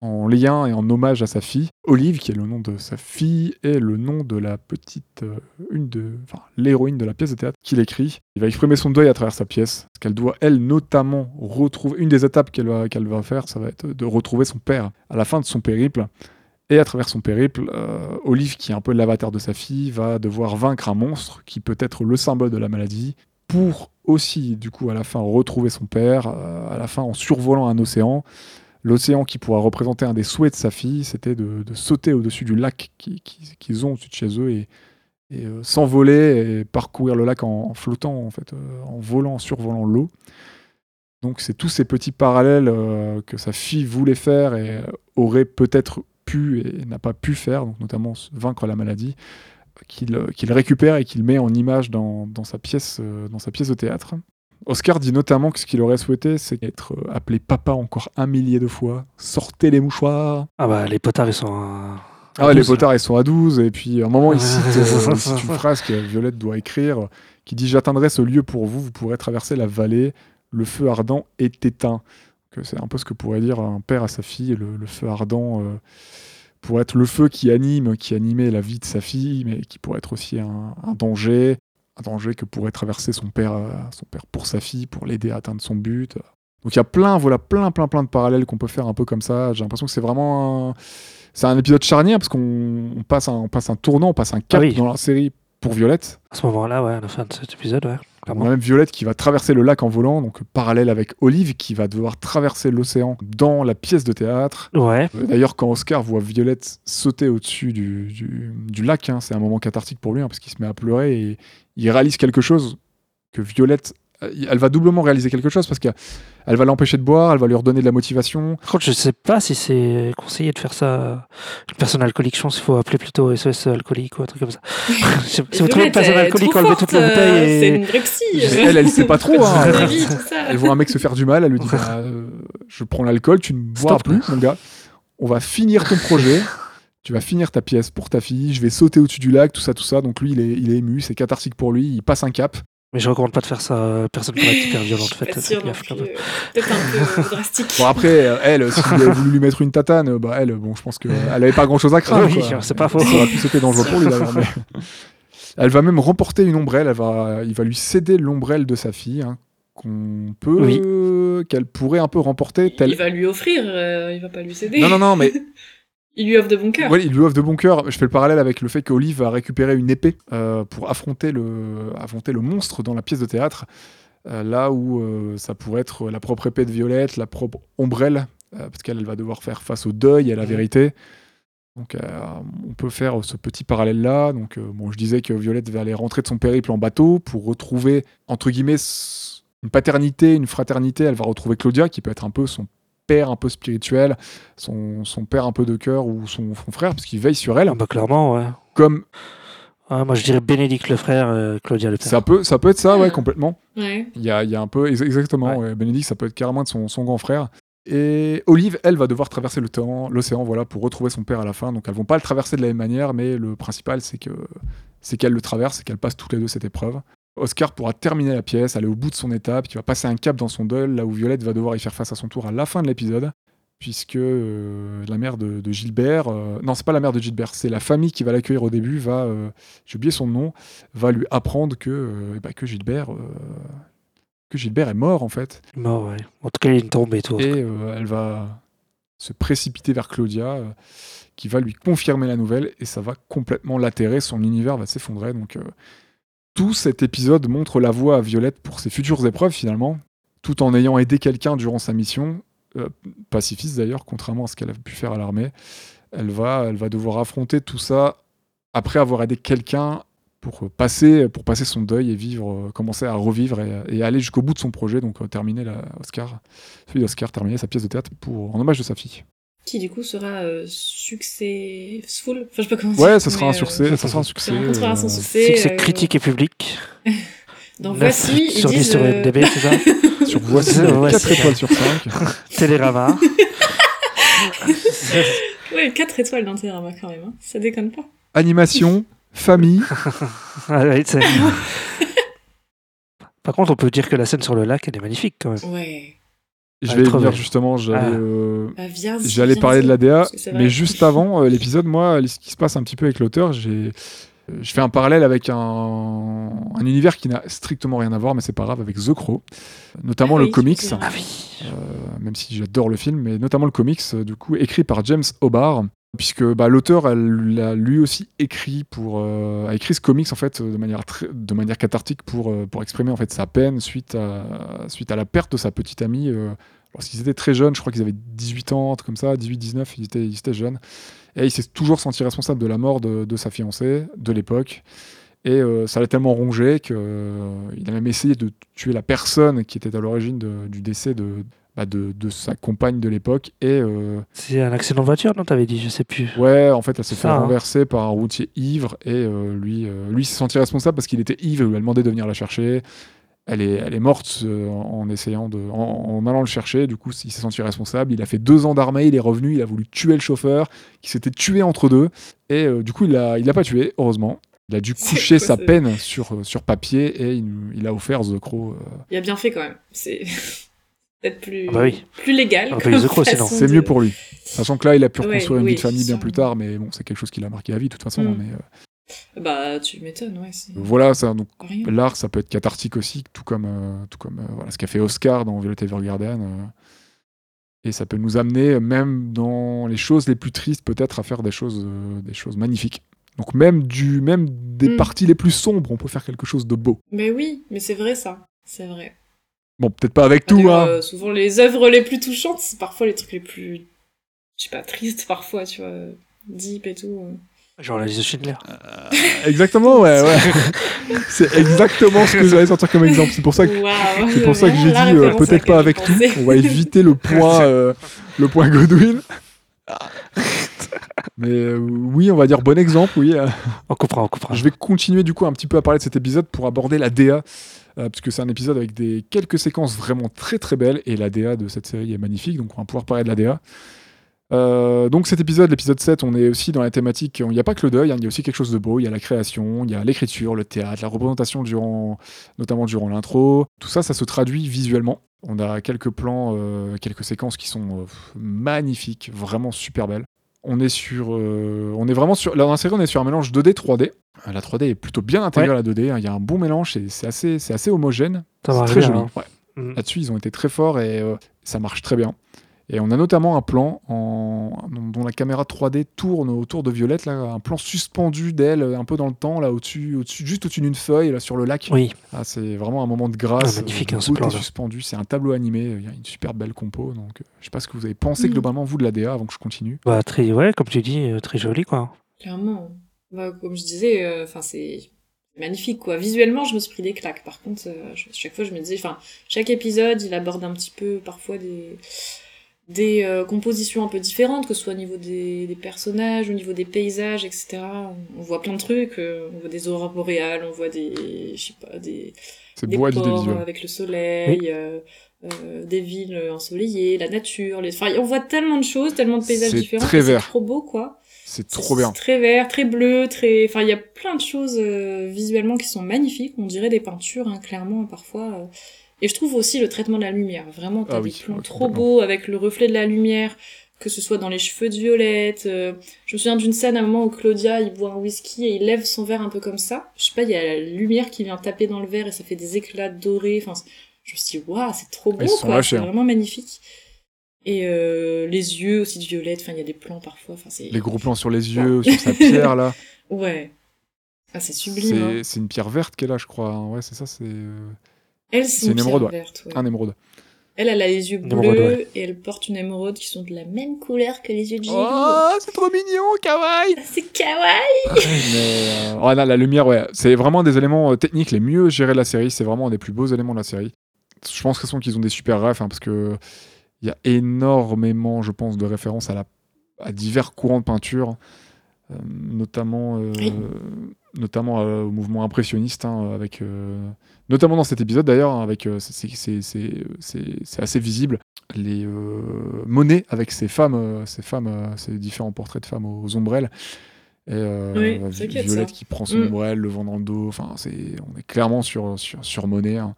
en lien et en hommage à sa fille, Olive, qui est le nom de sa fille, et le nom de la petite, euh, une de, l'héroïne de la pièce de théâtre qu'il écrit. Il va exprimer son deuil à travers sa pièce, parce qu'elle doit, elle, notamment, retrouver, une des étapes qu'elle va, va faire, ça va être de retrouver son père à la fin de son périple. Et à travers son périple, euh, Olive, qui est un peu l'avatar de sa fille, va devoir vaincre un monstre qui peut être le symbole de la maladie, pour aussi, du coup, à la fin, retrouver son père, euh, à la fin, en survolant un océan. L'océan qui pourra représenter un des souhaits de sa fille, c'était de, sauter au-dessus du lac qui- qui- qu'ils ont au-dessus de chez eux et, euh, s'envoler et parcourir le lac en, flottant, en fait, euh, en volant, en survolant l'eau. Donc c'est tous ces petits parallèles que sa fille voulait faire et aurait peut-être pu et n'a pas pu faire, notamment vaincre la maladie, qu'il euh, qu'il récupère et qu'il met en image dans, dans sa pièce, euh, dans sa pièce de théâtre. Oscar dit notamment que ce qu'il aurait souhaité, c'est être euh, appelé papa encore un millier de fois. Sortez les mouchoirs. Ah bah, les potards, ils sont. à- Ah, les 12, potards, ils sont à 12. Et puis, à un moment, il cite, euh, il (laughs) cite une phrase que Violette doit écrire qui dit J'atteindrai ce lieu pour vous, vous pourrez traverser la vallée, le feu ardent est éteint. C'est un peu ce que pourrait dire un père à sa fille, le, le feu ardent. euh, pourrait être le feu qui anime, qui animait la vie de sa fille, mais qui pourrait être aussi un, un danger, un danger que pourrait traverser son père, euh, son père pour sa fille, pour l'aider à atteindre son but. Donc il y a plein, voilà, plein, plein, plein de parallèles qu'on peut faire un peu comme ça. J'ai l'impression que c'est vraiment, un... c'est un épisode charnière parce qu'on on passe, un, on passe un tournant, on passe un cap Ah oui. dans la série pour Violette. À ce moment-là, ouais, à la fin de cet épisode, ouais. On a même Violette qui va traverser le lac en volant, donc parallèle avec Olive qui va devoir traverser l'océan dans la pièce de théâtre. Ouais. Euh, D'ailleurs, quand Oscar voit Violette sauter au-dessus du, du- du lac, hein, c'est un moment cathartique pour lui, hein, parce qu'il se met à pleurer et il réalise quelque chose que Violette, elle va doublement réaliser quelque chose parce qu'elle va l'empêcher de boire, elle va lui redonner de la motivation. Par contre, je sais pas si c'est conseillé de faire ça. Une personne alcoolique, je pense qu'il faut appeler plutôt SOS alcoolique ou un truc comme ça. si vous trouvez une personne alcoolique, enlevez toute la bouteille euh, et. C'est une vraie psy. Elle, elle sait pas trop. (laughs) hein. Elle voit un mec se faire du mal, elle lui dit bah, euh, Je prends l'alcool, tu ne boiras Stop. plus, mon gars. On va finir ton projet. (laughs) Tu vas finir ta pièce pour ta fille. Je vais sauter au-dessus du lac, tout ça, tout ça. Donc lui, il est, il est ému, c'est cathartique pour lui. Il passe un cap. Mais je recommande pas de faire ça. euh, Personne pourrait être hyper violente. Pas Faites, sûr faites non gaffe plus, quand même. euh, Peut-être un peu (laughs) drastique. Bon, après, euh, elle, si elle avait voulu lui mettre une tatane, euh, bah, elle, bon, je pense qu'elle avait pas grand-chose à craindre. (laughs) Oui, c'est pas faux. Ça aurait pu c'était dangereux pour lui d'ailleurs. mais- Elle va même remporter une ombrelle. Elle va, il va lui céder l'ombrelle de sa fille, hein, qu'on peut, qu'elle pourrait un peu remporter. Telle... Il va lui offrir, euh, il va pas lui céder. Non, non, non, mais (laughs) Il lui offre de bon cœur. Ouais, il lui offre de bon cœur. Je fais le parallèle avec le fait qu'Olive va récupérer une épée euh, pour affronter le, affronter le monstre dans la pièce de théâtre. Euh, là où euh, ça pourrait être la propre épée de Violette, la propre ombrelle, euh, parce qu'elle elle va devoir faire face au deuil et à la Mhm. vérité. Donc euh, on peut faire ce petit parallèle-là. Donc euh, bon, je disais que Violette va aller rentrer de son périple en bateau pour retrouver, entre guillemets, une paternité, une fraternité. Elle va retrouver Claudia, qui peut être un peu son père un peu spirituel, son, son père un peu de cœur ou son, son frère, parce qu'il veille sur elle. Ah bah clairement, ouais. Comme Ah, moi je dirais Bénédicte le frère, euh, Claudia le père. ça peut, ça peut être ça, ouais, complètement. Ouais. Il y a, il y a un peu, ex- exactement, ouais, Bénédicte, ça peut être carrément de son, son grand frère. Et Olive, elle, va devoir traverser le temps- l'océan voilà, pour retrouver son père à la fin. Donc elles vont pas le traverser de la même manière, mais le principal, c'est que c'est qu'elle le traverse et qu'elles passent toutes les deux cette épreuve. Oscar pourra terminer la pièce, aller au bout de son étape, qui va passer un cap dans son deuil, là où Violette va devoir y faire face à son tour à la fin de l'épisode, puisque euh, la mère de, de Gilbert, euh, non, c'est pas la mère de Gilbert, c'est la famille qui va l'accueillir au début, va, euh, j'ai oublié son nom, va lui apprendre que, bah, que Gilbert, que Gilbert est mort en fait, Mort, ouais. En tout cas, il a une tombe et tout. et elle va se précipiter vers Claudia, qui va lui confirmer la nouvelle, et ça va complètement l'atterrer, son univers va s'effondrer. Donc tout cet épisode montre la voie à Violette pour ses futures épreuves finalement, tout en ayant aidé quelqu'un durant sa mission, euh, pacifiste d'ailleurs, contrairement à ce qu'elle a pu faire à l'armée. Elle va, elle va devoir affronter tout ça après avoir aidé quelqu'un pour passer, pour passer son deuil et vivre, euh, commencer à revivre et, aller jusqu'au bout de son projet, donc euh, terminer la Oscar, celui d'Oscar, terminer sa pièce de théâtre pour, en hommage de sa fille. Qui du coup sera euh, successful. Enfin, je sais pas comment Ouais, ça sera un euh, succès, ça sera un ça succès. rencontrera son euh, succès. Succès euh, critique et public. (laughs) Donc 9 voici, ils sur 10 disent, sur euh, MDB, c'est ça (laughs) sur Voici, Ouais, 4 c'est- étoiles sur 5. (laughs) Télérama. Ouais, 4 étoiles dans Télérama quand même, hein. ça déconne pas. Animation, famille. Ah, ouais, c'est- Par contre, on peut dire que la scène sur le lac, elle est magnifique quand même. Ouais. Je Ah, vais venir justement, j'allais Ah. euh, Bah, parler de la DA, parce que c'est vrai. mais juste avant euh, l'épisode, moi, ce qui se passe un petit peu avec l'auteur, j'ai euh, je fais un parallèle avec un, un univers qui n'a strictement rien à voir, mais c'est pas grave, avec The Crow, notamment Ah le comics. Ah oui. Euh, même si j'adore le film, mais notamment le comics, du coup, écrit par James Hobart, puisque bah, l'auteur elle a lui aussi écrit pour euh, a écrit ce comics en fait euh, de manière de manière cathartique pour euh, pour exprimer en fait sa peine suite à suite à la perte de sa petite amie euh, lorsqu'ils étaient très jeunes, je crois qu'ils avaient 18 ans, comme ça, 18 19, ils étaient ils étaient jeunes et il s'est toujours senti responsable de la mort de, de sa fiancée de l'époque. Et ça l'a tellement rongé qu'il a même essayé de tuer la personne qui était à l'origine du décès de, bah, de, de sa compagne de l'époque. Et euh, C'est un accident de voiture, non T'avais dit, je sais plus. ouais, en fait, elle s'est fait hein. renverser par un routier ivre. Et euh, lui, euh, lui s'est senti responsable parce qu'il était ivre. Il lui a demandé de venir la chercher. Elle est, elle est morte euh, en, essayant de, en, en allant le chercher. Du coup, il s'est senti responsable. Il a fait deux ans d'armée. Il est revenu. Il a voulu tuer le chauffeur, qui s'était tué entre deux. Et euh, du coup, il l'a, il l'a pas tué, heureusement. Il a dû coucher quoi, sa peine sur, sur papier et il, il a offert The Crow. euh, Il a bien fait quand même. C'est (laughs) peut-être plus, Ah bah oui. plus légal. Ah bah, C'est de- mieux pour lui. Sachant que là, il a pu Ouais, reconstruire une oui, vie de famille bien plus tard, mais bon, c'est quelque chose qui l'a marqué à vie, de toute façon. Mm. mais, euh, Bah, tu m'étonnes, ouais. voilà, ça, donc l'art, ça peut être cathartique aussi, tout comme, euh, tout comme euh, voilà, ce qu'a fait Oscar dans Violet Evergarden. euh, et ça peut nous amener, même dans les choses les plus tristes, peut-être à faire des choses, euh, des choses magnifiques. Donc même, du, même des Mm. parties les plus sombres, on peut faire quelque chose de beau. Mais oui, mais c'est vrai ça. C'est vrai. Bon, peut-être pas avec tout, hein. euh, souvent, les œuvres les plus touchantes, c'est parfois les trucs les plus. Je sais pas, tristes parfois, tu vois. Deep et tout. euh. Genre la liste de Schindler. Exactement, ouais, ouais. (laughs) c'est exactement ce que j'allais sortir comme exemple. C'est pour ça que C'est pour ça que j'ai dit euh, peut-être pas avec tout. On va éviter le point, (laughs) euh, le point Godwin. Mais euh, oui, on va dire bon exemple, oui. euh. On coupera, on coupera. Je vais continuer du coup un petit peu à parler de cet épisode pour aborder la DA, euh, parce que c'est un épisode avec des quelques séquences vraiment très très belles et la DA de cette série est magnifique, donc on va pouvoir parler de la DA. Euh, donc cet épisode, l'épisode 7, on est aussi dans la thématique, il n'y a pas que le deuil, hein, il y a aussi quelque chose de beau, il y a la création, il y a l'écriture, le théâtre, la représentation durant, notamment durant l'intro. Tout ça, ça se traduit visuellement. On a quelques plans, euh, quelques séquences qui sont magnifiques, vraiment super belles. On est sur, euh, on est vraiment sur, là dans la série, on est sur un mélange 2D 3D. Euh, La 3D est plutôt bien intégrée à la 2D. hein. Il y a un bon mélange, c'est c'est assez, c'est assez homogène. Ça C'est très bien, joli. hein. ouais. Mm. Là-dessus, ils ont été très forts et euh, ça marche très bien. Et on a notamment un plan en, dont la caméra 3D tourne autour de Violette, là, un plan suspendu d'elle, un peu dans le temps, là au-dessus, au-dessus, juste au-dessus d'une feuille, là sur le lac. Oui, Ah, c'est vraiment un moment de grâce. Ah, magnifique, de hein, ce plan-là. suspendu. C'est un tableau animé. Il y a une super belle compo. Donc, euh, je sais pas ce que vous avez pensé Mm. globalement vous de la DA avant que je continue. bah, très, ouais, comme tu dis, euh, très joli, quoi. Clairement. Bah, comme je disais, euh, enfin c'est magnifique quoi. Visuellement, je me suis pris des claques. Par contre, euh, je- chaque fois, je me disais, enfin, chaque épisode, il aborde un petit peu parfois des des euh, compositions un peu différentes, que ce soit au niveau des, des personnages, au niveau des paysages, etc. On, on voit plein de trucs. euh, on voit des aurores boréales, on voit des, je sais pas, des C'est des beau ports avec le soleil, euh, euh, des villes ensoleillées, la nature. Les... Enfin, on voit tellement de choses, tellement de paysages C'est différents. très que vert. C'est trop beau, quoi. C'est trop bien. C'est Très vert, très bleu, très. Enfin, il y a plein de choses euh, visuellement qui sont magnifiques. On dirait des peintures, hein, clairement, parfois. Et je trouve aussi le traitement de la lumière. Vraiment, t'as Ah des plans trop beaux avec le reflet de la lumière, que ce soit dans les cheveux de Violette. euh, Je me souviens d'une scène à un moment où Claudia, il boit un whisky et il lève son verre un peu comme ça. Je sais pas, il y a la lumière qui vient taper dans le verre et ça fait des éclats dorés. Enfin, je me suis dit, waouh, c'est trop beau, se sont quoi. C'est hein. vraiment magnifique. Et euh, les yeux aussi de Violette. Enfin, il y a des plans parfois. Enfin, c'est. Les gros plans sur les yeux, sur sa pierre là. (laughs) Ouais. Ah, c'est sublime. hein. C'est c'est une pierre verte qu'elle a, je crois. hein. Ouais, c'est ça, c'est euh, Elle, c'est une une, émeraude, pierre ouais. verte. ouais. un émeraude. Elle, elle a les yeux bleus émeraude, et elle porte une émeraude qui sont de la même couleur que les yeux de Ginny. Oh, c'est trop mignon, kawaii C'est kawaii (laughs) Mais euh, là, la lumière, ouais, c'est vraiment des éléments euh, techniques les mieux gérés de la série. C'est vraiment un des plus beaux éléments de la série. Je pense qu'ils ont des super refs hein, parce que il y a énormément, je pense, de références à, la, à divers courants de peinture, notamment, euh, Oui. notamment euh, au mouvement impressionniste, hein, avec, euh, notamment dans cet épisode d'ailleurs, hein, avec euh, c'est- assez visible les euh, monnaies avec ces femmes, euh, ces femmes, euh, ces différents portraits de femmes aux ombrelles. Et euh, Oui, Violette ça. qui prend son Mm. ombrelle, le vent dans le dos. Enfin, c'est, on est clairement sur sur, sur monnaie. hein.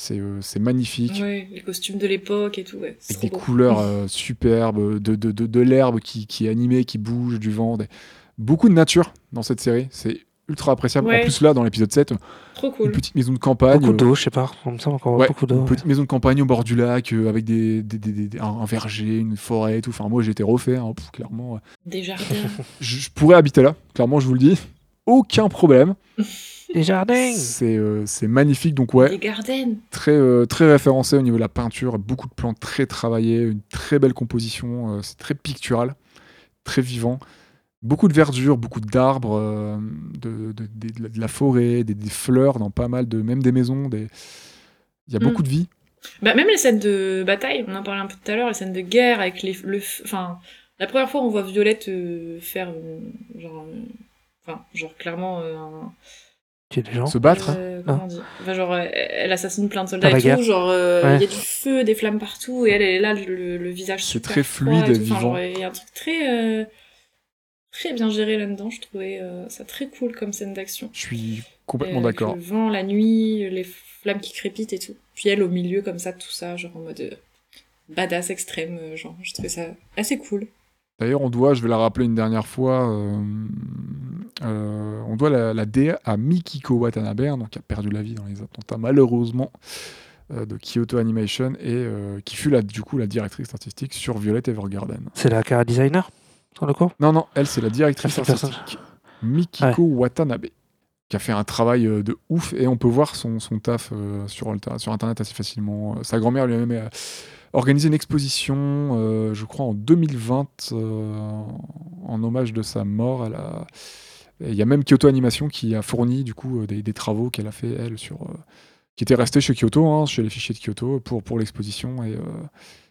C'est euh, c'est magnifique. Les costumes de l'époque et tout, ouais. C'est Avec des beau. couleurs euh, superbes, de, de, de, de l'herbe qui, qui est animée, qui bouge, du vent. des- Beaucoup de nature dans cette série. C'est ultra appréciable. En plus, là, dans l'épisode 7, Trop une petite maison de campagne. Beaucoup euh, d'eau, je sais pas. On me semble Ouais, beaucoup d'eau. une petite maison de campagne au bord du lac euh, avec des, des, des- un, un verger, une forêt et tout. Enfin, moi, j'ai été refait, hein, pff, clairement. euh, Des jardins. (laughs) Je, je pourrais habiter là, clairement, je vous le dis. Aucun problème. (laughs) Les jardins C'est euh, c'est magnifique, donc ouais, Des gardens. très, euh, très référencé au niveau de la peinture, beaucoup de plans très travaillés, une très belle composition, euh, c'est très pictural, très vivant. Beaucoup de verdure, beaucoup d'arbres, euh, de, de, de- de la forêt, des, des fleurs dans pas mal de. même des maisons. Des... Il y a Mm. beaucoup de vie. Bah, même les scènes de bataille, on en parlait un peu tout à l'heure, les scènes de guerre avec les, le, enfin, la première fois on voit Violette euh, faire, euh, genre, euh, enfin, genre clairement, euh, un- Tu es des gens Se battre. euh, comment on dit Enfin, genre, euh, elle assassine plein de soldats et guerre. tout, genre, euh, il Ouais. y a du feu, des flammes partout, et elle, elle est là, le, le visage C'est super très fluide et. Enfin, genre, vivant. Il y a un truc très, euh, très bien géré là-dedans, je trouvais euh, ça très cool comme scène d'action. Je suis complètement Euh, d'accord. Le vent, la nuit, les flammes qui crépitent et tout. Puis elle au milieu comme ça, tout ça, genre en mode euh, badass extrême, genre je trouvais ça assez cool. D'ailleurs, on doit, je vais la rappeler une dernière fois, euh, euh, on doit la, la DA à Mikiko Watanabe, hein, donc qui a perdu la vie dans les attentats malheureusement euh, de Kyoto Animation et qui fut la, du coup la directrice artistique sur Violet Evergarden. C'est la cara designer sur le coup? Non, non, elle c'est la directrice Ah, artistique Mikiko Watanabe qui a fait un travail de ouf et on peut voir son, son taf sur, internet assez facilement. Sa grand-mère lui a même organisé une exposition, euh, je crois en 2020, euh, en hommage de sa mort. Elle a- et Il y a même Kyoto Animation qui a fourni du coup euh, des, des travaux qu'elle a fait elle sur, qui étaient restés chez Kyoto, hein, chez les fichiers de Kyoto pour, pour l'exposition et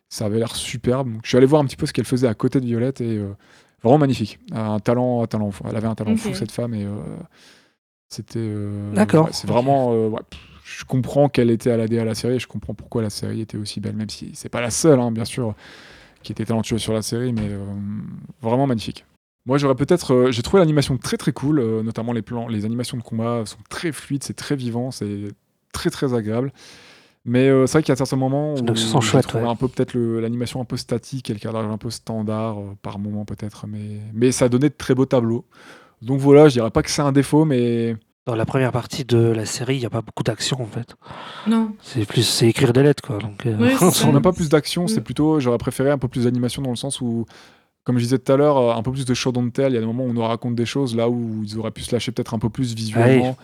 ça avait l'air superbe. Donc, je suis allé voir un petit peu ce qu'elle faisait à côté de Violette et vraiment magnifique. Un talent, un talent. Elle avait un talent fou cette femme et euh, c'était. euh, D'accord. ouais, c'est vraiment. euh, ouais, pff, je comprends qu'elle était à la DA à la série et je comprends pourquoi la série était aussi belle, même si c'est pas la seule, hein, bien sûr, qui était talentueuse sur la série, mais euh, vraiment magnifique. Moi, j'aurais peut-être. euh, j'ai trouvé l'animation très très cool, euh, notamment les plans, les animations de combat sont très fluides, c'est très vivant, c'est très très agréable. Mais c'est vrai qu'il y a certains moments où trouvé ouais. un peu peut-être l'animation un peu statique et le cadrage un peu standard par moment peut-être, mais mais ça donnait de très beaux tableaux. Donc voilà, je dirais pas que c'est un défaut, mais dans la première partie de la série, il n'y a pas beaucoup d'action en fait. Non. C'est plus c'est écrire des lettres quoi. Donc, euh, c'est. (laughs) On n'a pas plus d'action, c'est Mm. plutôt, j'aurais préféré un peu plus d'animation dans le sens où, comme je disais tout à l'heure, euh, un peu plus de show don't tell. Il y a des moments où on nous raconte des choses là où ils auraient pu se lâcher peut-être un peu plus visuellement,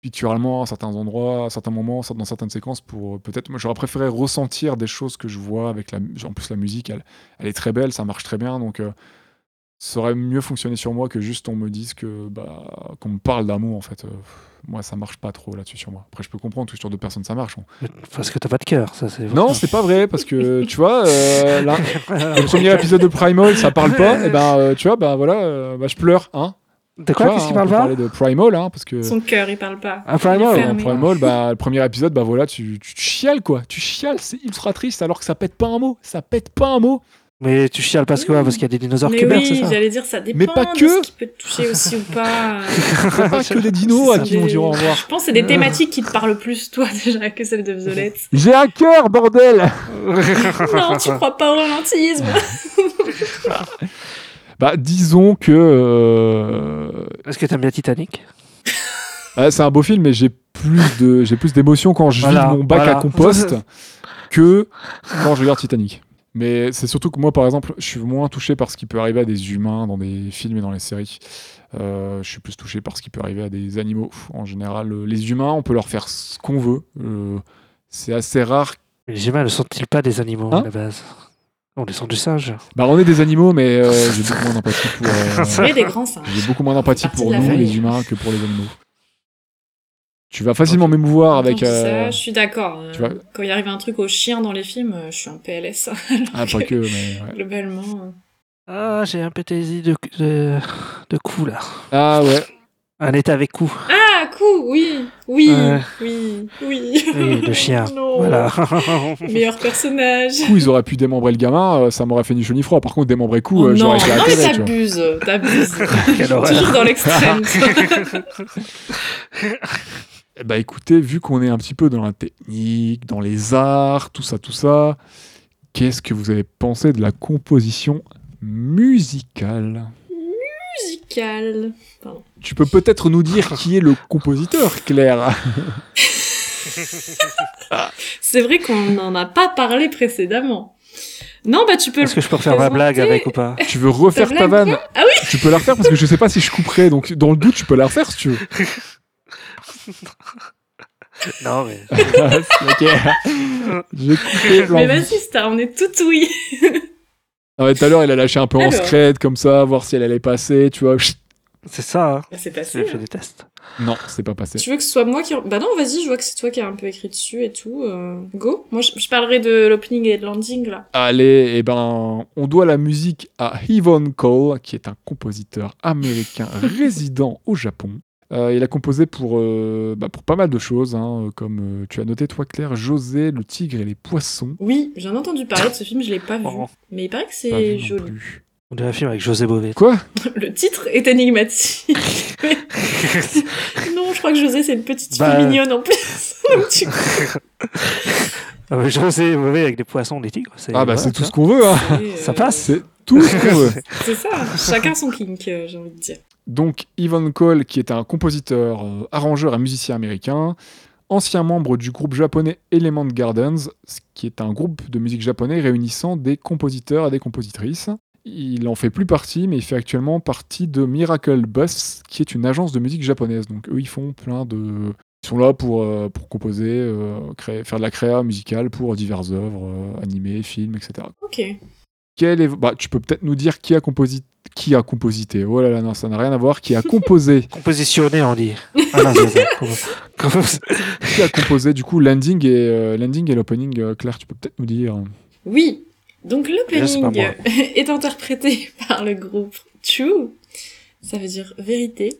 picturalement à certains endroits, à certains moments, dans certaines séquences pour euh, peut-être. Moi, j'aurais préféré ressentir des choses que je vois avec la. En plus, la musique, elle, elle est très belle, ça marche très bien, donc. euh, ça aurait mieux fonctionné sur moi que juste on me dise que bah qu'on me parle d'amour en fait. Euh, moi ça marche pas trop là-dessus sur moi. Après je peux comprendre que sur d'autres personnes ça marche. Parce que t'as pas de cœur, ça c'est. Non, c'est pas vrai parce que (laughs) tu vois, euh, là, (laughs) le premier épisode de Primal, ça parle pas. Et ben, euh, tu vois, ben voilà, euh, bah, je pleure, hein. De Tu quoi? Qu'est-ce qui on parle pas? de Primal, hein, parce que Son cœur, il parle pas. Ah, Primal? Primal, bah, (laughs) le premier épisode, bah voilà, tu, tu te chiales quoi, tu chiales, c'est ultra triste alors que ça pète pas un mot, ça pète pas un mot. Mais tu chiales parce que Parce qu'il y a des dinosaures Mais qui meurent, oui, c'est ça j'allais dire, ça dépend Mais pas de que. ce qui peut te toucher aussi ou pas. (laughs) (laughs) C'est pas que des dinos à qui on dit au revoir. Je pense que c'est des thématiques qui te parlent plus, toi, (laughs) déjà, que celles de Violette. J'ai un cœur, bordel. non, tu crois pas au romantisme Bah disons que euh, Est-ce que t'aimes bien Titanic? Ouais, c'est un beau film, mais j'ai plus de j'ai plus d'émotion quand je Voilà, vide mon bac voilà. à compost que quand je regarde Titanic. Mais c'est surtout que moi, par exemple, je suis moins touché par ce qui peut arriver à des humains dans des films et dans les séries. Euh, je suis plus touché par ce qui peut arriver à des animaux. En général, euh, les humains, on peut leur faire ce qu'on veut. Euh, c'est assez rare. Les humains ne sont-ils pas des animaux Hein à la base? On descend du singe. Bah, on est des animaux, mais euh, j'ai beaucoup moins d'empathie pour. euh, des grands singes. J'ai beaucoup moins d'empathie pour nous, famille. les humains, que pour les animaux. Tu vas facilement m'émouvoir avec. Euh, ça, je suis d'accord. Euh, vois- Quand il arrive un truc aux chiens dans les films, je suis en PLS. Ah, pas que, mais. ouais. (laughs) Globalement. euh. Ah, j'ai un PTSD de, de, de cou là. Ah ouais. Un état avec cou. Ah, coup, oui, oui, Ouais. oui, oui. Oui, le (laughs) chien. Non. Voilà. (laughs) Meilleur personnage. coup, ils auraient pu démembrer le gamin, euh, ça m'aurait fait ni chaud ni froid. Par contre, démembrer coup, Oh euh, j'aurais été à non mais t'abuses, t'abuses. Toujours dans l'extrême. Bah écoutez, vu qu'on est un petit peu dans la technique, dans les arts, tout ça, tout ça, qu'est-ce que vous avez pensé de la composition musicale? Musical. Tu peux peut-être nous dire qui est le compositeur, Claire? (laughs) C'est vrai qu'on n'en a pas parlé précédemment. Non, bah tu peux Est-ce que je peux refaire ma blague avec ou pas? Tu veux refaire Ta vanne? Ah oui. Tu peux la refaire parce que je sais pas si je couperai, donc dans le doute, tu peux la refaire si tu veux. (laughs) Non, mais. (laughs) ok. J'ai coupé Mais vas-y, Star, on est tout oui. (laughs) Ah ouais, tout à l'heure, il a lâché un peu en scred comme ça, voir si elle allait passer, tu vois. C'est ça, hein. Bah, c'est Je passé. fais hein. des tests. Non, c'est pas passé. Tu veux que ce soit moi qui... Bah non, vas-y, je vois que c'est toi qui as un peu écrit dessus et tout. euh, Go. Moi, je, je parlerai de l'opening et de l'ending, là. Allez, eh ben, on doit la musique à Yvonne Cole, qui est un compositeur américain résident au Japon. Euh, il a composé pour, euh, bah, pour pas mal de choses, hein, comme euh, tu as noté toi Claire, José, le tigre et les poissons. Oui, j'en ai entendu parler de ce film, je l'ai pas vu. Oh. Mais il paraît que c'est joli. On dirait un film avec José Bové. Quoi? (laughs) Le titre est énigmatique. (laughs) Non, je crois que José, c'est une petite Bah, fille mignonne en plus. Tu- (laughs) Ah, mais José Bové avec des poissons, des tigres. Ah bah c'est tout ce qu'on veut, hein. Ça passe c'est tout ce qu'on veut. C'est ça, chacun son kink, euh, j'ai envie de dire. Donc Yvonne Cole, qui est un compositeur, euh, arrangeur et musicien américain, ancien membre du groupe japonais Element Gardens, qui est un groupe de musique japonais réunissant des compositeurs et des compositrices. Il en fait plus partie, mais il fait actuellement partie de Miracle Bus, qui est une agence de musique japonaise. Donc eux, ils font plein de... Ils sont là pour, euh, pour composer, euh, créer, faire de la créa musicale pour diverses œuvres, animées, films, etc. Ok. Quel est... bah, tu peux peut-être nous dire qui a composé... Qui a composité. Oh là là, non, ça n'a rien à voir. Qui a (laughs) composé? Compositionné, on dit. (laughs) Ah non, c'est ça. Com- com- qui a composé du coup l'ending et euh, l'ending et l'opening euh, Claire tu peux peut-être nous dire. Oui, donc l'opening (laughs) est interprété par le groupe True, ça veut dire vérité,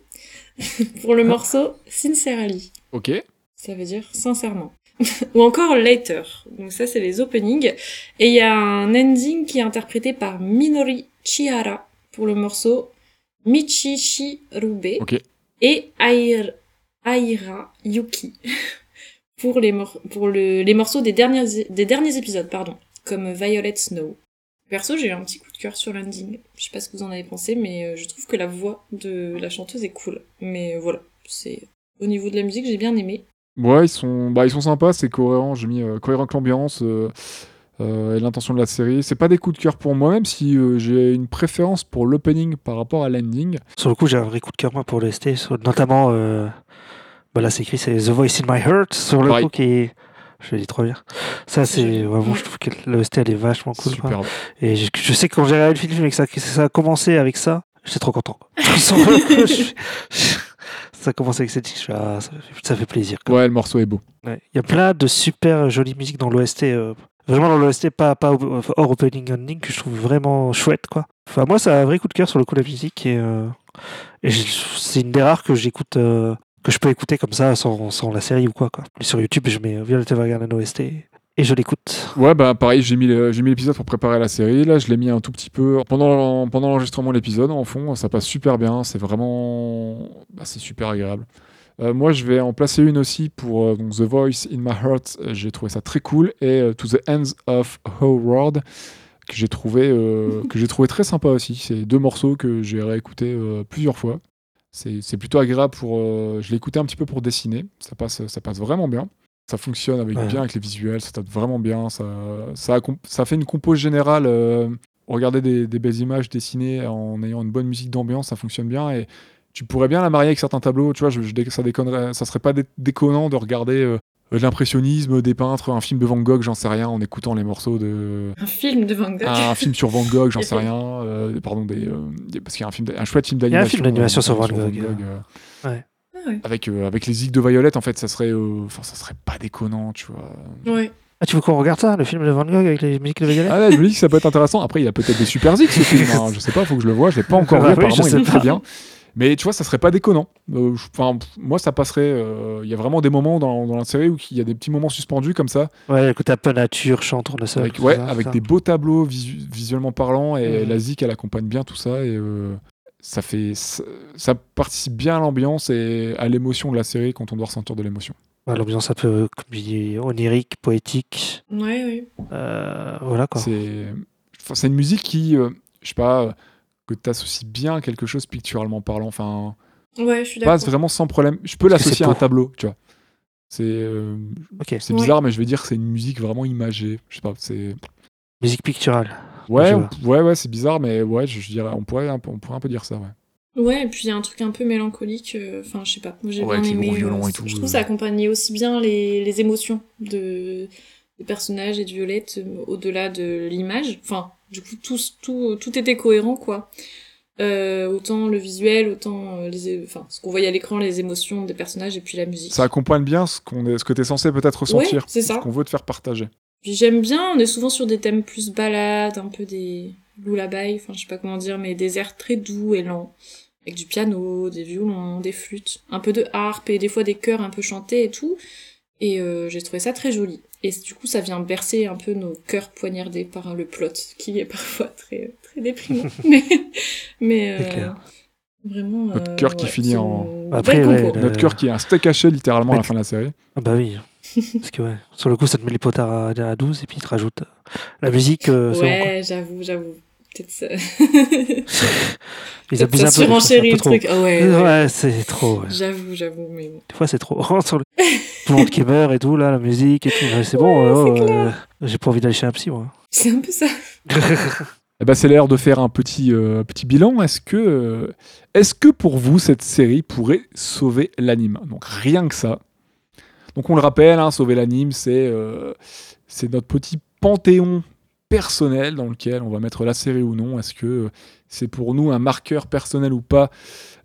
pour le morceau Sincerely, ok. Ça veut dire sincèrement. (laughs) Ou encore Later, donc ça c'est les openings. Et il y a un ending qui est interprété par Minori Chihara pour le morceau Michichi Rube ok et Air- Aira Yuki (laughs) pour les, mor- pour le- les morceaux des derniers, des derniers épisodes, pardon, comme Violet Snow. Perso, j'ai eu un petit coup de cœur sur l'ending. Je sais pas ce que vous en avez pensé, mais euh, je trouve que la voix de la chanteuse est cool. Mais euh, voilà, c'est au niveau de la musique, j'ai bien aimé. Ouais, ils sont, bah, ils sont sympas, c'est cohérent. J'ai mis euh, cohérent avec l'ambiance euh, euh, et l'intention de la série. C'est pas des coups de cœur pour moi, même si euh, j'ai une préférence pour l'opening par rapport à l'ending. Sur le coup, j'ai un vrai coup de cœur moi pour l'OST, sur- notamment. euh, bah là, c'est écrit, c'est The Voice in My Heart, sur le Pareil. coup, qui est. Je le dis trop bien. Ça, c'est vraiment, je trouve que l'OST, elle est vachement cool. quoi. Superbe. Et je, je sais que quand j'ai regardé le film et que ça, que ça a commencé avec ça, j'étais trop content. Le je- je- ça a commencé avec cette ah, ça, fait, ça fait plaisir. Ouais, le morceau est beau. Ouais. Il y a plein de super jolies musiques dans l'OST. euh, vraiment dans l'OST, pas, pas au- hors opening ending, que je trouve vraiment chouette. quoi. Enfin, moi, ça a un vrai coup de cœur sur le coup de la musique. Et, euh, et c'est une des rares que j'écoute. euh, que je peux écouter comme ça sans, sans la série ou quoi. quoi. Et sur YouTube, je mets Violet Evergarden OST et je l'écoute. Ouais, bah pareil, j'ai mis le- j'ai mis l'épisode pour préparer la série. Là, je l'ai mis un tout petit peu pendant pendant l'enregistrement de l'épisode en fond. Ça passe super bien. C'est vraiment, bah, c'est super agréable. Euh, moi, je vais en placer une aussi pour euh, donc The Voice in My Heart. Euh, J'ai trouvé ça très cool et euh, To the Ends of Howard que j'ai trouvé (laughs) que j'ai trouvé très sympa aussi. C'est deux morceaux que j'ai réécoutés plusieurs fois. C'est c'est plutôt agréable pour. je l'ai écouté un petit peu pour dessiner. Ça passe ça passe vraiment bien. Ça fonctionne avec, Ouais. bien avec les visuels, ça tape vraiment bien. Ça, ça, a comp- ça fait une compose générale. euh, regarder des, des belles images dessinées en ayant une bonne musique d'ambiance, ça fonctionne bien. Et tu pourrais bien la marier avec certains tableaux. Tu vois, je, je ça déconnerait, ça serait pas dé- déconnant de regarder euh, de l'impressionnisme, des peintres, un film de Van Gogh, j'en sais rien, en écoutant les morceaux de. Un film de Van Gogh. Un film sur Van Gogh, j'en (laughs) sais rien. euh, pardon, des, euh, parce qu'il y a un, film, un chouette film y a un d'animation. film d'animation sur Van Gogh, ouais. Avec, euh, avec les zigs de Violette, en fait, ça serait, euh, enfin, ça serait pas déconnant, tu vois. Ouais. Ah, tu veux qu'on regarde ça, le film de Van Gogh avec les musiques de Violet Ah ouais, je me dis que ça peut être intéressant. Après, il a peut-être des super zigs, ce film. hein. Je sais pas, faut que je le vois. Je l'ai pas encore Ah vu. oui, Apparemment, il est très bien. Mais tu vois, ça serait pas déconnant. Euh, Enfin, moi, ça passerait. euh, Il y a vraiment des moments dans, dans la série où il y a des petits moments suspendus comme ça, Ouais, le côté un peu nature, chant, avec, tout ouais, ça, avec ça. des beaux tableaux visu- visuellement parlant, et la zik, elle accompagne bien tout ça, et euh, ça fait, ça, ça participe bien à l'ambiance et à l'émotion de la série quand on doit ressentir de l'émotion. Ouais, L'ambiance un peu comme dit, onirique, poétique. Ouais, ouais. euh, voilà quoi. C'est, enfin, c'est une musique qui, euh, je sais pas, euh, que tu associes bien à quelque chose picturalement parlant. Enfin. Ouais, je suis passe d'accord. vraiment sans problème. Je peux l'associer à un tableau, tu vois. C'est euh, Ok. c'est Ouais. bizarre, mais je vais dire que c'est une musique vraiment imagée. Je sais pas, c'est Musique picturale. Ouais, on- ouais, ouais, c'est bizarre, mais ouais, je, je dirais, on pourrait, un peu, on pourrait un peu dire ça, ouais. Ouais, et puis il y a un truc un peu mélancolique. euh, Enfin, je sais pas. Moi, j'ai Ouais, bien aimé. euh, et tout, Je euh. trouve ça accompagnait aussi bien les, les émotions de des personnages et de Violette euh, au-delà de l'image. Enfin, du coup, tout, tout, tout était cohérent, quoi. Euh, autant le visuel, autant euh, les, enfin, ce qu'on voyait à l'écran, les émotions des personnages et puis la musique. Ça accompagne bien ce qu'on est, ce que t'es censé peut-être ressentir, Ouais, c'est ça. ce qu'on veut te faire partager. Puis j'aime bien, on est souvent sur des thèmes plus balades, un peu des lullaby, enfin je sais pas comment dire, mais des airs très doux et lents, avec du piano, des violons, des flûtes, un peu de harpe et des fois des chœurs un peu chantés et tout. Et euh, j'ai trouvé ça très joli. Et du coup, ça vient bercer un peu nos cœurs poignardés par le plot, qui est parfois très très déprimant. (laughs) mais mais euh, clair. vraiment. Notre euh, cœur qui ouais, finit en- Après, ouais, le- Notre cœur qui est un steak haché littéralement à la fin de la série. Ah bah oui. Parce que ouais, sur le coup, ça te met les potards à, à 12 et puis il te rajoute euh, la musique. euh. Ouais, j'avoue, j'avoue. Peut-être ça. (laughs) Ils abusent un peu. Peu le truc. Ah ouais. Ouais, ouais. c'est trop. ouais. J'avoue, j'avoue, mais bon. Des fois, c'est trop. (laughs) Sur le... Tout le monde qui meurt et tout, là, la musique et tout. Ouais, c'est bon, Ouais, euh, euh, j'ai pas envie d'aller chez un psy, moi. C'est un peu ça. (laughs) Eh ben, c'est l'heure de faire un petit, euh, petit bilan. Est-ce que, euh, est-ce que pour vous, cette série pourrait sauver l'anime? Donc rien que ça. Donc on le rappelle, hein, sauver l'anime, c'est euh, c'est notre petit panthéon personnel dans lequel on va mettre la série ou non. Est-ce que c'est pour nous un marqueur personnel ou pas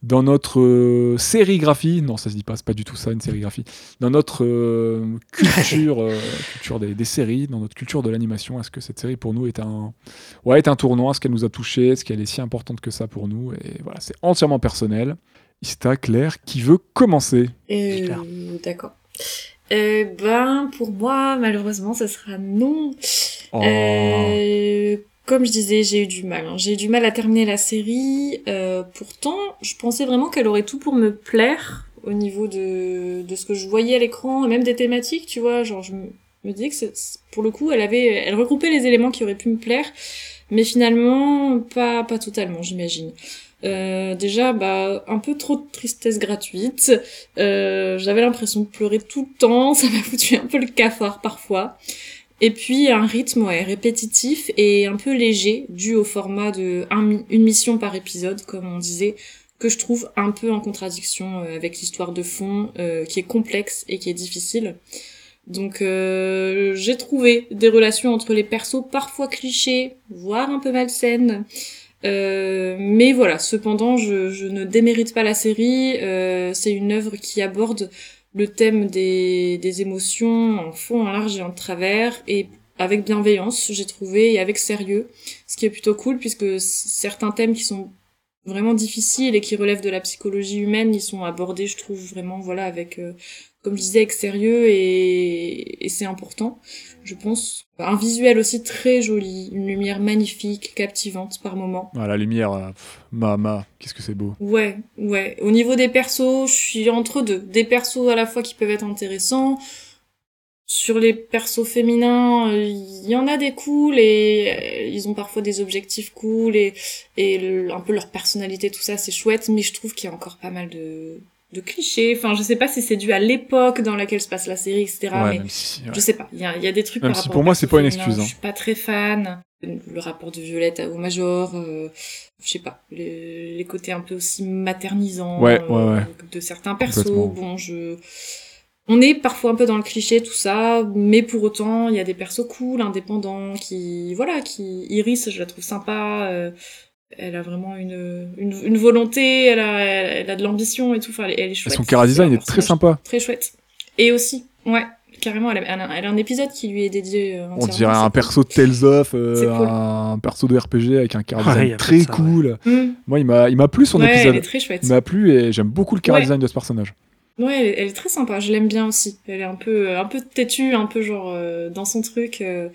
dans notre euh, sérigraphie? Non, ça se dit pas, c'est pas du tout ça une sérigraphie. Dans notre euh, culture, euh, (laughs) culture des, des séries, dans notre culture de l'animation, est-ce que cette série pour nous est un, ouais, est un tournant? Est-ce qu'elle nous a touché Est-ce qu'elle est si importante que ça pour nous? Et voilà, c'est entièrement personnel. Ista, Claire, qui veut commencer? Euh. D'accord. Euh, ben, pour moi, malheureusement, ça sera non. Oh. Euh, comme je disais, j'ai eu du mal. hein. J'ai eu du mal à terminer la série. Euh, pourtant, je pensais vraiment qu'elle aurait tout pour me plaire au niveau de, de ce que je voyais à l'écran et même des thématiques, tu vois. Genre, je me, disais que c'est- pour le coup, elle avait, elle regroupait les éléments qui auraient pu me plaire, mais finalement, pas, pas totalement, j'imagine. Euh, déjà, bah, un peu trop de tristesse gratuite. Euh, J'avais l'impression de pleurer tout le temps. (laughs) Ça m'a foutu un peu le cafard parfois. Et puis un rythme ouais, répétitif et un peu léger, dû au format de une mission par épisode, comme on disait, que je trouve un peu en contradiction euh, avec l'histoire de fond, euh, qui est complexe et qui est difficile. Donc euh, j'ai trouvé des relations entre les persos parfois clichés, voire un peu malsaines. Euh, mais voilà, cependant, je, je ne démérite pas la série. Euh, c'est une œuvre qui aborde le thème des, des émotions en fond, en large et en travers, et avec bienveillance, j'ai trouvé, et avec sérieux, ce qui est plutôt cool, puisque certains thèmes qui sont vraiment difficiles et qui relèvent de la psychologie humaine, ils sont abordés, je trouve, vraiment, voilà, avec, euh, comme je disais, avec sérieux, et, et c'est important, je pense. Un visuel aussi très joli, une lumière magnifique, captivante par moments. Ah, la lumière, euh, pff, Mama, qu'est-ce que c'est beau. Ouais, ouais. Au niveau des persos, je suis entre deux. Des persos à la fois qui peuvent être intéressants. Sur les persos féminins, euh, il y en a des cools et euh, ils ont parfois des objectifs cool et, et le- un peu leur personnalité, tout ça, c'est chouette. Mais je trouve qu'il y a encore pas mal de, de clichés. Enfin, je sais pas si c'est dû à l'époque dans laquelle se passe la série, etc. ouais, mais si. ouais. je sais pas, il y a, y a des trucs Même par si rapport pour moi, c'est pas une excuse, hein. Je suis pas très fan. Le rapport de Violette au Major, euh, je sais pas, les, les côtés un peu aussi maternisants Ouais, euh, ouais. de certains persos. Bon, je... On est parfois un peu dans le cliché, tout ça, mais pour autant, il y a des persos cool, indépendants, qui, voilà, qui, Iris, je la trouve sympa, euh, elle a vraiment une, une, une volonté, elle a, elle, a de l'ambition et tout, enfin, elle, elle est Et chouette. son chara C'est design est très sympa. Très chouette. Et aussi, ouais, carrément, elle a, elle a- elle a un épisode qui lui est dédié. euh, On dirait un perso de Tales of, euh, cool. un perso de RPG avec un chara Ouais, design y a peu très ouais. cool. Mm. Moi, il m'a, il m'a plu son ouais, épisode. elle est très chouette. Il m'a plu et j'aime beaucoup le chara Ouais. design de ce personnage. Ouais, elle, est- elle est très sympa. Je l'aime bien aussi. Elle est un peu, un peu têtue, un peu genre euh, dans son truc. euh,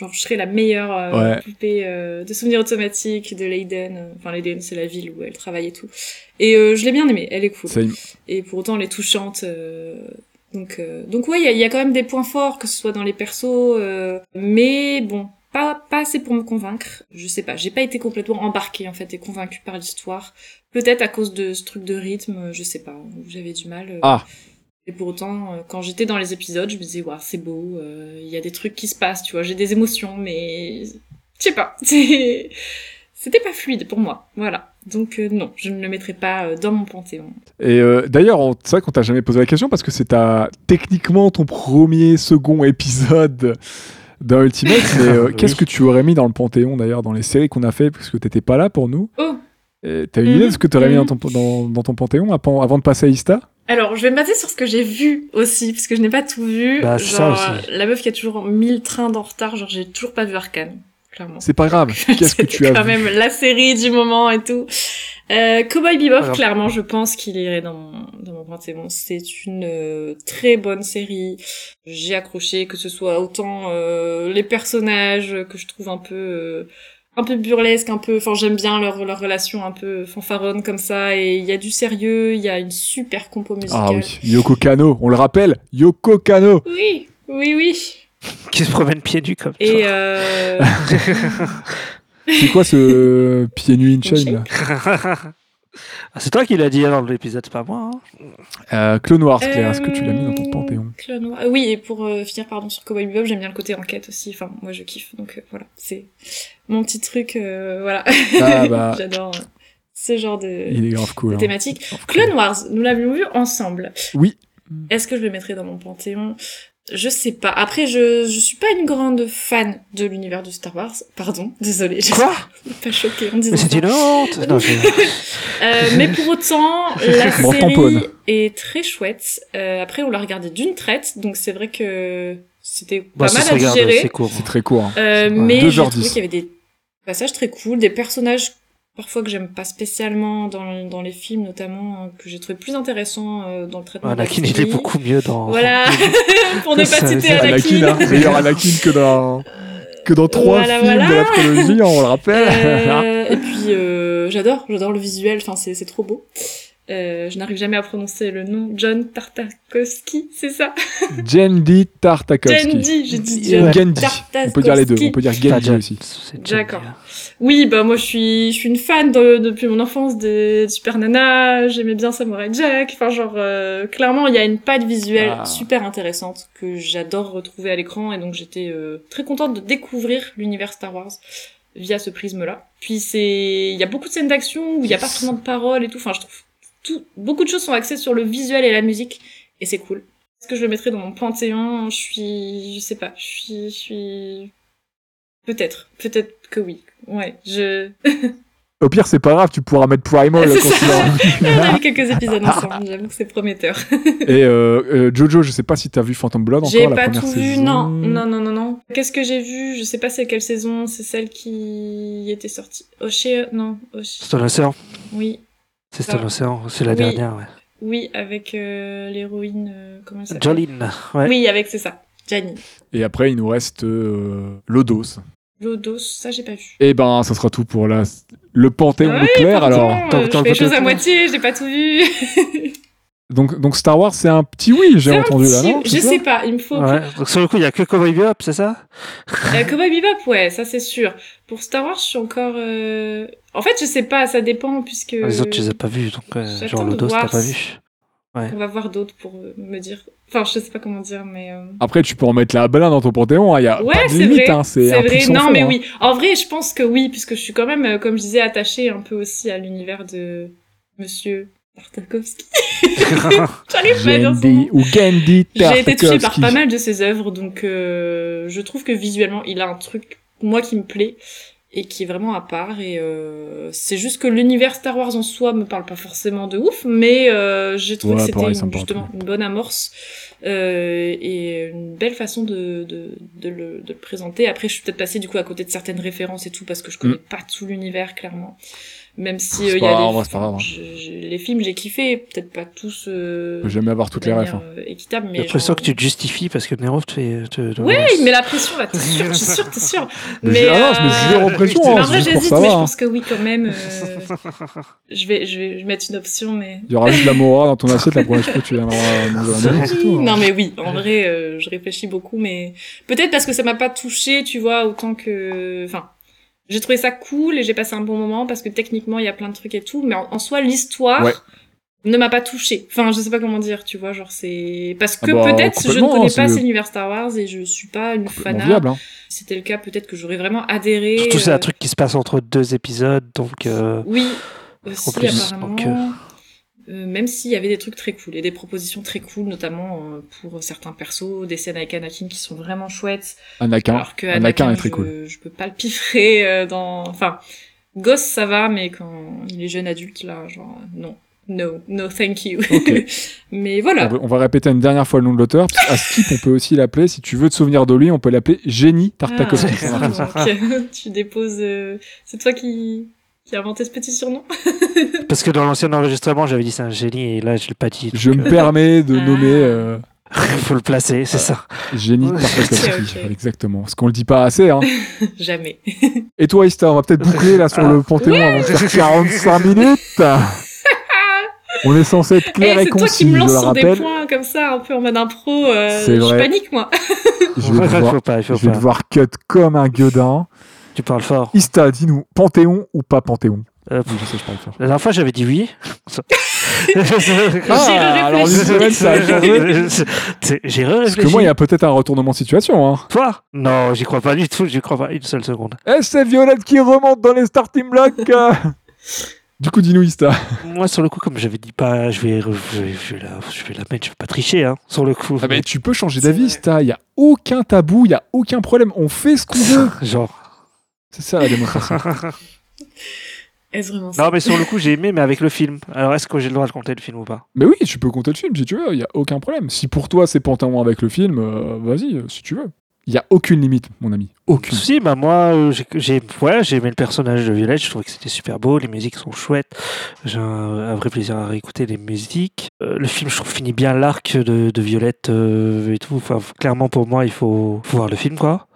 genre, je serais la meilleure euh, Ouais. poupée euh, de souvenirs automatiques de Leiden. euh, Enfin, Leiden, c'est la ville où elle travaille et tout. Et euh, je l'ai bien aimée. Elle est cool. Il- Et pour autant, elle est touchante. euh, donc, euh, donc ouais, il y y a quand même des points forts, que ce soit dans les persos. euh, mais bon, pas, pas assez pour me convaincre. Je sais pas, j'ai pas été complètement embarquée en fait et convaincue par l'histoire. Peut-être à cause de ce truc de rythme, je sais pas. J'avais du mal. Ah. Et pour autant, euh, quand j'étais dans les épisodes, je me disais, waouh, c'est beau, euh, il y a des trucs qui se passent, tu vois, j'ai des émotions, mais je sais pas, (laughs) c'était pas fluide pour moi, voilà. Donc euh, non, je ne le mettrai pas euh, dans mon panthéon. Et euh, d'ailleurs, c'est vrai qu'on t'a jamais posé la question parce que c'est techniquement ton premier, second épisode d'un Ultimate. (laughs) Mais euh, Oui. qu'est-ce que tu aurais mis dans le Panthéon d'ailleurs, dans les séries qu'on a fait, parce que t'étais pas là pour nous? Oh T'as une idée de ce que tu aurais mis Mhm. dans ton, dans, dans ton Panthéon avant, avant de passer à Ista? Alors, je vais me baser sur ce que j'ai vu aussi, parce que je n'ai pas tout vu. Bah, ça genre, aussi. la meuf qui a toujours 1000 trains en retard, genre j'ai toujours pas vu Arcane, clairement. C'est pas grave. (laughs) Qu'est-ce que tu as quand vu même la série du moment et tout. Euh, Cowboy Bebop, Alors- clairement, je pense qu'il irait dans mon, dans mon panthéon. C'est une euh, très bonne série. J'ai accroché, que ce soit autant euh, les personnages que je trouve un peu euh, un peu burlesque, un peu. Enfin, j'aime bien leur leur relation un peu fanfaronne comme ça. Et il y a du sérieux, il y a une super compo musicale. Ah oui, Yoko Kano, on le rappelle, Yoko Kano Oui, oui, oui. (laughs) Qui se promène pieds nus comme Et ça. euh... (laughs) C'est quoi ce pieds nus in chain chain là? (laughs) Ah, c'est toi qui l'as dit dans l'épisode, c'est pas moi. hein. euh, Clone Wars, Claire, est-ce que tu l'as mis dans ton Euh, Panthéon Clone Wars. Oui, et pour euh, finir, pardon, sur Cowboy Bebop, j'aime bien le côté enquête aussi. Enfin, moi, je kiffe. Donc, euh, voilà, c'est mon petit truc. euh, voilà. Ah bah, (laughs) J'adore euh, ce genre de, il est grave cool. de hein. thématique. Clone Wars, nous l'avions vu ensemble. Oui. Est-ce que je le mettrais dans mon panthéon? Je sais pas. Après, je, je suis pas une grande fan de l'univers de Star Wars. Pardon, (laughs) désolée. Je Quoi suis pas choquée en disant Mais c'est une honte Non, je- (laughs) Euh, mais pour autant, (laughs) la série est très chouette. Euh, après, on l'a regardé d'une traite, donc c'est vrai que c'était Bah, pas ça mal à regarde, digérer. c'est court. C'est très court. hein. Euh, Ouais. mais j'ai 2h10. trouvé qu'il y avait des passages très cool, des personnages parfois que j'aime pas spécialement dans, dans les films, notamment hein, que j'ai trouvé plus intéressants euh, dans le traitement. Anakin, il est beaucoup mieux dans. Voilà, (laughs) (laughs) pour ne pas citer Anakin, Anakin. hein, (laughs) meilleur Anakin que dans, que dans trois Voilà, films voilà. de la trilogie, on le rappelle. Euh, et puis euh, j'adore, j'adore le visuel, enfin c'est c'est trop beau. Euh, je n'arrive jamais à prononcer le nom. John Tartakovsky, c'est ça? (laughs) Jendi Tartakovsky. Jendi, j'ai dit John Gandhi. On peut dire les deux. On peut dire John, aussi. D'accord. là. Oui, bah moi je suis, je suis une fan de- depuis mon enfance de, de Super Nana. J'aimais bien Samurai Jack. Enfin genre euh, clairement il y a une patte visuelle Ah. super intéressante que j'adore retrouver à l'écran et donc j'étais euh, très contente de découvrir l'univers Star Wars via ce prisme-là. Puis c'est, il y a beaucoup de scènes d'action où il n'y a pas vraiment de paroles et tout. Enfin je trouve tout, beaucoup de choses sont axées sur le visuel et la musique et c'est cool. Est-ce que je le mettrais dans mon panthéon Je suis, je sais pas, je suis, je suis Peut-être, peut-être que oui. Ouais, je. Au pire, c'est pas grave, tu pourras mettre Primal (laughs) quand ça. tu. (laughs) On a vu quelques épisodes ensemble, j'avoue que c'est prometteur. (laughs) Et euh, euh, Jojo, je sais pas si t'as vu Phantom Blood encore J'ai pas tout saison. vu, non, non, non, non, non. Qu'est-ce que j'ai vu? Je sais pas c'est quelle saison, c'est celle qui était sortie. Oshé, non, Oshé. Océan. Oui, C'est Ah. un océan. C'est la Oui. dernière, ouais. oui, avec euh, l'héroïne, euh, comment elle s'appelle? Jolene. Ouais. Oui, avec, c'est ça, Janie. Et après, il nous reste euh, Lodos. Lodos, ça j'ai pas vu. Et ben, ça sera tout pour la... le Panthéon Ah de oui, Claire, pardon, alors. je fais le les choses à moitié, j'ai pas tout vu. (laughs) Donc, donc Star Wars, c'est un petit oui, j'ai entendu là, petit- non Je sais pas, il me faut Ouais. Donc sur le coup, il y a que Cowboy Bebop, c'est ça? Euh, Cowboy Bebop, ouais, ça c'est sûr. Pour Star Wars, je suis encore. euh, En fait, je sais pas, ça dépend puisque. Ah, Les autres, tu les as pas vus, donc euh, genre Lodos, voir t'as pas vu. On va voir d'autres pour euh, me dire. Enfin, je sais pas comment dire, mais. euh, Après, tu peux en mettre la balade dans ton Panthéon, il y a Ouais, pas de limite, vrai. hein, c'est vrai. Non, fond, mais hein. oui. En vrai, je pense que oui, puisque je suis quand même, comme je disais, attachée un peu aussi à l'univers de Monsieur Tartakovsky. (laughs) J'arrive pas à dire son nom. Gandhi ou Gandhi J'ai été touchée par pas mal de ses œuvres, donc euh, je trouve que visuellement, il a un truc, moi, qui me plaît et qui est vraiment à part. Et euh, c'est juste que l'univers Star Wars en soi me parle pas forcément de ouf, mais euh, j'ai trouvé Ouais, que c'était justement une bonne amorce euh, et une belle façon de, de, de, le, de le présenter. Après, je suis peut-être passée du coup à côté de certaines références et tout parce que je connais pas tout l'univers clairement. Même si C'est euh, il y a grave, grave, hein. je- je- les films j'ai kiffé, peut-être pas tous. Euh, jamais avoir toutes de les refs. hein. euh, équitable, mais J'ai l'impression genre- que tu te justifies parce que Nero te fait. Te, te- Ouais, il met la pression là, t'es sûr, t'es sûr, t'es sûr. (laughs) Mais ah non, je mets euh, pression, mais hein, en vrai, j'hésite, mais je pense que oui, quand même. euh, (laughs) je vais, je vais, je vais mettre une option, mais. Il y aura juste la Mora dans ton (laughs) assiette la prochaine fois que tu viendras nous hein. Non mais oui, en vrai, euh, je réfléchis beaucoup, mais peut-être parce que ça m'a pas touché, tu vois, autant que, enfin, j'ai trouvé ça cool et j'ai passé un bon moment parce que techniquement il y a plein de trucs et tout, mais en, en soi l'histoire Ouais. ne m'a pas touché. Enfin, je sais pas comment dire, tu vois, genre c'est parce que Ah bah, peut-être je ne connais hein, pas c'est- cet univers Star Wars et je suis pas une Complètement fan. viable, hein. Si c'était le cas, peut-être que j'aurais vraiment adhéré. Surtout, c'est euh, un truc qui se passe entre deux épisodes, donc. euh, Oui, aussi En plus, apparemment. donc, euh, Euh, même s'il y avait des trucs très cool et des propositions très cool, notamment euh, pour certains persos, des scènes avec Anakin qui sont vraiment chouettes. Anakin. alors que Anakin Anakin, est très je, cool. je peux pas le piffrer (laughs) euh, dans. Enfin, gosse ça va, mais quand il est jeune adulte là, genre non, no, no, thank you. (laughs) Mais On voilà. va, on va répéter une dernière fois le nom de l'auteur. parce qu'à Skip, on peut aussi l'appeler, si tu veux te souvenir de lui, on peut l'appeler Génie Tartakovsky. Ah, (laughs) tu déposes. euh, C'est toi qui qui a inventé ce petit surnom. (laughs) Parce que dans l'ancien enregistrement, j'avais dit c'est un génie et là, je l'ai pas dit. Je me permets de Ah. nommer euh, euh, (laughs) faut le placer, c'est ça. (laughs) Génie ok. Exactement. Parce qu'on le dit pas assez. Hein. Jamais. Et toi, Ista, on va peut-être boucler là sur le Panthéon avant de faire 45 minutes. On est censé être Eh, clair et c'est toi qui concis, me lance sur des points comme ça, un peu en mode impro. euh, je vrai. panique moi. Je vais devoir, faut pas, je vais pas. devoir cut comme un gueudin. Tu parles fort. Ista, dis-nous, Panthéon ou pas Panthéon Euh, Oui, je sais, je parle fort. La dernière fois, j'avais dit oui. Ah, J'ai Parce réfléchi. que moi, il y a peut-être un retournement de situation. Hein. Toi? Non, j'y crois pas du tout, j'y crois pas une seule seconde. Et c'est Violette qui remonte dans les starting blocks. (laughs) du coup, dis-nous, Ista. Moi, sur le coup, comme j'avais dit pas, je vais, je vais, je vais la, je vais la mettre, je vais pas tricher, hein, sur le coup. Ah, mais tu peux changer d'avis. Ista. Il n'y a aucun tabou, il n'y a aucun problème. On fait ce qu'on (laughs) veut. Genre. C'est ça la démocratie. (laughs) Est-ce vraiment ça non, mais sur le coup, j'ai aimé, mais avec le film. Alors, est-ce que j'ai le droit de compter le film ou pas? Mais oui, tu peux compter le film si tu veux, il n'y a aucun problème. Si pour toi c'est Panthéon avec le film, euh, vas-y, euh, si tu veux. Il n'y a aucune limite, mon ami. Aucune. Si, bah moi, euh, j'ai- j'ai ouais, j'ai aimé le personnage de Violette, je trouvais que c'était super beau, les musiques sont chouettes, j'ai un, un vrai plaisir à réécouter les musiques. Euh, le film, je trouve, finit bien l'arc de, de Violette euh, et tout. Enfin, clairement, pour moi, il faut, faut voir le film, quoi.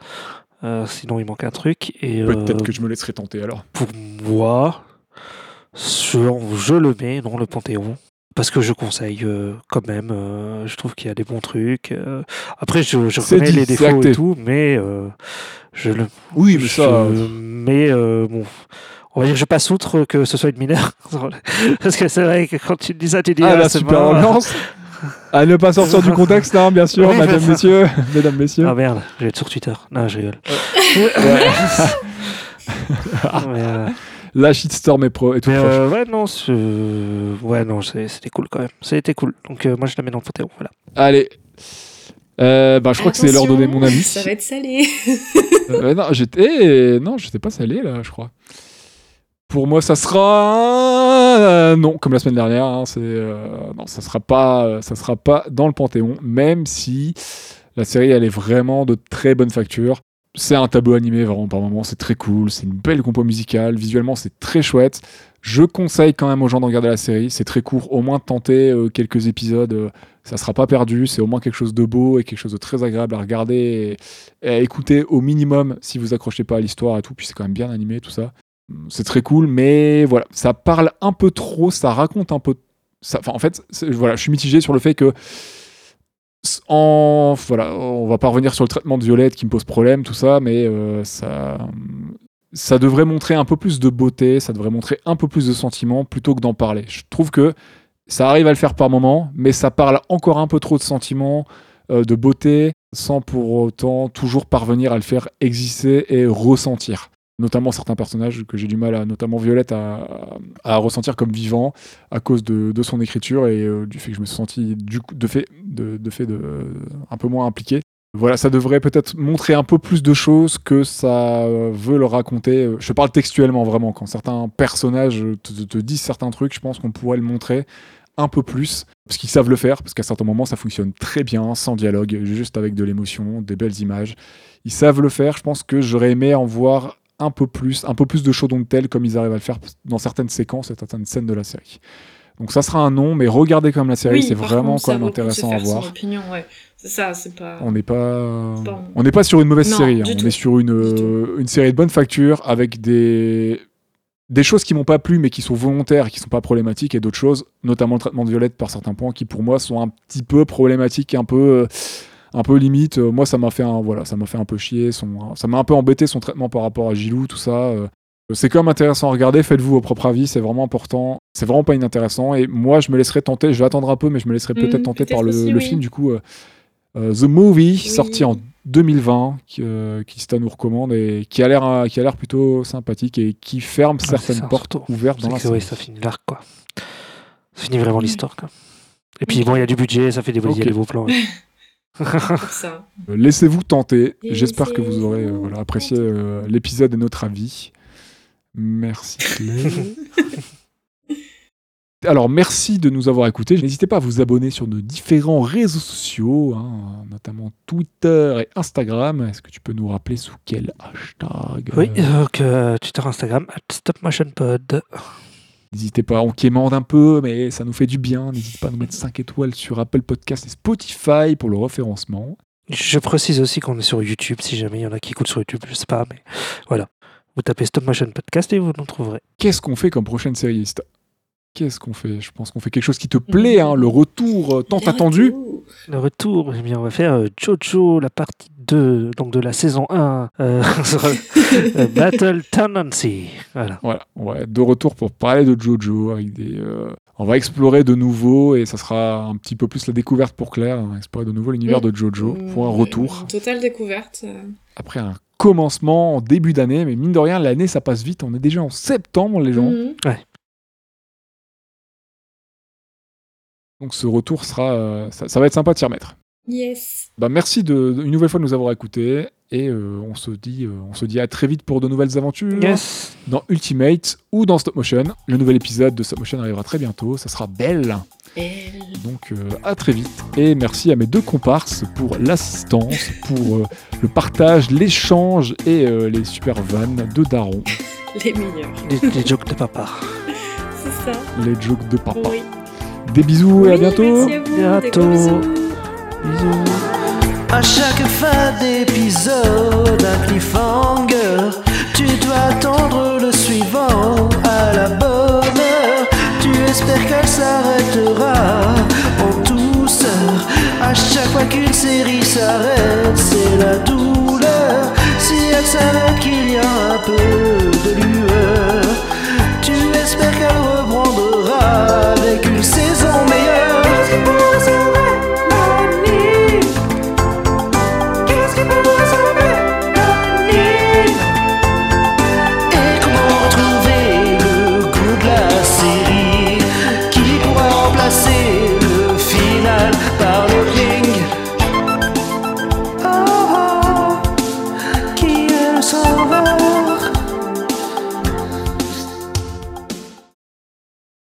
Euh, sinon, il manque un truc. Et Peut-être euh, que je me laisserai tenter alors. pour moi, je, je le mets dans le Panthéon. Parce que je conseille euh, quand même. je trouve qu'il y a des bons trucs. après, je, je reconnais dit, les défauts et tout, mais je le. Oui, mais ça. mais bon. On va dire que je passe outre que ce soit une mineure. (laughs) Parce que c'est vrai que quand tu dis ça, tu dis. Ah, ah, la super. (laughs) À ne pas sortir du (laughs) contexte, hein, bien sûr, Oui, madame, messieurs. (laughs) Mesdames, messieurs. Ah merde, je vais être sur Twitter. Non, je rigole. (laughs) mais, euh, La shitstorm est, pro, est toute mais, euh, ouais, non, c'est- ouais, non, c'est- c'était cool quand même. C'était cool. Donc euh, moi, je la mets dans le Panthéon. Voilà. Allez. Euh, bah, je crois que c'est l'heure de donner mon avis. Ça va être salé. Euh, non, j'étais. Non, j'étais pas salé là, je crois. Pour moi, ça sera euh, non, comme la semaine dernière. hein, euh, non, ça sera pas, ça sera pas dans le Panthéon, même si la série elle est vraiment de très bonne facture. C'est un tableau animé vraiment par moment, c'est très cool, c'est une belle compo musicale, visuellement c'est très chouette. Je conseille quand même aux gens de regarder la série, c'est très court, au moins tenter euh, quelques épisodes, euh, ça sera pas perdu, c'est au moins quelque chose de beau et quelque chose de très agréable à regarder et, et à écouter au minimum si vous accrochez pas à l'histoire et tout, puis c'est quand même bien animé tout ça. C'est très cool, mais voilà, ça parle un peu trop, ça raconte un peu. Ça, en fait, voilà, je suis mitigé sur le fait que en voilà, on va pas revenir sur le traitement de Violette qui me pose problème, tout ça, mais euh, ça, ça devrait montrer un peu plus de beauté, ça devrait montrer un peu plus de sentiments plutôt que d'en parler. Je trouve que ça arrive à le faire par moment, mais ça parle encore un peu trop de sentiments, euh, de beauté, sans pour autant toujours parvenir à le faire exister et ressentir. Notamment certains personnages que j'ai du mal à, notamment Violette, à, à ressentir comme vivants à cause de, de son écriture et euh, du fait que je me suis senti du de fait, de, de fait de, un peu moins impliqué. Voilà, ça devrait peut-être montrer un peu plus de choses que ça euh, veut le raconter. Je parle textuellement vraiment, quand certains personnages te- te disent certains trucs, je pense qu'on pourrait le montrer un peu plus, parce qu'ils savent le faire, parce qu'à certains moments ça fonctionne très bien, sans dialogue, juste avec de l'émotion, des belles images. Ils savent le faire, je pense que j'aurais aimé en voir un peu plus, un peu plus de chaud de tel comme ils arrivent à le faire dans certaines séquences et certaines scènes de la série. Donc ça sera un non, mais regardez quand même la série, Oui, c'est vraiment contre, quand même intéressant à voir. opinion, ouais. C'est ça, c'est pas. On n'est pas, on n'est pas sur une mauvaise Non, série. hein. On tout. est sur une, une série de bonne facture avec des des choses qui m'ont pas plu mais qui sont volontaires, et qui sont pas problématiques, et d'autres choses, notamment le traitement de Violette par certains points, qui pour moi sont un petit peu problématiques, un peu euh, un peu limite. Euh, moi, ça m'a fait un voilà, ça m'a fait un peu chier. Son, ça m'a un peu embêté son traitement par rapport à Gilou, tout ça. euh. C'est quand même intéressant à regarder, faites-vous vos propres avis, c'est vraiment important. C'est vraiment pas inintéressant. Et moi, je me laisserai tenter, je vais attendre un peu, mais je me laisserai peut-être Mhm, tenter par le, aussi, le oui. film, du coup, euh, euh, The Movie, Oui. sorti en 2020, qui, euh, qui Stan nous recommande et qui a l'air euh, qui a l'air plutôt sympathique et qui ferme c'est certaines ça, portes surtout. ouvertes dans C'est la que, série. ouais, ça finit l'arc, quoi. Ça finit vraiment Mm. l'histoire, quoi. Et puis, bon, il y a du budget, ça fait des, il y a Ok. des beaux plans. ouais. (laughs) (laughs) Euh, Laissez-vous tenter. J'espère que vous aurez euh, voilà, apprécié euh, l'épisode et notre avis. Merci Claire. (laughs) Alors, merci de nous avoir écoutés. N'hésitez pas à vous abonner sur nos différents réseaux sociaux, hein, notamment Twitter et Instagram. Est-ce que tu peux nous rappeler sous quel hashtag Oui, donc euh, Twitter, Instagram, at StopMotionPod. N'hésitez pas, on quémande un peu, mais ça nous fait du bien. N'hésitez pas à nous mettre 5 étoiles sur Apple Podcast et Spotify pour le référencement. Je précise aussi qu'on est sur YouTube, si jamais il y en a qui écoutent sur YouTube, je sais pas, mais voilà. Vous tapez Stop Motion Podcast et vous nous trouverez. Qu'est-ce qu'on fait comme prochaine série Qu'est-ce qu'on fait? Je pense qu'on fait quelque chose qui te plaît, hein, le retour euh, tant attendu. Le retour, eh bien, on va faire euh, Jojo, la partie 2, donc de la saison 1, euh, sur, (laughs) (laughs) Battle Tendency. Voilà. Voilà, ouais, de retour pour parler de Jojo. Avec des, euh, on va explorer de nouveau et ça sera un petit peu plus la découverte pour Claire. hein, explorer de nouveau l'univers de Jojo pour un retour. Une totale découverte. euh. Après un commencement en début d'année, mais mine de rien, l'année ça passe vite. On est déjà en septembre, les gens. Mhm. Donc ce retour sera, euh, ça, ça va être sympa de s'y remettre. Yes. Bah, merci de, de- une nouvelle fois de nous avoir écoutés et euh, on se dit, euh, on se dit à très vite pour de nouvelles aventures. Yes. dans Ultimate ou dans Stop Motion. Le nouvel épisode de Stop Motion arrivera très bientôt, ça sera belle. Elle. Donc euh, à très vite et merci à mes deux comparses pour l'assistance, pour euh, le partage, l'échange et euh, les super vannes de Daron, (laughs) Les meilleurs. Les, les jokes de papa. C'est ça. les jokes de papa. Oui. Des bisous et à bientôt. Merci à vous. Des gros Bientôt. À chaque fin d'épisode, un cliffhanger, tu dois attendre le suivant à la bonne heure. Tu espères qu'elle s'arrêtera en douceur. À chaque fois qu'une série s'arrête, c'est la douleur. Si elle savait qu'il y a un peu de lueur.